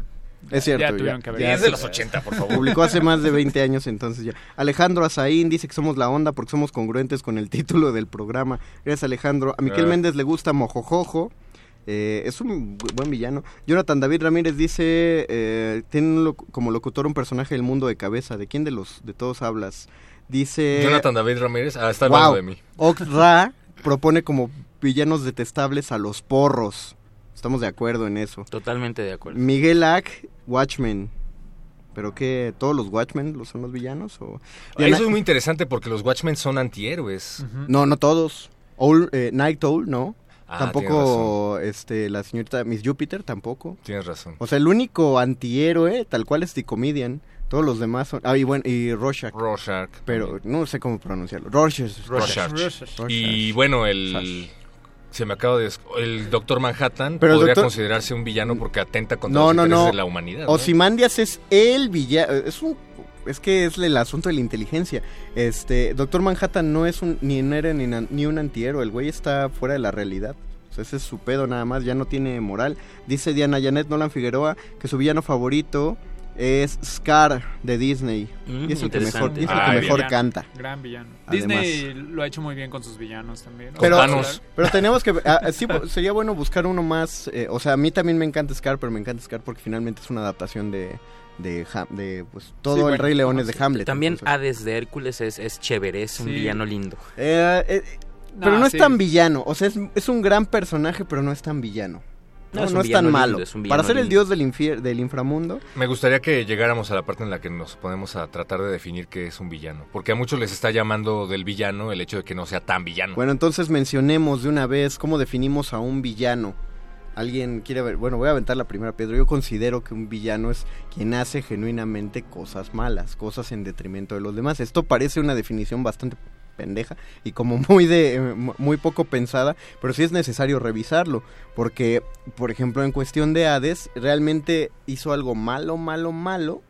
Es cierto, ya ya, tuvieron que haber. ya es de los 80, por favor. Publicó hace más de 20 años, entonces ya. Alejandro Azaín dice que somos la onda porque somos congruentes con el título del programa. Gracias, Alejandro. A Miquel Ah. Méndez le gusta Mojojojo. Eh, es un bu- buen villano. Jonathan David Ramírez dice, eh, tiene un loc- como locutor un personaje del mundo de cabeza. ¿De quién de los de todos hablas? Dice... Jonathan David Ramírez, ah, está hablando Wow. de mí. Okra propone como villanos detestables a los porros. Estamos de acuerdo en eso. Totalmente de acuerdo. Miguel Ack, Watchmen. ¿Pero qué? ¿Todos los Watchmen los son los villanos? O... Eso es muy interesante porque los Watchmen son antihéroes. No, no todos. Owl, eh, Night Owl, no. Ah, tampoco este, la señorita Miss Jupiter, tampoco. Tienes razón. O sea, el único antihéroe, tal cual es The Comedian. Todos los demás son... Ah, y bueno, y Rorschach. Rorschach. Pero no sé cómo pronunciarlo. Rorschach. Rorschach. Rorschach. Y bueno, el... Se me acaba de... El Doctor Manhattan Pero podría Doctor- considerarse un villano porque atenta contra No, los no, intereses no. de la humanidad. ¿no? Ozymandias es el villano. Es un. Es que es el asunto de la inteligencia. Este, Doctor Manhattan no es un ni un héroe ni, ni un antihéroe. El güey está fuera de la realidad. O sea, ese es su pedo nada más. Ya no tiene moral. Dice Diana Janet Nolan Figueroa que su villano favorito es Scar de Disney. Mm, y es el que mejor, es el Ah, que mejor villano, canta. Gran villano. Además. Disney lo ha hecho muy bien con sus villanos también. Pero, pero tenemos que... ah, sí, sería bueno buscar uno más... eh, o sea, a mí también me encanta Scar, pero me encanta Scar porque finalmente es una adaptación de... De, Ham- de pues todo Sí, el Rey León es de Hamlet. También entonces. Hades de Hércules es, es chévere, es un Sí. villano lindo. Eh, eh, pero No, es tan villano. O sea, es, es un gran personaje, pero no es tan villano. No, No, es no un es tan malo. es Para ser el lindo. dios del, infier- del inframundo, Me gustaría que llegáramos a la parte en la que nos ponemos a tratar de definir qué es un villano. Porque a muchos les está llamando del villano el hecho de que no sea tan villano. Bueno, entonces mencionemos de una vez cómo definimos a un villano. Alguien quiere ver, bueno, voy a aventar la primera piedra. Yo considero que un villano es quien hace genuinamente cosas malas, cosas en detrimento de los demás. Esto parece una definición bastante pendeja y como muy de eh, muy poco pensada, pero sí es necesario revisarlo, porque por ejemplo en cuestión de Hades realmente hizo algo malo, malo, malo,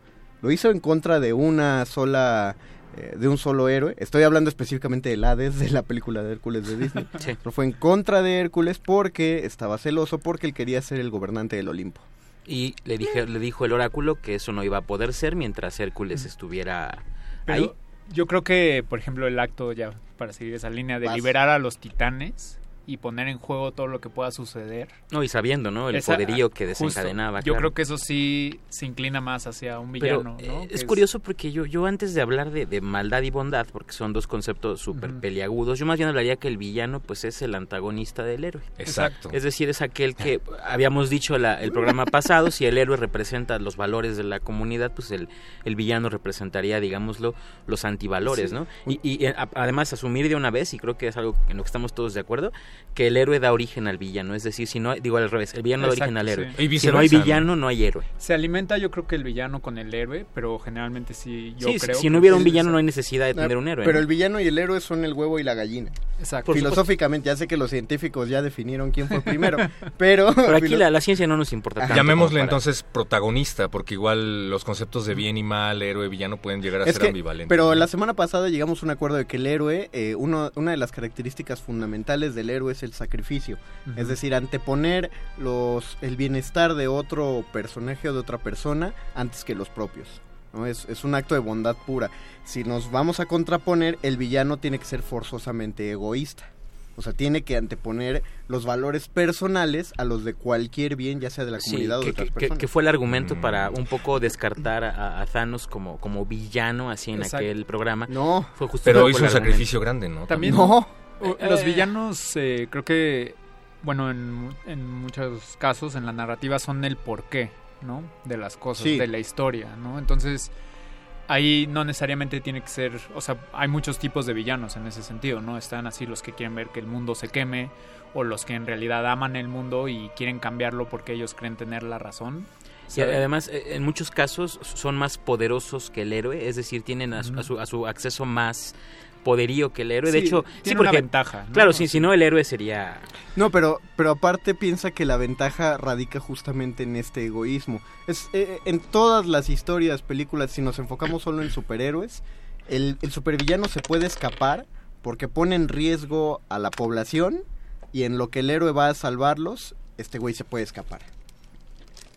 lo hizo en contra de una sola eh, de un solo héroe. Estoy hablando específicamente del Hades de la película de Hércules de Disney. Sí. Pero fue en contra de Hércules porque estaba celoso porque él quería ser el gobernante del Olimpo. Y le, dije, le dijo el oráculo que eso no iba a poder ser mientras Hércules estuviera Pero ahí. yo creo que, por ejemplo, el acto, ya para seguir esa línea, de Vas. liberar a los titanes y poner en juego todo lo que pueda suceder. No, y sabiendo, ¿no? El Esa- poderío que justo. desencadenaba. Yo claro. creo que eso sí se inclina más hacia un Pero villano, eh, ¿no? es, Que es- curioso porque yo, yo antes de hablar de, de maldad y bondad, porque son dos conceptos súper Ujú. peliagudos, yo más bien hablaría que el villano pues es el antagonista del héroe. Exacto. Es decir, es aquel que habíamos dicho la- el programa pasado, si el héroe representa los valores de la comunidad, pues el, el villano representaría, digámoslo, los antivalores, Sí. ¿no? Y, y, eh, a- además asumir de una vez, y creo que es algo en lo que estamos todos de acuerdo, que el héroe da origen al villano, es decir, si no, hay- digo al revés, el villano da origen al héroe. sí. Y Si no hay villano, no hay héroe. Se alimenta yo creo que el villano con el héroe, pero generalmente sí, yo Sí, creo si no que hubiera un villano no hay necesidad de tener un héroe. Pero ¿no? el villano y el héroe son el huevo y la gallina. Exacto. Filosóficamente, ya sé que los científicos ya definieron quién fue primero, pero... Pero aquí la, la ciencia no nos importa tanto. Llamémosle para- entonces protagonista, porque igual los conceptos de bien y mal, héroe, villano pueden llegar a Es ser que, ambivalentes. pero la semana pasada llegamos a un acuerdo de que el héroe, eh, uno, una de las características fundamentales del héroe es el sacrificio. Es decir, anteponer los, el bienestar de otro personaje o de otra persona antes que los propios. ¿No? Es, es un acto de bondad pura. Si nos vamos a contraponer, el villano tiene que ser forzosamente egoísta. O sea, tiene que anteponer los valores personales a los de cualquier bien, ya sea de la Sí, comunidad o de que, otras que- personas. que fue el argumento para un poco descartar a, a Thanos como, como villano así en Exacto. aquel programa. No, fue justo Pero hizo un argumento. sacrificio grande, ¿no? También No. Eh, los eh. villanos eh, creo que, bueno, en, mu- en muchos casos en la narrativa son el porqué, ¿no? De las cosas, Sí. de la historia, ¿no? Entonces ahí no necesariamente tiene que ser, o sea, hay muchos tipos de villanos en ese sentido, ¿no? Están así los que quieren ver que el mundo se queme o los que en realidad aman el mundo y quieren cambiarlo porque ellos creen tener la razón. Y además, eh, en muchos casos son más poderosos que el héroe, es decir, tienen a su, a su, a su acceso más poderío que el héroe. de hecho, tiene sí, una porque, ventaja, ¿no? Claro, sí, si no el héroe sería... No, pero, pero aparte piensa que la ventaja radica justamente en este egoísmo. Es eh, en todas las historias, películas, si nos enfocamos solo en superhéroes, el, el supervillano se puede escapar porque pone en riesgo a la población y en lo que el héroe va a salvarlos, este güey se puede escapar.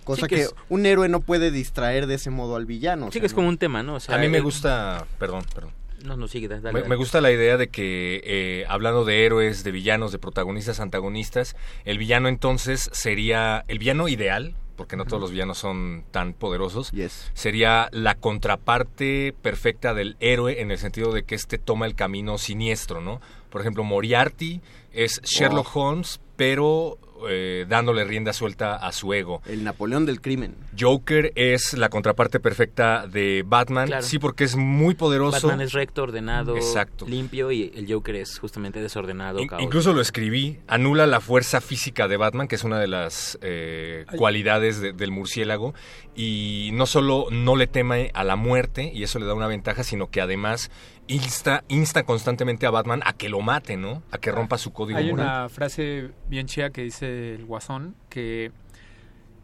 Cosa Sí, que que, es- un héroe no puede distraer de ese modo al villano. o Sí, sea, que es no- como un tema, ¿no? O sea, a mí me gusta, perdón, perdón. No, no, sigue, dale, Me, dale. me gusta la idea de que, eh, hablando de héroes, de villanos, de protagonistas, antagonistas, el villano entonces sería el villano ideal, porque no todos los villanos son tan poderosos, sería la contraparte perfecta del héroe en el sentido de que este toma el camino siniestro, ¿no? Por ejemplo, Moriarty es Sherlock Holmes, pero eh, dándole rienda suelta a su ego. El Napoleón del crimen. Joker es la contraparte perfecta de Batman, Claro. sí, porque es muy poderoso. Batman es recto, ordenado, Exacto. limpio y el Joker es justamente desordenado, In-. Incluso lo escribí, anula la fuerza física de Batman, que es una de las eh, cualidades de- del murciélago, y no solo no le teme a la muerte, y eso le da una ventaja, sino que además insta, insta constantemente a Batman a que lo mate, ¿no? A que rompa su código Hay moral. una frase bien chida que dice el Guasón que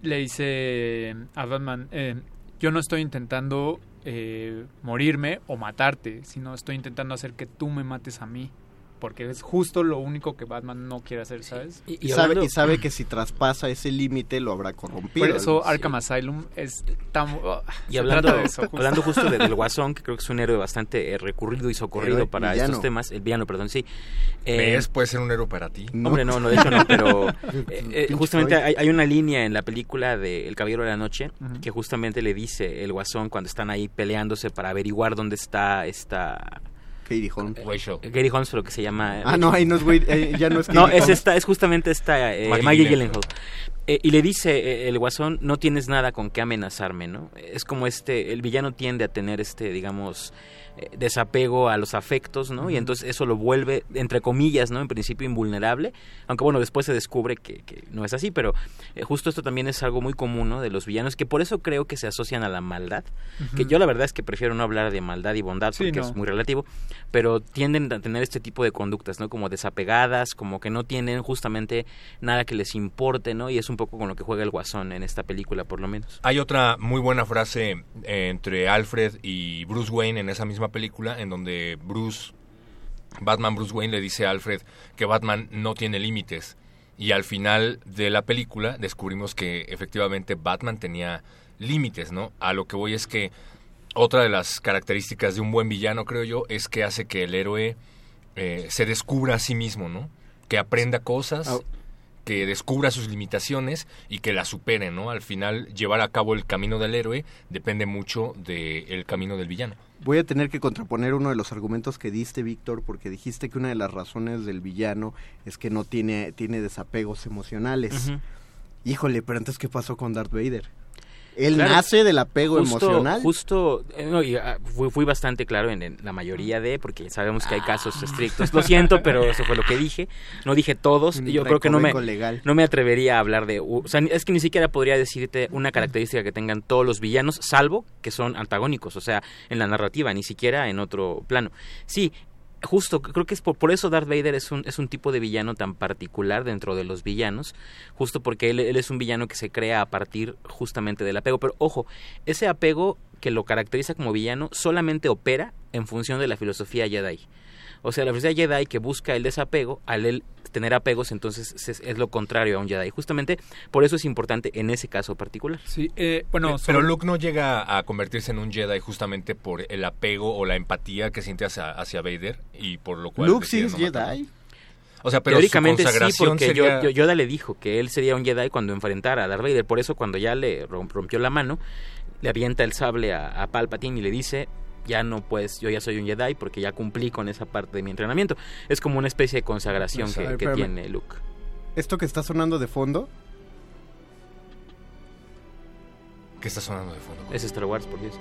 le dice a Batman, eh, yo no estoy intentando eh, morirme o matarte, sino estoy intentando hacer que tú me mates a mí. Porque es justo lo único que Batman no quiere hacer, ¿sabes? Y, sabe, y sabe que si traspasa ese límite lo habrá corrompido. Por eso Sí. Arkham Asylum es tan... oh, Y se hablando, de eso, justo. hablando justo de- del Guasón, que creo que es un héroe bastante eh, recurrido y socorrido Héroe, para villano. estos temas, el villano, perdón, sí. Eh, ¿Ves? Puede ser un héroe para ti. Hombre, no, no, de hecho no, pero eh, eh, justamente hay, hay una línea en la película de El Caballero de la Noche que justamente le dice el Guasón cuando están ahí peleándose para averiguar dónde está esta... Katie Holmes. Rachel. Gary Holmes, lo que se llama... Ah, no, ahí no es Wade- eh, ya no es No, Katie es Holmes. esta, es justamente esta eh, Maggie Gyllenhaal. Gyllenhaal. Eh, y le dice eh, el guasón, no tienes nada con qué amenazarme, ¿no? Es como este, el villano tiende a tener este, digamos, eh, desapego a los afectos, ¿no? Y entonces eso lo vuelve, entre comillas, ¿no? En principio invulnerable, aunque bueno, después se descubre que, que no es así, pero eh, justo esto también es algo muy común, ¿no? De los villanos, que por eso creo que se asocian a la maldad, que yo la verdad es que prefiero no hablar de maldad y bondad Sí, porque no. es muy relativo, pero tienden a tener este tipo de conductas, ¿no? Como desapegadas, como que no tienen justamente nada que les importe, ¿no? Y es un poco con lo que juega el guasón en esta película, por lo menos. Hay otra muy buena frase eh, entre Alfred y Bruce Wayne en esa misma película, en donde Bruce, Batman Bruce Wayne le dice a Alfred que Batman no tiene límites. Y al final de la película descubrimos que efectivamente Batman tenía límites, ¿no? A lo que voy es que otra de las características de un buen villano, creo yo, es que hace que el héroe eh, se descubra a sí mismo, ¿no? Que aprenda cosas. Que descubra sus limitaciones y que las supere, ¿no? Al final, llevar a cabo el camino del héroe depende mucho del camino del villano. Voy a tener que contraponer uno de los argumentos que diste, Víctor, porque dijiste que una de las razones del villano es que no tiene, tiene desapegos emocionales. Híjole, pero entonces, ¿qué pasó con Darth Vader? Él Claro. nace del apego Justo- emocional. Justo, eh, no, y, ah, fui, fui bastante claro en, en la mayoría de, porque sabemos que hay casos estrictos. Lo siento, pero eso fue lo que dije. No dije todos. Yo creo que no me, legal. no me atrevería a hablar de... O sea, es que ni siquiera podría decirte una característica que tengan todos los villanos, salvo que son antagónicos, o sea, en la narrativa, ni siquiera en otro plano. Sí, justo, creo que es por, por eso Darth Vader es un, es un tipo de villano tan particular dentro de los villanos, justo porque él, él es un villano que se crea a partir justamente del apego. Pero ojo, ese apego que lo caracteriza como villano solamente opera en función de la filosofía Jedi. O sea, la filosofía Jedi que busca el desapego, al él tener apegos, entonces es, es lo contrario a un Jedi. Justamente por eso es importante en ese caso particular. Sí, eh, bueno, Eh, pero Luke no llega a convertirse en un Jedi justamente por el apego o la empatía que siente hacia, hacia Vader y por lo cual... Luke sí es no matarlo. Jedi. O sea, pero su Teóricamente sí, porque sería- Yoda le dijo que él sería un Jedi cuando enfrentara a Darth Vader. Por eso cuando ya le rom- rompió la mano, le avienta el sable a, a Palpatine y le dice, ya no pues, yo ya soy un Jedi porque ya cumplí con esa parte de mi entrenamiento. Es como una especie de consagración que, tiene Luke. Esto que está sonando de fondo, ¿Qué está sonando de fondo? Es Star Wars, por Dios.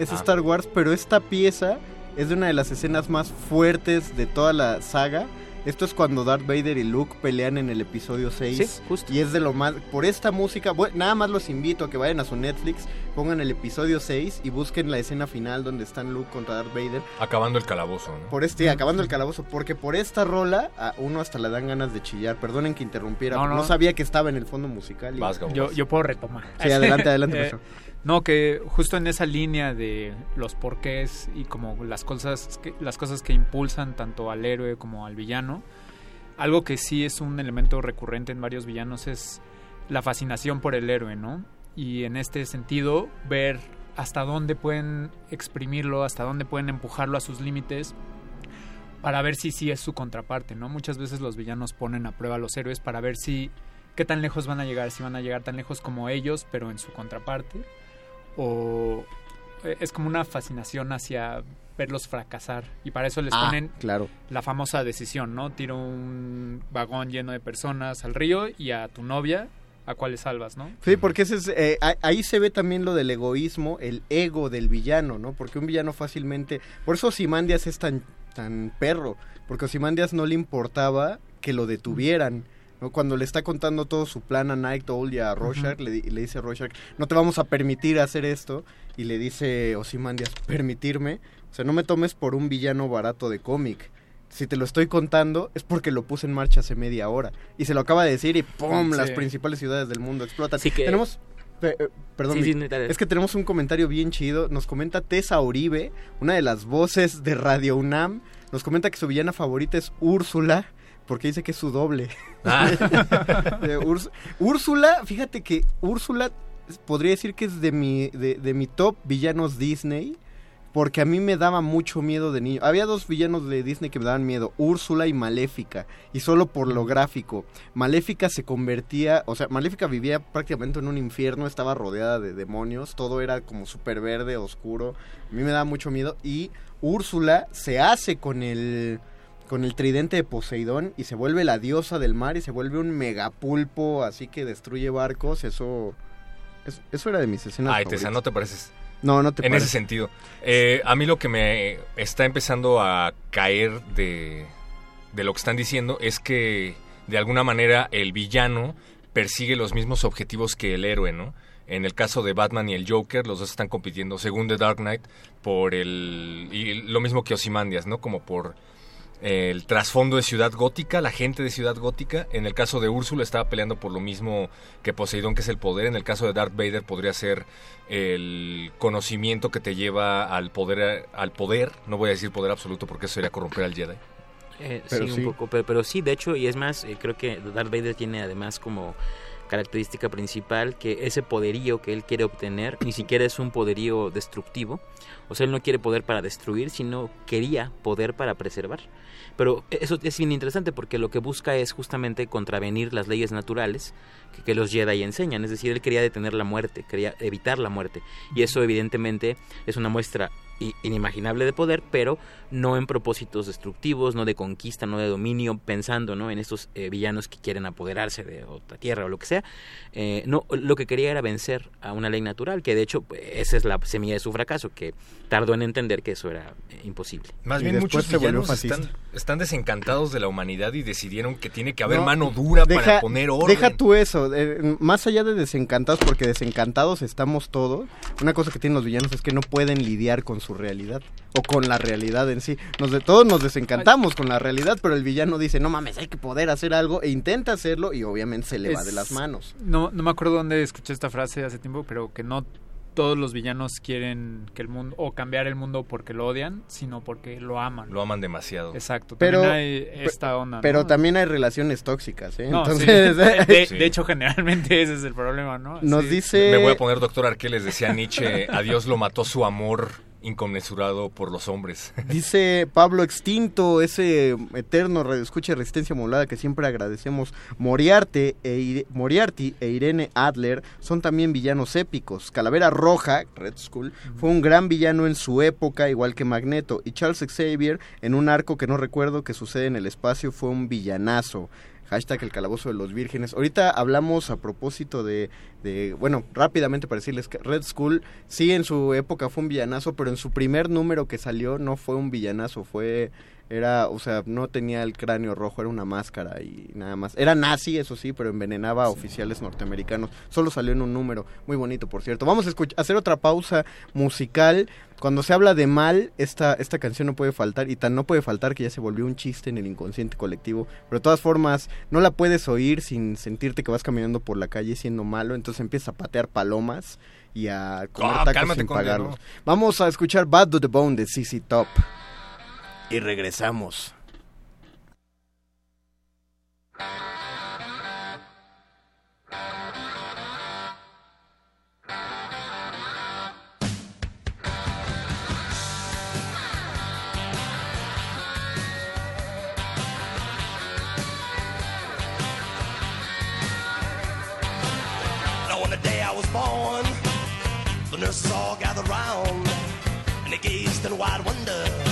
es Ah. Star Wars, pero esta pieza es de una de las escenas más fuertes de toda la saga. Esto es cuando Darth Vader y Luke pelean en el episodio 6. Y es de lo más... Por esta música, bueno, nada más los invito a que vayan a su Netflix, pongan el episodio 6 y busquen la escena final donde están Luke contra Darth Vader. Acabando el calabozo, ¿no? Por este, acabando el calabozo, porque por esta rola a uno hasta le dan ganas de chillar. Perdonen que interrumpiera, No, pero no, no. sabía que estaba en el fondo musical. y- yo, yo puedo retomar. Sí, adelante, adelante, Eh. No, que justo en esa línea de los porqués y como las cosas que, las cosas que impulsan tanto al héroe como al villano, algo que sí es un elemento recurrente en varios villanos es la fascinación por el héroe, ¿no? Y en este sentido, ver hasta dónde pueden exprimirlo, hasta dónde pueden empujarlo a sus límites para ver si sí es su contraparte, ¿no? Muchas veces los villanos ponen a prueba a los héroes para ver si qué tan lejos van a llegar, si van a llegar tan lejos como ellos, pero en su contraparte, o eh, es como una fascinación hacia verlos fracasar y para eso les Ah, ponen claro. la famosa decisión, ¿no? Tiro un vagón lleno de personas al río y a tu novia, ¿a cuáles salvas, no? Sí, porque ese es, eh, ahí se ve también lo del egoísmo, el ego del villano, ¿no? Porque un villano fácilmente... Por eso Simandias es tan, tan perro, porque a Simandias no le importaba que lo detuvieran. ¿No? Cuando le está contando todo su plan a Night Owl y a Rorschach, le, di- le dice a Rorschach, no te vamos a permitir hacer esto. Y le dice Ozymandias, permitirme. O sea, no me tomes por un villano barato de cómic. Si te lo estoy contando es porque lo puse en marcha hace media hora. Y se lo acaba de decir y ¡pum! Sí. Las principales ciudades del mundo explotan. Que- Tenemos... eh, Perdón, Sí, sí, es que tenemos un comentario bien chido. Nos comenta Tessa Uribe, una de las voces de Radio UNAM. Nos comenta que su villana favorita es Úrsula, porque dice que es su doble. Ah. De Úrsula, fíjate que Úrsula podría decir que es de mi, de, de mi top villanos Disney. Porque a mí me daba mucho miedo de niño. Había dos villanos de Disney que me daban miedo, Úrsula y Maléfica. Y solo por lo gráfico. Maléfica se convertía, o sea, Maléfica vivía prácticamente en un infierno, estaba rodeada de demonios, todo era como súper verde, oscuro. A mí me daba mucho miedo. Y Úrsula se hace con el con el tridente de Poseidón y se vuelve la diosa del mar y se vuelve un megapulpo así que destruye barcos, eso es- eso era de mis escenas Ay, Tessa, no te pareces. No, no te En ese sentido. Eh, a mí lo que me está empezando a caer de, de lo que están diciendo es que de alguna manera el villano persigue los mismos objetivos que el héroe, ¿no? En el caso de Batman y el Joker, los dos están compitiendo, según The Dark Knight, por el... Y lo mismo que Ozymandias, ¿no? Como por el trasfondo de Ciudad Gótica, la gente de Ciudad Gótica. En el caso de Úrsula estaba peleando por lo mismo que Poseidón, que es el poder. En el caso de Darth Vader podría ser el conocimiento que te lleva al poder, al poder. No voy a decir poder absoluto porque eso sería corromper al Jedi. Eh, Pero sí, sí. un poco, pero, pero sí, de hecho, y es más, eh, creo que Darth Vader tiene además como característica principal que ese poderío que él quiere obtener ni siquiera es un poderío destructivo. O sea, él no quiere poder para destruir, sino quería poder para preservar. Pero eso es bien interesante porque lo que busca es justamente contravenir las leyes naturales que, que los Jedi enseñan. Es decir, él quería detener la muerte, quería evitar la muerte. Y eso evidentemente es una muestra inimaginable de poder, pero no en propósitos destructivos, no de conquista, no de dominio, pensando ¿no? en estos eh, villanos que quieren apoderarse de otra tierra o lo que sea. Eh, no, lo que quería era vencer a una ley natural, que de hecho pues, esa es la semilla de su fracaso, que tardó en entender que eso era eh, imposible. Más bien muchos villanos están, están desencantados de la humanidad y decidieron que tiene que haber No, mano dura para poner orden. Deja tú eso, eh, más allá de desencantados, porque desencantados estamos todos, una cosa que tienen los villanos es que no pueden lidiar con su realidad o con la realidad en sí. Nos de, todos nos desencantamos con la realidad, pero el villano dice, no mames, hay que poder hacer algo e intenta hacerlo y obviamente se le va de las manos. No, no me acuerdo dónde escuché esta frase hace tiempo, pero que no todos los villanos quieren que el mundo o cambiar el mundo porque lo odian, sino porque lo aman. Lo aman demasiado. Exacto. Pero, también hay esta onda. ¿no? pero también hay relaciones tóxicas, ¿eh? No, sí. Entonces, de, Sí. de hecho, generalmente ese es el problema, ¿no? Nos Sí. dice... Me voy a poner doctor Arqueles, decía Nietzsche, a Dios lo mató su amor inconmensurado por los hombres. Dice Pablo Extinto, ese eterno radioescucha de resistencia modulada que siempre agradecemos. Moriarte e, Ire- Moriarty e Irene Adler son también villanos épicos. Calavera Roja, Red Skull, fue un gran villano en su época, igual que Magneto. Y Charles Xavier, en un arco que no recuerdo que sucede en el espacio, fue un villanazo. Hashtag el calabozo de los vírgenes. Ahorita hablamos a propósito de, de, bueno, rápidamente para decirles que Red Skull sí en su época fue un villanazo, pero en su primer número que salió no fue un villanazo, fue, era, o sea, no tenía el cráneo rojo, era una máscara y nada más. Era nazi, eso sí, pero envenenaba a oficiales norteamericanos. Solo salió en un número, muy bonito, por cierto. Vamos a hacer otra pausa musical. Cuando se habla de mal, esta, esta canción no puede faltar, y tan no puede faltar que ya se volvió un chiste en el inconsciente colectivo. Pero de todas formas, no la puedes oír sin sentirte que vas caminando por la calle siendo malo, entonces empiezas a patear palomas y a comer Ah, tacos sin pagarlos. no. Vamos a escuchar Bad to the Bone de CC Top. Y regresamos. Born, the nurses all gathered round, and they gazed in wide wonder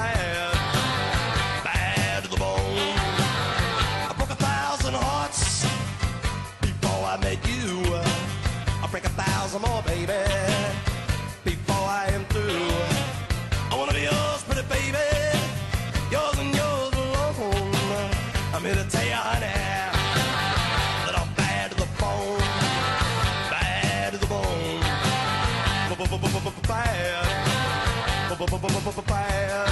bad,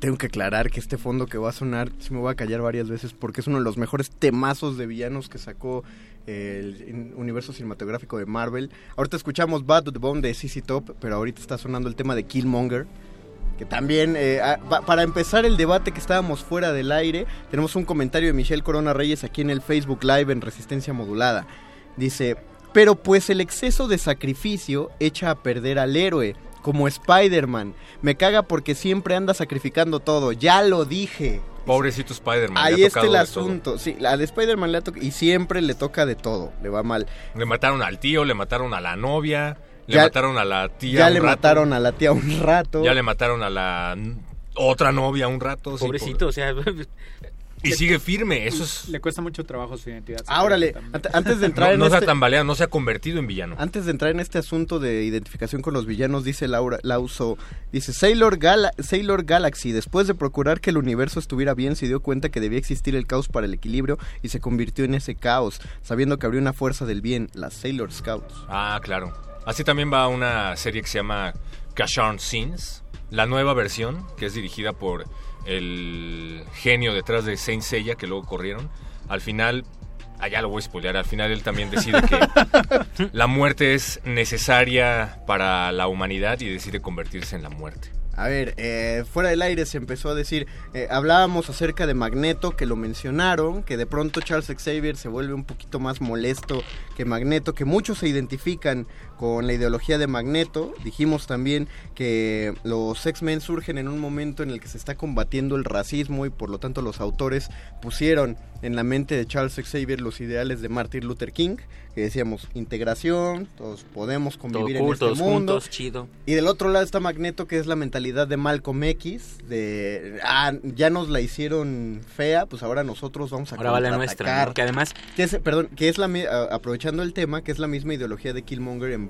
tengo que aclarar que este fondo que va a sonar, sí me voy a callar varias veces porque es uno de los mejores temazos de villanos que sacó el in- universo cinematográfico de Marvel. Ahorita escuchamos Bad the Bone de CC Top, pero ahorita está sonando el tema de Killmonger. Que también, eh, ah, pa- para empezar el debate que estábamos fuera del aire, tenemos un comentario de Michelle Corona Reyes aquí en el Facebook Live en Resistencia Modulada. Dice, pero pues el exceso de sacrificio echa a perder al héroe, como Spider-Man. Me caga porque siempre anda sacrificando todo, ya lo dije. Pobrecito Spider-Man. Ahí está el asunto. Sí, la de Spider-Man le ha tocado y siempre le toca de todo, le va mal. Le mataron al tío, le mataron a la novia, le Ya- mataron a la tía. Ya un le rato, mataron a la tía un rato. Ya le mataron a la otra novia un rato. sí, Pobrecito, o sea... Y sigue firme, eso es... Le cuesta mucho trabajo su identidad. Ah, órale, antes de entrar no, en no se ha este- tambaleado, no se ha convertido en villano. Antes de entrar en este asunto de identificación con los villanos, dice Laura Lauso, dice Sailor, Gala- Sailor Galaxy, después de procurar que el universo estuviera bien, se dio cuenta que debía existir el caos para el equilibrio y se convirtió en ese caos, sabiendo que habría una fuerza del bien, las Sailor Scouts. Ah, claro. Así también va una serie que se llama Cashorn Scenes, la nueva versión, que es dirigida por el genio detrás de Saint Seiya, que luego corrieron. Al final, allá lo voy a spoilear, al final él también decide que la muerte es necesaria para la humanidad y decide convertirse en la muerte. A ver, eh, fuera del aire se empezó a decir, eh, hablábamos acerca de Magneto, que lo mencionaron, que de pronto Charles Xavier se vuelve un poquito más molesto que Magneto, que muchos se identifican con la ideología de Magneto. Dijimos también que los X-Men surgen en un momento en el que se está combatiendo el racismo y por lo tanto los autores pusieron en la mente de Charles Xavier los ideales de Martin Luther King. que decíamos integración, todos podemos convivir Todo en este mundo. juntos, chido. Y del otro lado está Magneto, que es la mentalidad de Malcolm X, de, ah, ya nos la hicieron fea, pues ahora nosotros vamos a Ahora va la nuestra. ¿no? Que además... Que es, perdón, que es la, aprovechando el tema, que es la misma ideología de Killmonger en,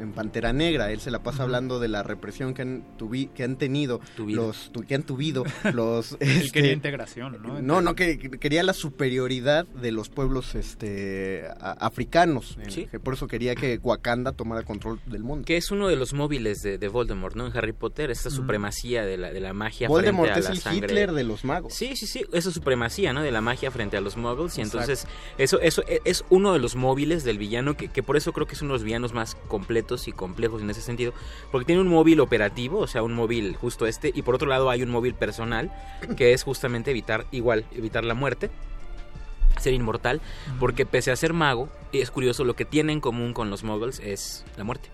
en Pantera Negra. Él se la pasa hablando de la represión que han, tuvi- que han tenido, los que han tuvido los... Él este, quería integración, ¿no? no, no, que, que quería la superioridad de los pueblos este a- africanos. eh, Sí. que por eso quería que Wakanda tomara control del mundo. Que es uno de los móviles de, de Voldemort, ¿no? En Harry Potter, esta Mm. supremacía de la, de la magia Voldemort frente a es la el sangre. Hitler de los magos. Sí, sí, sí, esa supremacía, ¿no? De la magia frente a los muggles. Y Exacto. entonces, eso, eso e- es uno de los móviles del villano, que, que por eso creo que es uno de los villanos más completos y complejos en ese sentido. Porque tiene un móvil operativo, o sea, un móvil justo este, y por otro lado hay un móvil personal, que es justamente evitar, igual, evitar la muerte ser inmortal, porque pese a ser mago, es curioso, lo que tiene en común con los muggles es la muerte.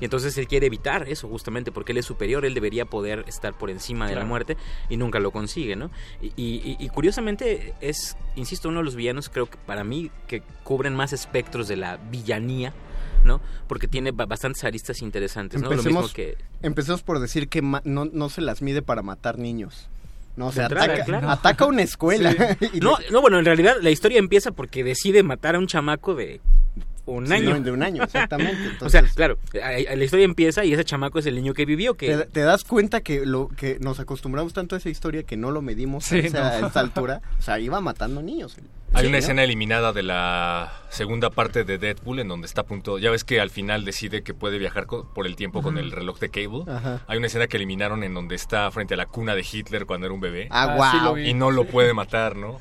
Y entonces él quiere evitar eso justamente porque él es superior, él debería poder estar por encima de la muerte y nunca lo consigue, ¿no? Y, y- y curiosamente es, insisto, uno de los villanos creo que para mí que cubren más espectros de la villanía, ¿no? Porque tiene ba- bastantes aristas interesantes, ¿no? Lo mismo Empecemos, que... empecemos por decir que ma- no, no se las mide para matar niños. No, entrada, ataca, claro. ataca una escuela. No, no, bueno, en realidad la historia empieza porque decide matar a un chamaco de un Sí, año. de un año, exactamente. o sea, claro, la historia empieza y ese chamaco es el niño que vivió, que... te, te das cuenta que lo que nos acostumbramos tanto a esa historia que no lo medimos Sí, a, esa, no. a esa altura. O sea, iba matando niños. Hay Sí, una ¿no? escena eliminada de la segunda parte de Deadpool en donde está a punto. Ya ves que al final decide que puede viajar co- por el tiempo con el reloj de Cable. Ajá. Hay una escena que eliminaron en donde está frente a la cuna de Hitler cuando era un bebé. Ah, Ah, sí. Y no lo puede matar, ¿no?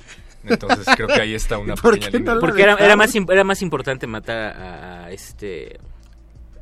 Entonces creo que ahí está una ¿Por pequeña qué no lo limitación. Porque era, era, más, era más importante matar a, a este...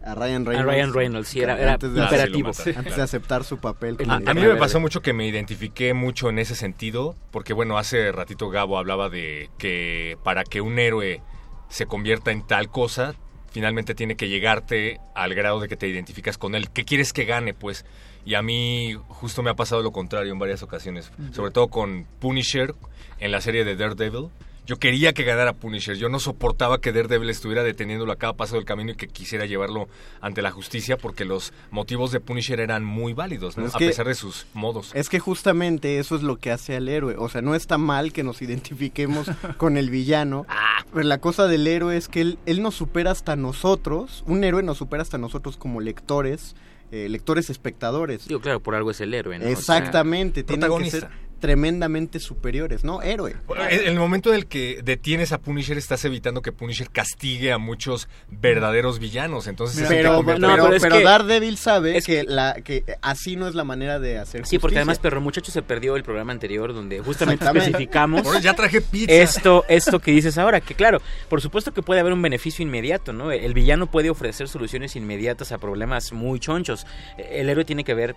A Ryan A Reynolds. Ryan Reynolds, sí, era, era Antes de- imperativo. Antes de aceptar su papel. A, como a mí me pasó mucho que me identifiqué mucho en ese sentido, porque bueno, hace ratito Gabo hablaba de que para que un héroe se convierta en tal cosa, finalmente tiene que llegarte al grado de que te identificas con él. ¿Qué quieres que gane, pues? Y a mí justo me ha pasado lo contrario en varias ocasiones, sobre todo con Punisher en la serie de Daredevil. Yo quería que ganara Punisher, yo no soportaba que Daredevil estuviera deteniéndolo a cada paso del camino y que quisiera llevarlo ante la justicia porque los motivos de Punisher eran muy válidos, ¿no? Es a que- pesar de sus modos. Es que justamente eso es lo que hace al héroe. O sea, no está mal que nos identifiquemos con el villano. Pero la cosa del héroe es que él, él nos supera hasta nosotros. Un héroe nos supera hasta nosotros como lectores, eh, lectores espectadores. Digo, claro, por algo es el héroe, ¿no? O sea, Exactamente, tienen que protagonista. ser tremendamente superiores, ¿no? Héroe. En el momento en el que detienes a Punisher, estás evitando que Punisher castigue a muchos verdaderos villanos. Entonces, Pero, convierte- pero, pero es pero que- Daredevil sabe que, la, que así no es la manera de hacer Sí, porque justicia. además Perro Muchacho se perdió el programa anterior donde justamente especificamos Ahora ya traje pizza. esto esto que dices ahora, que claro, por supuesto que puede haber un beneficio inmediato, ¿no? El villano puede ofrecer soluciones inmediatas a problemas muy chonchos. El héroe tiene que ver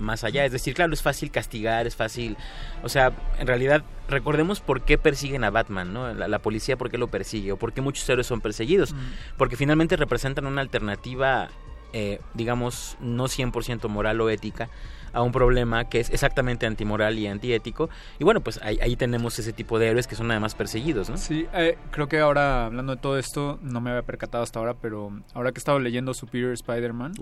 más allá, es decir, claro, es fácil castigar, es fácil, o sea, en realidad recordemos por qué persiguen a Batman, ¿no? La, la policía por qué lo persigue o por qué muchos héroes son perseguidos, porque finalmente representan una alternativa eh, digamos, no 100% moral o ética a un problema que es exactamente antimoral y antiético. Y bueno, pues ahí, ahí tenemos ese tipo de héroes que son además perseguidos, ¿no? Sí, eh, creo que ahora, hablando de todo esto, no me había percatado hasta ahora, pero ahora que he estado leyendo Superior Spider-Man,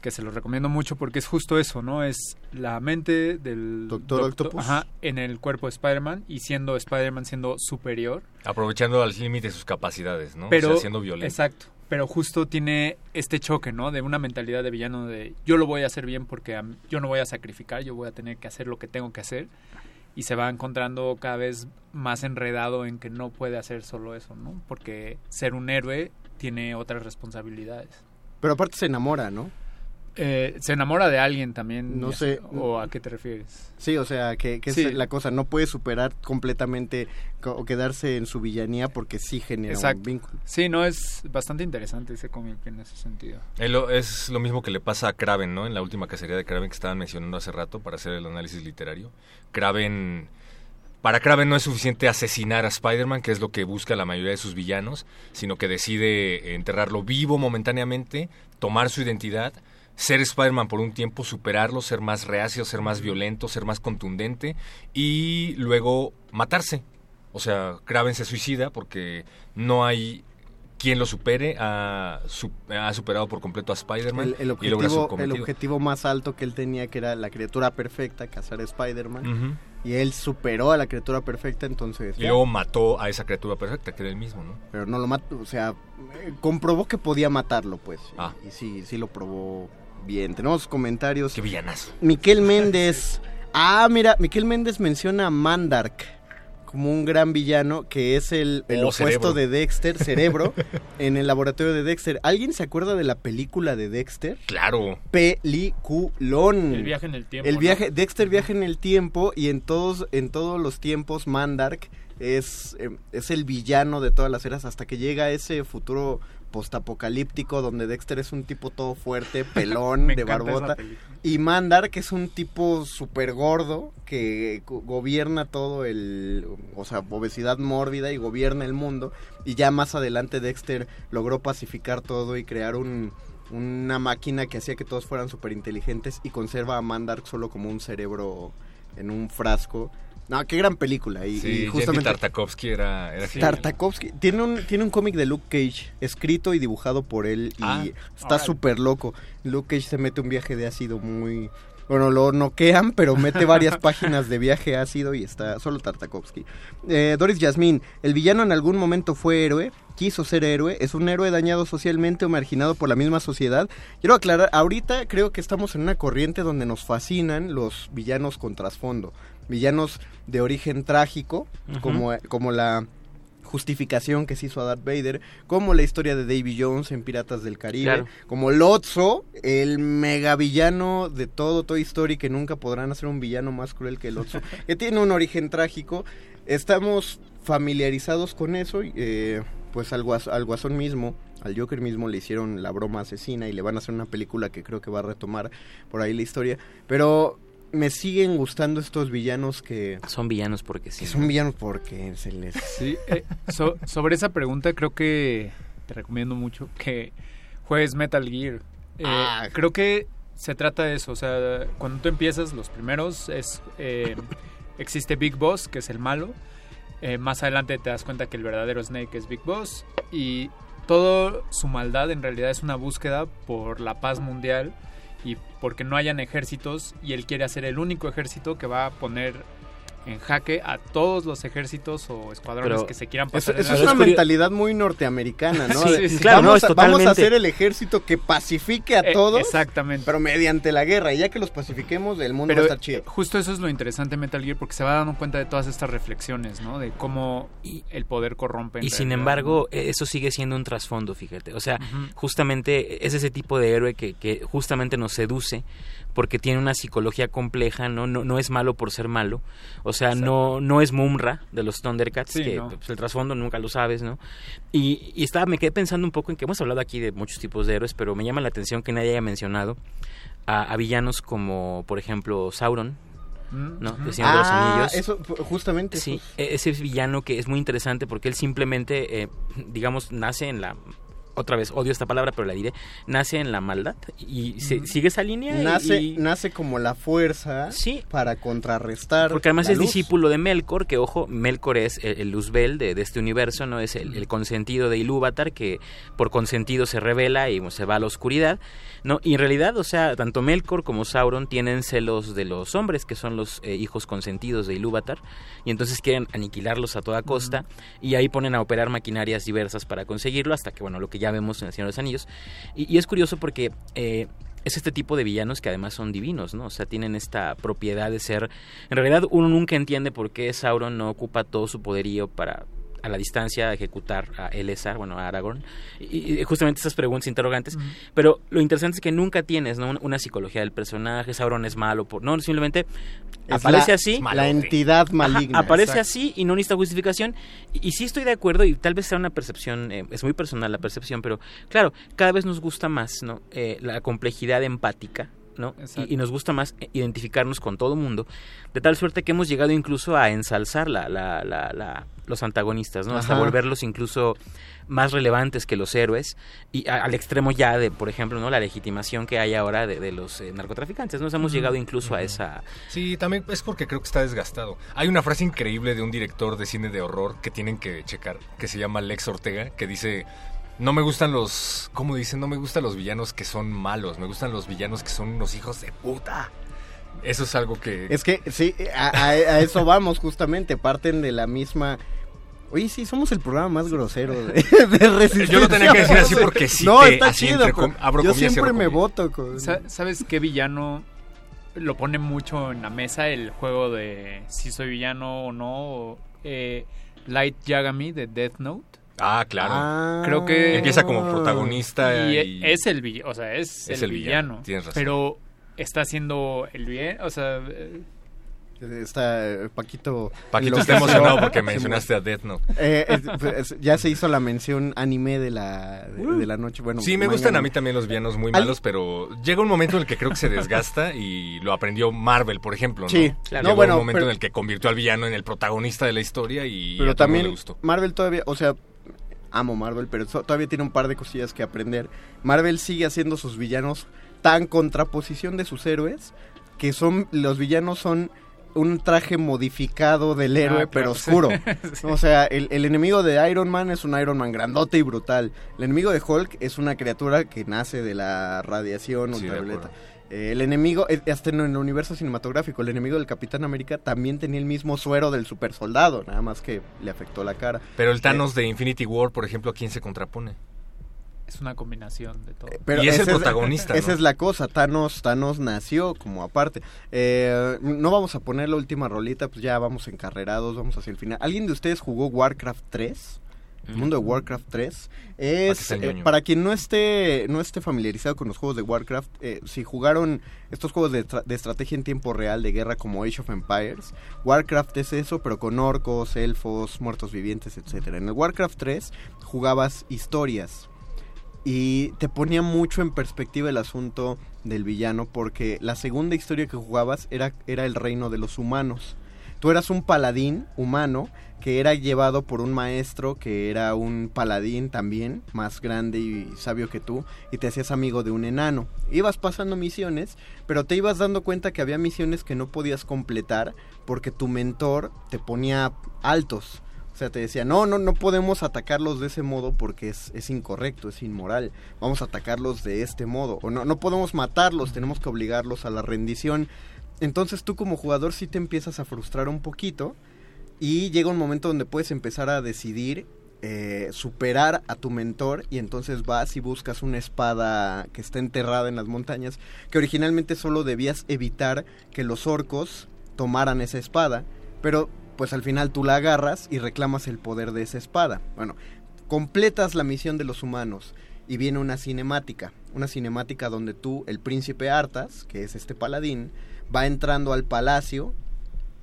que se lo recomiendo mucho porque es justo eso, ¿no? Es la mente del Doctor Octopus. ajá, en el cuerpo de Spider-Man y siendo Spider-Man siendo superior. Aprovechando al límite sus capacidades, ¿no? Pero, o sea, siendo violento. Exacto. Pero justo tiene este choque, ¿no? De una mentalidad de villano de yo lo voy a hacer bien porque a mí- yo no voy a sacrificar, yo voy a tener que hacer lo que tengo que hacer. Y se va encontrando cada vez más enredado en que no puede hacer solo eso, ¿no? Porque ser un héroe tiene otras responsabilidades. Pero aparte se enamora, ¿no? Eh, se enamora de alguien también. No sé. ¿O a qué te refieres? Sí, o sea, que, que Sí. es la cosa, no puede superar completamente co- o quedarse en su villanía porque sí genera Exacto. un vínculo. Sí, no, es bastante interesante ese cómic en ese sentido. Es lo, es lo mismo que le pasa a Kraven, ¿no? En la última cacería de Kraven que estaban mencionando hace rato para hacer el análisis literario. Kraven... Para Kraven no es suficiente asesinar a Spider-Man, que es lo que busca la mayoría de sus villanos, sino que decide enterrarlo vivo momentáneamente, tomar su identidad, ser Spider-Man por un tiempo, superarlo, ser más reacio, ser más violento, ser más contundente y luego matarse. O sea, Kraven se suicida porque no hay quien lo supere ha, ha superado por completo a Spider-Man El, el y objetivo, el cometido. objetivo más alto que él tenía, que era la criatura perfecta, cazar a Spider-Man. Y él superó a la criatura perfecta, entonces... Y luego mató a esa criatura perfecta, que era el mismo, ¿no? Pero no lo mató, o sea, eh, comprobó que podía matarlo, pues. Ah. Y sí, sí lo probó bien. Tenemos comentarios. Qué villanazo. Miquel Méndez. Ah, mira, Miquel Méndez menciona a Mandark como un gran villano que es el, el Oh, opuesto Cerebro. de Dexter, Cerebro, en el laboratorio de Dexter. ¿Alguien se acuerda de la película de Dexter? Claro. Peliculón. El viaje en el tiempo, El ¿no? viaje, Dexter viaja en el tiempo y en todos, en todos los tiempos Mandark es, eh, es el villano de todas las eras hasta que llega a ese futuro postapocalíptico donde Dexter es un tipo todo fuerte, pelón, de barbota. Y Mandark es un tipo súper gordo que go- gobierna todo el, o sea, obesidad mórbida y gobierna el mundo. Y ya más adelante Dexter logró pacificar todo y crear un, una máquina que hacía que todos fueran súper inteligentes y conserva a Mandark solo como un cerebro en un frasco. No, qué gran película. Y, Sí, y justamente Tartakovsky era, era genial. Tartakovsky tiene un, tiene un cómic de Luke Cage escrito y dibujado por él y Ah, está súper loco. Luke Cage se mete un viaje de ácido muy... Bueno, lo noquean, pero mete varias páginas de viaje ácido y está solo Tartakovsky. Eh, Doris Yasmín, el villano en algún momento fue héroe, quiso ser héroe, es un héroe dañado socialmente o marginado por la misma sociedad. Quiero aclarar, ahorita creo que estamos en una corriente donde nos fascinan los villanos con trasfondo. Villanos de origen trágico, como, como la justificación que se hizo a Darth Vader, como la historia de Davy Jones en Piratas del Caribe, Claro. como Lotso, el mega villano de todo Toy Story que nunca podrán hacer un villano más cruel que Lotso, que tiene un origen trágico. Estamos familiarizados con eso, eh, pues al, guas- al Guasón mismo, al Joker mismo le hicieron la broma asesina y le van a hacer una película que creo que va a retomar por ahí la historia, pero me siguen gustando estos villanos que... Son villanos porque sí. Que son villanos porque se les... Sí, eh, so- sobre esa pregunta creo que te recomiendo mucho que juegues Metal Gear. Eh, Ah. Creo que se trata de eso, o sea, cuando tú empiezas los primeros es eh, existe Big Boss, que es el malo. Eh, más adelante te das cuenta que el verdadero Snake es Big Boss y toda su maldad en realidad es una búsqueda por la paz mundial y porque no hayan ejércitos y él quiere hacer el único ejército que va a poner en jaque a todos los ejércitos o escuadrones Pero que se quieran Eso, pasar. eso en es una mentalidad muy norteamericana, ¿no? Sí, claro, vamos, no, es a, vamos a hacer el ejército que pacifique a Eh, todos, exactamente. pero mediante la guerra. Y ya que los pacifiquemos, el mundo Pero va a estar chido. justo eso es lo interesante de Metal Gear porque se va dando cuenta de todas estas reflexiones, ¿no? De cómo el poder corrompe. en Y sin embargo, e- eso sigue siendo un trasfondo, fíjate. O sea, justamente es ese tipo de héroe que, que justamente nos seduce porque tiene una psicología compleja, ¿no? No, no es malo por ser malo. O sea, no, no es Mumra de los Thundercats, Sí, que no. pues, el trasfondo nunca lo sabes, ¿no? Y, y estaba, me quedé pensando un poco en que hemos hablado aquí de muchos tipos de héroes, pero me llama la atención que nadie haya mencionado a, a villanos como, por ejemplo, Sauron, ¿no? El Señor de los Ah, Anillos. eso, justamente. Sí, e- ese villano que es muy interesante porque él simplemente, eh, digamos, nace en la... Otra vez, odio esta palabra, pero la diré. Nace en la maldad y se- sigue esa línea. Nace, y- nace como la fuerza para contrarrestar. porque además la es luz. discípulo de Melkor, que ojo, Melkor es el, el Luzbel de, de este universo, no es el, el consentido de Ilúvatar, que por consentido se revela y se va a la oscuridad, ¿no? Y en realidad, o sea, tanto Melkor como Sauron tienen celos de los hombres, que son los eh, hijos consentidos de Ilúvatar, y entonces quieren aniquilarlos a toda costa, y ahí ponen a operar maquinarias diversas para conseguirlo, hasta que, bueno, lo que ya vemos en El Señor de los Anillos. Y, y es curioso porque... eh, es este tipo de villanos que además son divinos, ¿no? O sea, tienen esta propiedad de ser... En realidad uno nunca entiende por qué Sauron no ocupa todo su poderío para a la distancia ejecutar a Elessar, bueno, a Aragorn, y, y justamente esas preguntas interrogantes, pero lo interesante es que nunca tienes ¿no? una, una psicología del personaje, Sauron es malo, por, no, simplemente Es aparece la- así, la entidad Ajá, maligna. aparece Exacto. así y no necesita justificación, y, y sí estoy de acuerdo, y tal vez sea una percepción, eh, es muy personal la percepción, pero claro, cada vez nos gusta más, ¿no? Eh, la complejidad empática, ¿no? Y, y nos gusta más identificarnos con todo mundo, de tal suerte que hemos llegado incluso a ensalzar la, la, la, la- los antagonistas, ¿no? Hasta volverlos incluso más relevantes que los héroes y a- al extremo ya de, por ejemplo, ¿no? La legitimación que hay ahora de, de los eh, narcotraficantes, Nos hemos llegado incluso a esa... Sí, también es porque creo que está desgastado. Hay una frase increíble de un director de cine de horror que tienen que checar, que se llama Lex Ortega, que dice, No me gustan los, ¿cómo dicen? No me gustan los villanos que son malos, me gustan los villanos que son unos hijos de puta. Eso es algo que... Es que sí, a, a- a eso vamos justamente, parten de la misma... Oye, sí, somos el programa más grosero de, de Resistencia. Yo lo tenía que decir así porque sí No, te- está así chido, entre pero com- abro yo comillas siempre me voto con... Sa- ¿Sabes qué villano lo pone mucho en la mesa? El juego de si soy villano o no. o, eh, Light Yagami de Death Note. Ah, claro. Creo que Empieza como protagonista y, y- es el villano, o sea, es, Es el, el villano, villano. tienes razón. Pero está haciendo el bien, o sea, eh, Está eh, Paquito... Paquito está emocionado porque mencionaste a Death Note. Eh, es- pues, ya se hizo la mención anime de la, de, de la noche. Bueno, Sí, me manga gustan a mí también los villanos muy Al- malos, pero llega un momento en el que creo que se desgasta y lo aprendió Marvel, por ejemplo, ¿no? Sí, Llegó no, bueno, un momento pero- en el que convirtió al villano en el protagonista de la historia y Pero también le gustó. Marvel todavía, o sea, amo Marvel, pero todavía tiene un par de cosillas que aprender. Marvel sigue haciendo sus villanos tan contraposición de sus héroes que son los villanos son un traje modificado del héroe, Ah, pero claro, sí. oscuro. Sí. O sea, el, el enemigo de Iron Man es un Iron Man grandote y brutal. El enemigo de Hulk es una criatura que nace de la radiación Sí, de ultravioleta. Eh, el enemigo, eh, hasta en el universo cinematográfico, el enemigo del Capitán América también tenía el mismo suero del super soldado, nada más que le afectó la cara. Pero el Eh, Thanos de Infinity War, por ejemplo, ¿a quién se contrapone? es una combinación de todo. Pero y es el protagonista, Esa ¿no? es la cosa, Thanos, Thanos nació como aparte. Eh, no vamos a poner la última rolita, pues ya vamos encarrerados, vamos hacia el final. ¿Alguien de ustedes jugó Warcraft 3? El mundo de Warcraft 3 es eh, para quien no esté no esté familiarizado con los juegos de Warcraft, eh, si jugaron estos juegos de, de estrategia en tiempo real de guerra como Age of Empires, Warcraft es eso, pero con orcos, elfos, muertos vivientes, etcétera. En el Warcraft 3 jugabas historias y te ponía mucho en perspectiva el asunto del villano porque la segunda historia que jugabas era, era el reino de los humanos. Tú eras un paladín humano que era llevado por un maestro que era un paladín también, más grande y sabio que tú, y te hacías amigo de un enano. Ibas pasando misiones, pero te ibas dando cuenta que había misiones que no podías completar porque tu mentor te ponía altos. O sea, te decía, no, no, no podemos atacarlos de ese modo porque es, es incorrecto, es inmoral. Vamos a atacarlos de este modo. O no, no podemos matarlos, tenemos que obligarlos a la rendición. Entonces tú como jugador sí te empiezas a frustrar un poquito y llega un momento donde puedes empezar a decidir eh, superar a tu mentor y entonces vas y buscas una espada que está enterrada en las montañas que originalmente solo debías evitar que los orcos tomaran esa espada, pero pues al final tú la agarras y reclamas el poder de esa espada. Bueno, completas la misión de los humanos y viene una cinemática, una cinemática donde tú, el príncipe Artas, que es este paladín, va entrando al palacio,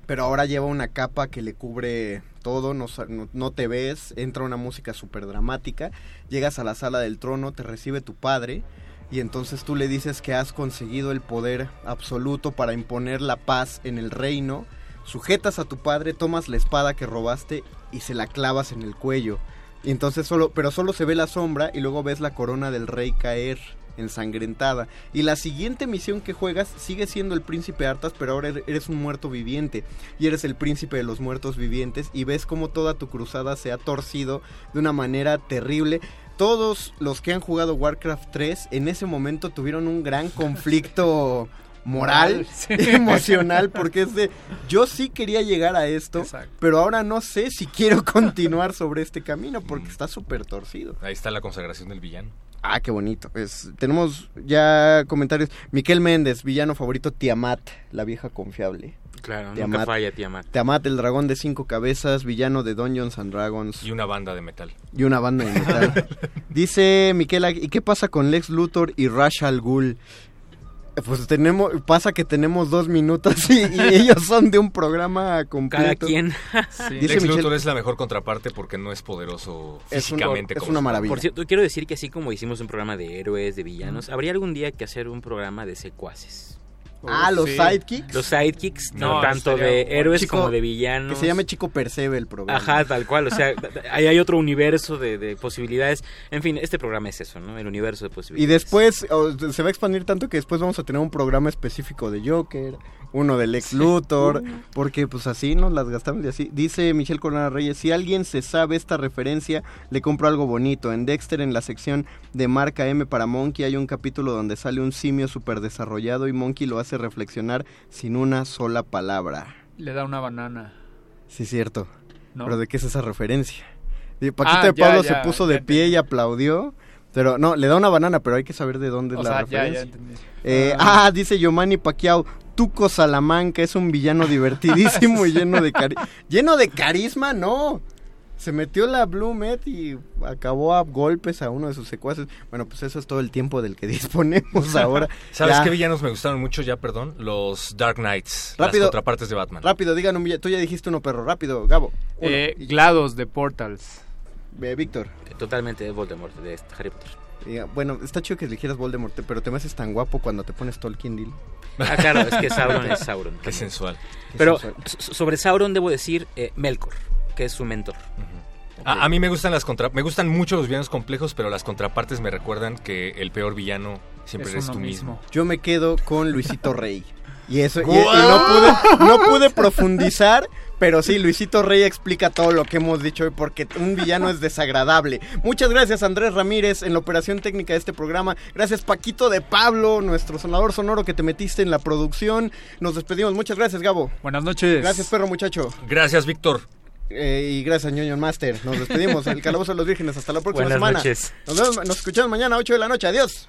pero ahora lleva una capa que le cubre todo, no, te ves, entra una música súper dramática, llegas a la sala del trono, te recibe tu padre, y entonces tú le dices que has conseguido el poder absoluto para imponer la paz en el reino, sujetas a tu padre, tomas la espada que robaste y se la clavas en el cuello. Y entonces solo, pero solo se ve la sombra y luego ves la corona del rey caer ensangrentada. Y la siguiente misión que juegas sigue siendo el príncipe Artas, pero ahora er- eres un muerto viviente. Y eres el príncipe de los muertos vivientes y ves cómo toda tu cruzada se ha torcido de una manera terrible. Todos los que han jugado Warcraft 3 en ese momento tuvieron un gran conflicto moral, sí. emocional, porque es de, yo sí quería llegar a esto, pero ahora no sé si quiero continuar sobre este camino porque está súper torcido. Ahí está la consagración del villano. Ah, qué bonito. Es, tenemos ya comentarios. Miquel Méndez, villano favorito, Tiamat, la vieja confiable. Claro, nunca falla Tiamat. Tiamat, el dragón de cinco cabezas, villano de Dungeons and Dragons. Y una banda de metal. Y una banda de metal. Dice Miquel, ¿y qué pasa con Lex Luthor y Ra's al Ghul? Pues tenemos, pasa que tenemos dos minutos y, y ellos son de un programa completo. quien. Dice Lex Michelle- Luthor es la mejor contraparte porque no es poderoso Es un- físicamente. es como una maravilla. Por cierto, quiero decir que así como hicimos un programa de héroes, de villanos, habría algún día que hacer un programa de secuaces. Ah, los sidekicks. Los sidekicks, no, No, tanto de héroes Chico- como de villanos. Que se llame Chico Percebe el programa. Ajá, tal cual, o sea, ahí hay otro universo de, de posibilidades. En fin, este programa es eso, ¿no? El universo de Y posibilidades. después o, se va a expandir tanto que después vamos a tener un programa específico de Joker, uno del ex Luthor, porque pues así nos las gastamos y así. Dice Michelle Corona Reyes, si alguien se sabe esta referencia, le compro algo bonito. En Dexter, en la sección de marca M para Monkey, hay un capítulo donde sale un simio súper desarrollado y Monkey lo hace reflexionar sin una sola palabra. Le da una banana. Sí, cierto. No. Pero ¿de qué es esa referencia? Y Paquito Ah, de ya, Pablo ya, se puso de ya pie y aplaudió. Pero no, le da una banana, pero hay que saber de dónde es la sea, ya, ya referencia. entendí. Eh, ah. dice Yomani Pacquiao, Tuco Salamanca es un villano divertidísimo y lleno de cari lleno de carisma, no. Se metió la Blue Met y acabó a golpes a uno de sus secuaces. Bueno, pues eso es todo el tiempo del que disponemos ahora. ¿Sabes Ya. qué villanos me gustaron mucho ya, perdón? Los Dark Knights, Rápido. las contrapartes de Batman. Rápido, digan un villano. Tú ya dijiste uno, perro. Rápido, Gabo. Uno. Eh, GLaDOS de Portals. Eh, Víctor. Totalmente Voldemort de este Harry Potter. Bueno, está chido que eligieras Voldemort, pero te me haces tan guapo cuando te pones Tolkien, Dil. Ah, claro, es que Sauron es Sauron. Qué sensual. Pero so- sobre Sauron debo decir eh, Melkor, que es su mentor. A, a mí me gustan las contra me gustan mucho los villanos complejos, pero las contrapartes me recuerdan que el peor villano siempre Es eres tú mismo. mismo. Yo me quedo con Luisito Rey. Y eso, y, y ¡Guau! no pude, no pude profundizar, pero sí, Luisito Rey explica todo lo que hemos dicho hoy, porque un villano es desagradable. Muchas gracias, Andrés Ramírez, en la operación técnica de este programa. Gracias, Paquito de Pablo, nuestro sonador sonoro que te metiste en la producción. Nos despedimos. Muchas gracias, Gabo. Buenas noches. Gracias, perro muchacho. Gracias, Víctor. Eh, y gracias, ñoño Master. Nos despedimos. El Calabozo de los Vírgenes. Hasta la próxima Buenas semana. noches. Nos, vemos- nos escuchamos mañana a 8 de la noche. Adiós.